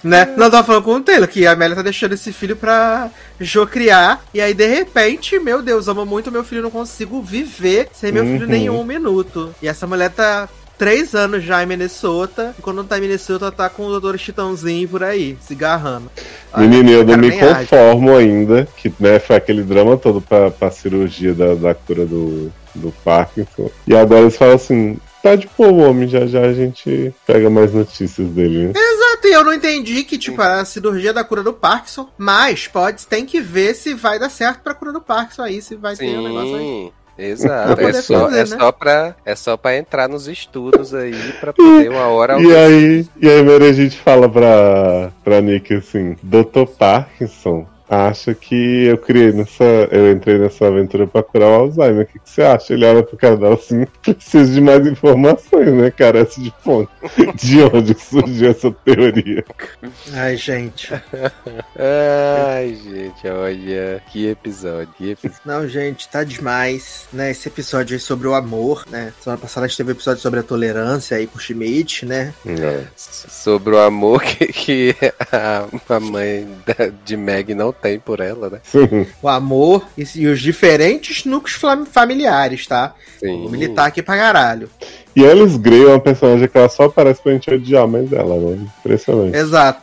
Né? Não, eu tava falando com o Taylor que a Amélia tá deixando esse filho pra Jo criar. E aí, de repente, meu Deus, amo muito meu filho, não consigo viver sem meu filho Uhum. nem um minuto. E essa mulher tá três anos já em Minnesota. E quando não tá em Minnesota, tá com o doutor Chitãozinho por aí, se garrando. Menino, eu não me nem age. conformo ainda, que né, foi aquele drama todo pra, pra cirurgia da, da cura do, do Parkinson. E agora eles falam assim, tá de boa o homem, já já a gente pega mais notícias dele, né? Exato, e eu não entendi que, tipo, a cirurgia da cura do Parkinson, mas pode, tem que ver se vai dar certo pra cura do Parkinson aí, se vai ter um negócio aí. Exato, é só, fazer, é, né? só pra, é só pra entrar nos estudos aí, pra poder uma hora E aí, e aí Mary, a gente fala pra, pra Nick assim, Dr. Parkinson acha que eu criei nessa. Eu entrei nessa aventura pra curar o Alzheimer. O que, que você acha? Ele olha pro cara dela assim, preciso de mais informações, né? Carece de fonte. De onde surgiu essa teoria? Ai, gente. Ai, gente, olha, que episódio, que episódio. Não, gente, tá demais, né? Esse episódio aí sobre o amor, né? Semana passada a gente teve um episódio sobre a tolerância aí com o Schmidt, né? Sobre o amor que, que a, a mãe da- de Meg não tem por ela, né? Sim. O amor e, e os diferentes núcleos familiares, tá? Sim. Vou militar aqui pra caralho. E a Alice Grey é uma personagem que ela só aparece pra gente odiar mais ela, né? Impressionante. Exato.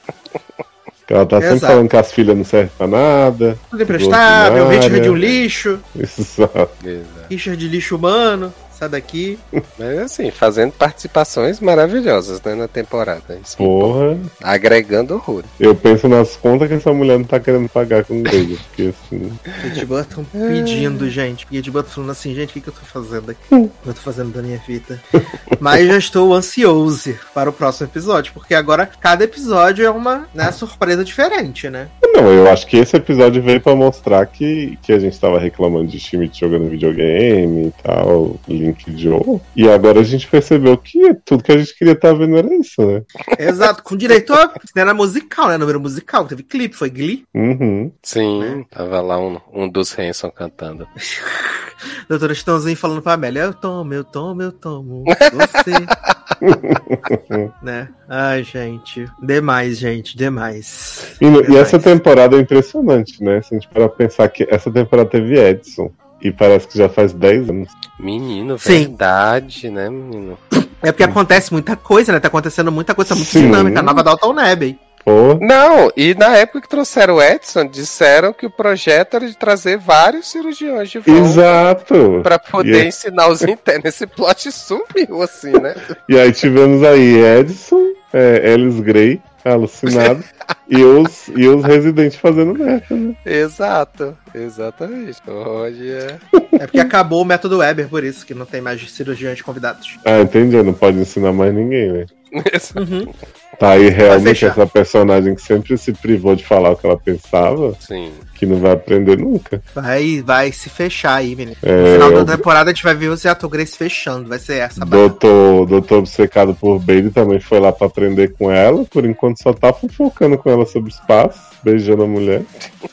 Ela tá sempre Exato. falando que as filhas não servem pra nada. Tudo imprestável. Richard de um lixo, Exato. Exato. Richard de lixo humano, sai daqui. Mas assim, fazendo participações maravilhosas, né, na temporada. Isso me Porra. importa. Agregando horror. Eu penso nas contas que essa mulher não tá querendo pagar com o Grey. Porque assim. Kate Button pedindo, gente. Kate Button falando assim, gente, o que, que eu tô fazendo aqui? Hum. O que eu tô fazendo da minha vida? Mas já estou ansioso para o próximo episódio, porque agora cada episódio é uma né, surpresa diferente, né? Não, eu acho que esse episódio veio pra mostrar que, que a gente tava reclamando de Schmidt jogando videogame e tal, Link Joe. E agora a gente percebeu que tudo que a gente queria estar vendo era isso, né? Exato, com direito a. Era musical, né? Número musical, teve clipe, foi Glee. Uhum. Sim, tava lá um, um dos Hanson cantando. Doutora Estãozinho falando pra Amélia: Eu tomo, eu tomo, eu tomo. Você. né? Ai, gente. Demais, gente, demais. E, no- e Demais. essa temporada é impressionante, né? Se a gente parar pra pensar que essa temporada teve Edson. E parece que já faz 10 anos. Menino, Sim. verdade, né, menino? É porque acontece muita coisa, né? Tá acontecendo muita coisa muito Sim. dinâmica. A nova Dalton Neb. Pô, Não, e na época que trouxeram o Edson, disseram que o projeto era de trazer vários cirurgiões de volta. exato! Pra poder E- ensinar os internos. Esse plot sumiu, assim, né? E aí tivemos aí Edson, é, Alice Gray, alucinado, e, os, e os residentes fazendo merda, né? Exato, exatamente. Olha. É porque acabou o método Weber, por isso que não tem mais cirurgiões convidados. Ah, entendi, não pode ensinar mais ninguém, né? Uhum. Tá aí realmente fechar. essa personagem que sempre se privou de falar o que ela pensava, Sim. que não vai aprender nunca. Vai, vai se fechar aí, menino. É, No final eu- da temporada a gente vai ver o Zeato Grace fechando. Vai ser essa. Doutor, doutor obcecado por Bailey também foi lá pra aprender com ela, por enquanto só tá fofocando com ela sobre espaço, beijando a mulher.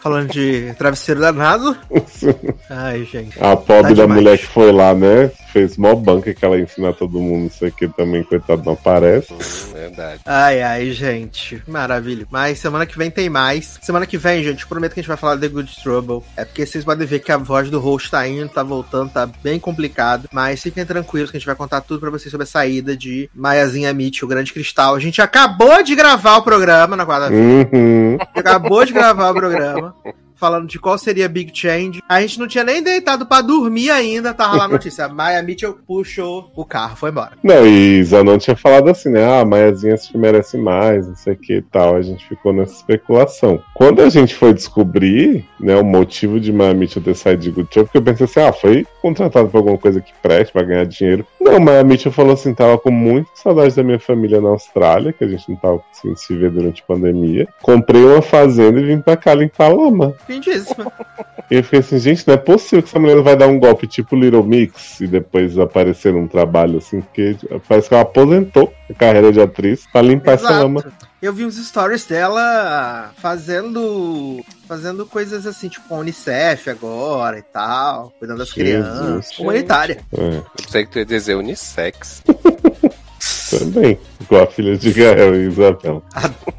Falando de travesseiro da NASA. Ai, gente. A pobre Tá da demais. mulher que foi lá, né? Fez mó banca que ela ia ensinar todo mundo, não sei o que também, coitado, não aparece. Hum, verdade. Ai, ai, gente. Maravilha. Mas semana que vem tem mais. Semana que vem, gente, prometo que a gente vai falar de The Good Trouble. É porque vocês podem ver que a voz do host tá indo, tá voltando, tá bem complicado. Mas fiquem tranquilos que a gente vai contar tudo pra vocês sobre a saída de Maiazinha Mitch, o Grande Cristal. A gente acabou de gravar o programa na quarta-feira. Uhum. acabou de gravar o programa. Falando de qual seria Big Change. A gente não tinha nem deitado pra dormir ainda, tava lá a notícia. A Maya Mitchell puxou o carro, foi embora. Não, e Zanon tinha falado assim, né? Ah, Maiazinha filme merece mais, não sei o que e tal. A gente ficou nessa especulação. Quando a gente foi descobrir, né, o motivo de Maya Mitchell ter saído de Good Trouble, porque eu pensei assim, ah, foi contratado por alguma coisa que preste pra ganhar dinheiro. Não, Maya Mitchell falou assim, tava com muita saudade da minha família na Austrália, que a gente não tava conseguindo se ver durante a pandemia. Comprei uma fazenda e vim pra cá limpar lama. Lindíssimo. E eu fiquei assim, gente, não é possível que essa mulher não vai dar um golpe tipo Little Mix e depois aparecer num trabalho assim, porque parece que ela aposentou a carreira de atriz pra limpar essa lama. Exato. Eu vi uns stories dela fazendo fazendo coisas assim, tipo a Unicef agora e tal, cuidando das Jesus, crianças, gente. humanitária. É, Eu sei que tu ia dizer unissex. também. Igual a filha de Gael e Isabel.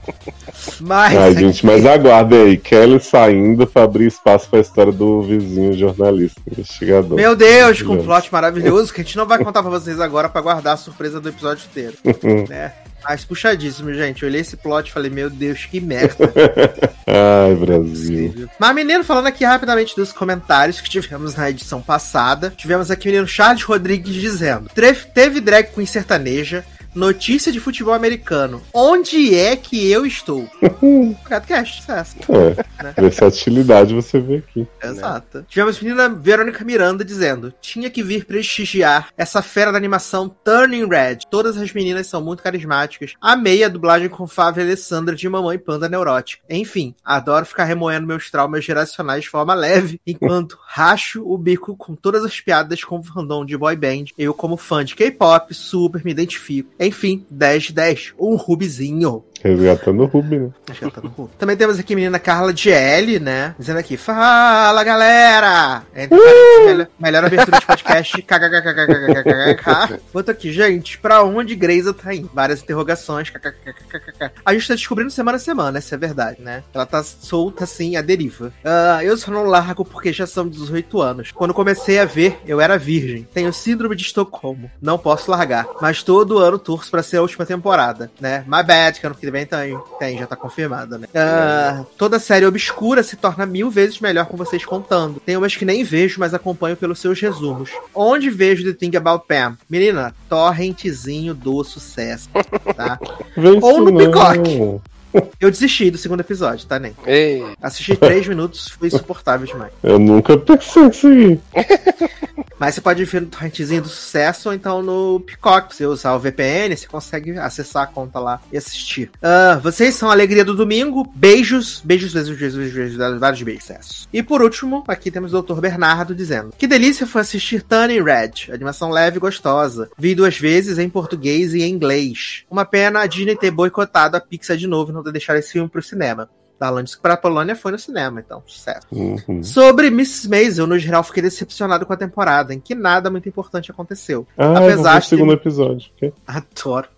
Mas Ai, gente, mas aguardem aí. Kelly saindo pra abrir espaço pra história do vizinho jornalista, investigador. meu Deus, com um plot maravilhoso que a gente não vai contar pra vocês agora pra guardar a surpresa do episódio inteiro, né? Mas puxadíssimo, gente. Eu olhei esse plot e falei, meu Deus, que merda. Ai, Brasil. Mas, menino, falando aqui rapidamente dos comentários que tivemos na edição passada, tivemos aqui o menino Charles Rodrigues dizendo: "Tre- teve drag queen sertaneja. Notícia de futebol americano. Onde é que eu estou? Catcast, sucesso. É, versatilidade você vê aqui. Exato. Tivemos a menina Verônica Miranda dizendo: tinha que vir prestigiar essa fera da animação Turning Red. Todas as meninas são muito carismáticas. Amei a dublagem com Fábio Alessandra de Mamãe Panda Neurótica. Enfim, adoro ficar remoendo meus traumas geracionais de forma leve, enquanto racho o bico com todas as piadas com o fandom de boy band. Eu, como fã de K-pop, super me identifico. Enfim, 10 de 10. Um rubizinho. Resgatando o Ruby, né? Tá no cu. Também temos aqui a menina Carla GL, né? Dizendo aqui, fala galera! Entre parênteses, melhor, melhor abertura de podcast. kkkkkkkk. Outro aqui, gente, pra onde Greisa tá indo? Várias interrogações. kkkkkk. A gente tá descobrindo semana a semana, essa é a verdade, né? Ela tá solta assim, a deriva. Ah, eu só não largo porque já são 18 anos. Quando comecei a ver, eu era virgem. Tenho síndrome de Estocolmo. Não posso largar. Mas todo ano torço pra ser a última temporada, né? My bad, que ano que vem tem, tem já tá confirmado, né? Ah, toda série obscura se torna mil vezes melhor com vocês contando. Tem umas que nem vejo, mas acompanho pelos seus resumos. Onde vejo The Thing About Pam? Menina, torrentezinho do sucesso, tá? Ou no não. Eu desisti do segundo episódio, tá, nem? Ei, Assisti três minutos, foi insuportável demais. Eu nunca pensei nisso aí. Mas você pode ver no torrentezinho do sucesso ou então no Peacock. Você usar o VPN, você consegue acessar a conta lá e assistir. Ah, vocês são a alegria do domingo. Beijos, beijos, beijos, beijos, beijos, vários beijos. Sucesso. E por último, aqui temos o Dr. Bernardo dizendo: Que delícia foi assistir Turning Red. Animação leve e gostosa. Vi duas vezes em português e em inglês. Uma pena a Disney ter boicotado a Pixar de novo e não ter deixado esse filme pro cinema. Falando isso pra Polônia foi no cinema, então, sucesso. Uhum. Sobre Mrs. Maisel, no geral, fiquei decepcionado com a temporada, em que nada muito importante aconteceu. Ah, Apesar de o segundo episódio. ok? Adoro.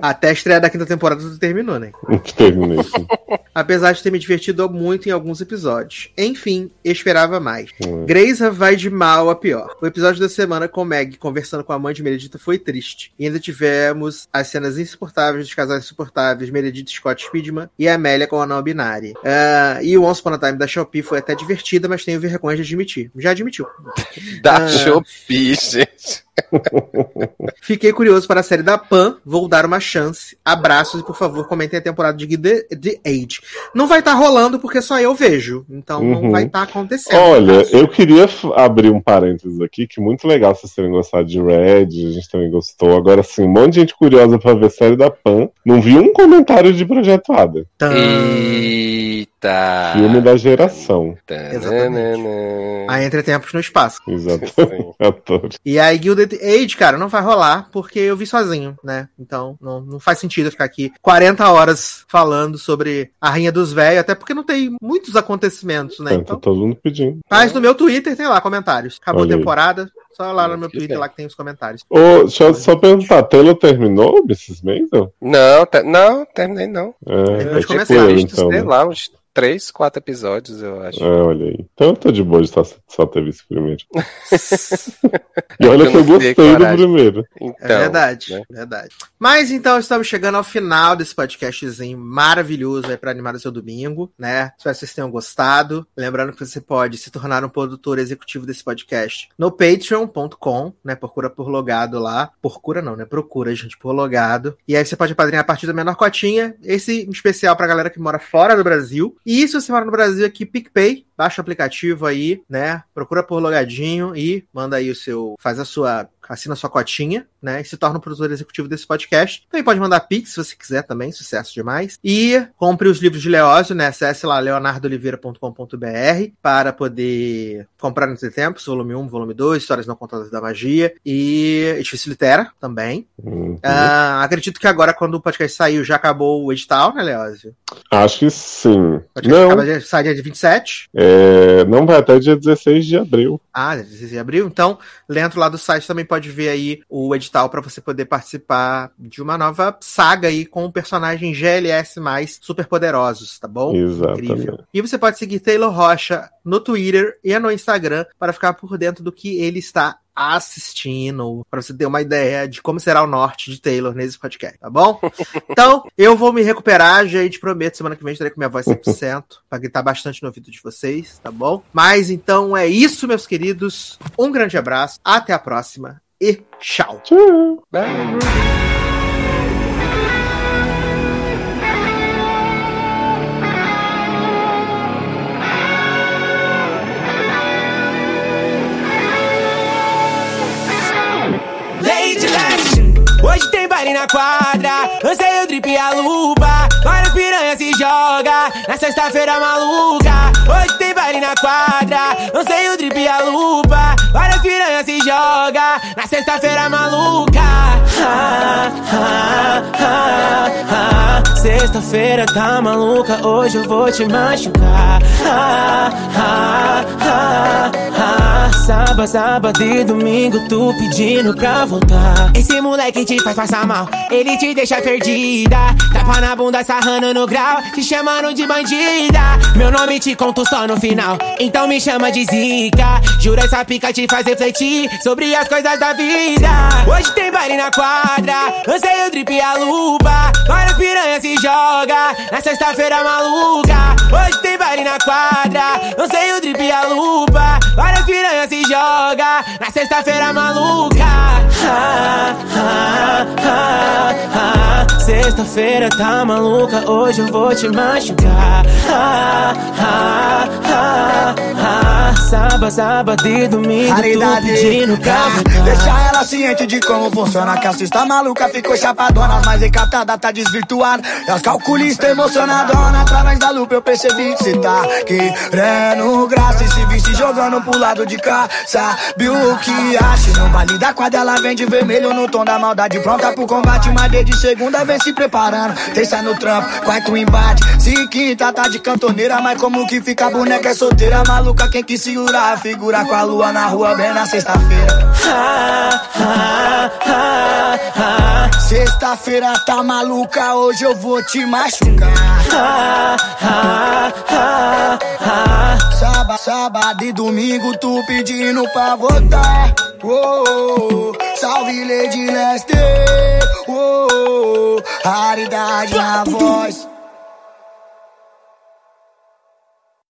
Até a estreia da quinta temporada tudo terminou, né? Terminei. sim. Apesar de ter me divertido muito em alguns episódios. Enfim, esperava mais. Hum. Grace vai de mal a pior. O episódio da semana com Meg conversando com a mãe de Meredith foi triste. E ainda tivemos as cenas insuportáveis dos casais insuportáveis, Meredith Scott Speedman e a Amélia com a não binária. Ah, e o Once Upon a Time da Shopee foi até divertida, mas tenho vergonha de admitir. Já admitiu. da Ah. Shopee, gente. Fiquei curioso para a série da Pan, vou dar uma chance. Abraços e por favor comentem a temporada de The, The Age. Não vai estar tá rolando porque só eu vejo, então uhum. não vai estar tá acontecendo. Olha, eu queria abrir um parênteses aqui, que muito legal vocês terem gostado de Red, a gente também gostou. Agora sim, um monte de gente curiosa para ver a série da Pan. Não vi um comentário de Projeto Ada. Eita! Filme da geração. Exatamente. A Entre Tempos no Espaço. Exatamente. e aí, Gilded Age, cara, não vai rolar porque eu vi sozinho, né? Então não, não faz sentido ficar aqui 40 horas falando sobre a Rainha dos Velhos, até porque não tem muitos acontecimentos, né? É, tá então, tá todo mundo pedindo. Mas no meu Twitter tem lá comentários. Acabou Olha a temporada. Aí. Só lá no meu Twitter, lá que tem os comentários. Ô, deixa eu só perguntar, Taylor terminou, Mrs. Maisel? Não, não, terminei não. É, terminou de começar. Então, sei né? lá, uns três, quatro episódios, eu acho. É, olha aí. Então eu tô de boa de só, só ter visto o primeiro. e olha eu que eu gostei do primeiro. Então, é verdade, né? verdade. Mas então estamos chegando ao final desse podcastzinho maravilhoso aí pra animar o seu domingo, né? Espero que vocês tenham gostado. Lembrando que você pode se tornar um produtor executivo desse podcast no patreon.com, né? Procura por logado lá. Procura não, né? Procura, gente, por logado. E aí você pode apadrinhar a partir da menor cotinha. Esse especial pra galera que mora fora do Brasil. E se você mora no Brasil aqui, PicPay, baixa o aplicativo aí, né? Procura por logadinho e manda aí o seu. Faz a sua assina sua cotinha, né? E se torna o produtor executivo desse podcast. Também pode mandar pix se você quiser também, sucesso demais. E compre os livros de Leózio, né? Acesse lá leonardoliveira.com.br para poder comprar no tempos, volume 1, volume 2, Histórias Não Contadas da Magia e Edifício Litera também. Uhum. Uh, acredito que agora, quando o podcast saiu, já acabou o edital, né, Leózio? Acho que sim. Não. Acaba de sair dia 27. É, não vai até dia 16 de abril. Ah, 16 de abril. Então, dentro lá do site também pode ver aí o edital para você poder participar de uma nova saga aí com personagens GLS mais super poderosos, tá bom? Exatamente. Incrível. E você pode seguir Taylor Rocha no Twitter e no Instagram para ficar por dentro do que ele está assistindo, para você ter uma ideia de como será o norte de Taylor nesse podcast, tá bom? Então, eu vou me recuperar, gente, prometo, semana que vem estarei com minha voz 100%, para gritar bastante no ouvido de vocês, tá bom? Mas então é isso, meus queridos. Um grande abraço, até a próxima e tchau. Tchau. Hoje baile na quadra, lancei o drip e a lupa. Várias piranhas se joga na sexta-feira maluca. Hoje tem baile na quadra, lancei o drip e a lupa. Várias piranhas se joga na sexta-feira maluca. Sexta-feira tá maluca, hoje eu vou te machucar. Sábado, sábado e domingo, tu pedindo pra voltar. Esse moleque te faz passar mal, ele te deixa perdida. Tapa na bunda, sarrando no grau, te chamando de bandida. Meu nome te conto só no final, então me chama de zica. Jura essa pica te faz refletir sobre as coisas da vida. Hoje tem baile na quadra, lancei o drip e a lupa. Várias piranhas se joga na sexta-feira maluca. Hoje tem baile na quadra, lancei o drip e a lupa. Várias piranhas se joga na sexta-feira maluca. Sexta-feira tá maluca, hoje eu vou te machucar. Sábado, sábado e domingo, Raridade. tu pedindo pra voltar. Deixa ela ciente de como funciona, que a cesta maluca ficou chapadona, mas encatada tá desvirtuada. E as calculistas emocionadona, através da lupa eu percebi que cê tá querendo graça e se visse jogando pro lado de cá. Sabe o que acha? Não vale da quadra, ela vem de vermelho no tom da maldade, pronta pro combate. Mas desde segunda vem se preparando, terça no trampo, quarto embate. Se quinta tá de cantoneira, mas como que fica a boneca é solteira, maluca. Quem que segurar, figura com a lua na rua, bem na sexta-feira. Sexta-feira tá maluca, hoje eu vou te machucar. Sábado, sábado e domingo, tu pedindo pra voltar. Oh, salve Lady Lester. Oh, raridade na voz.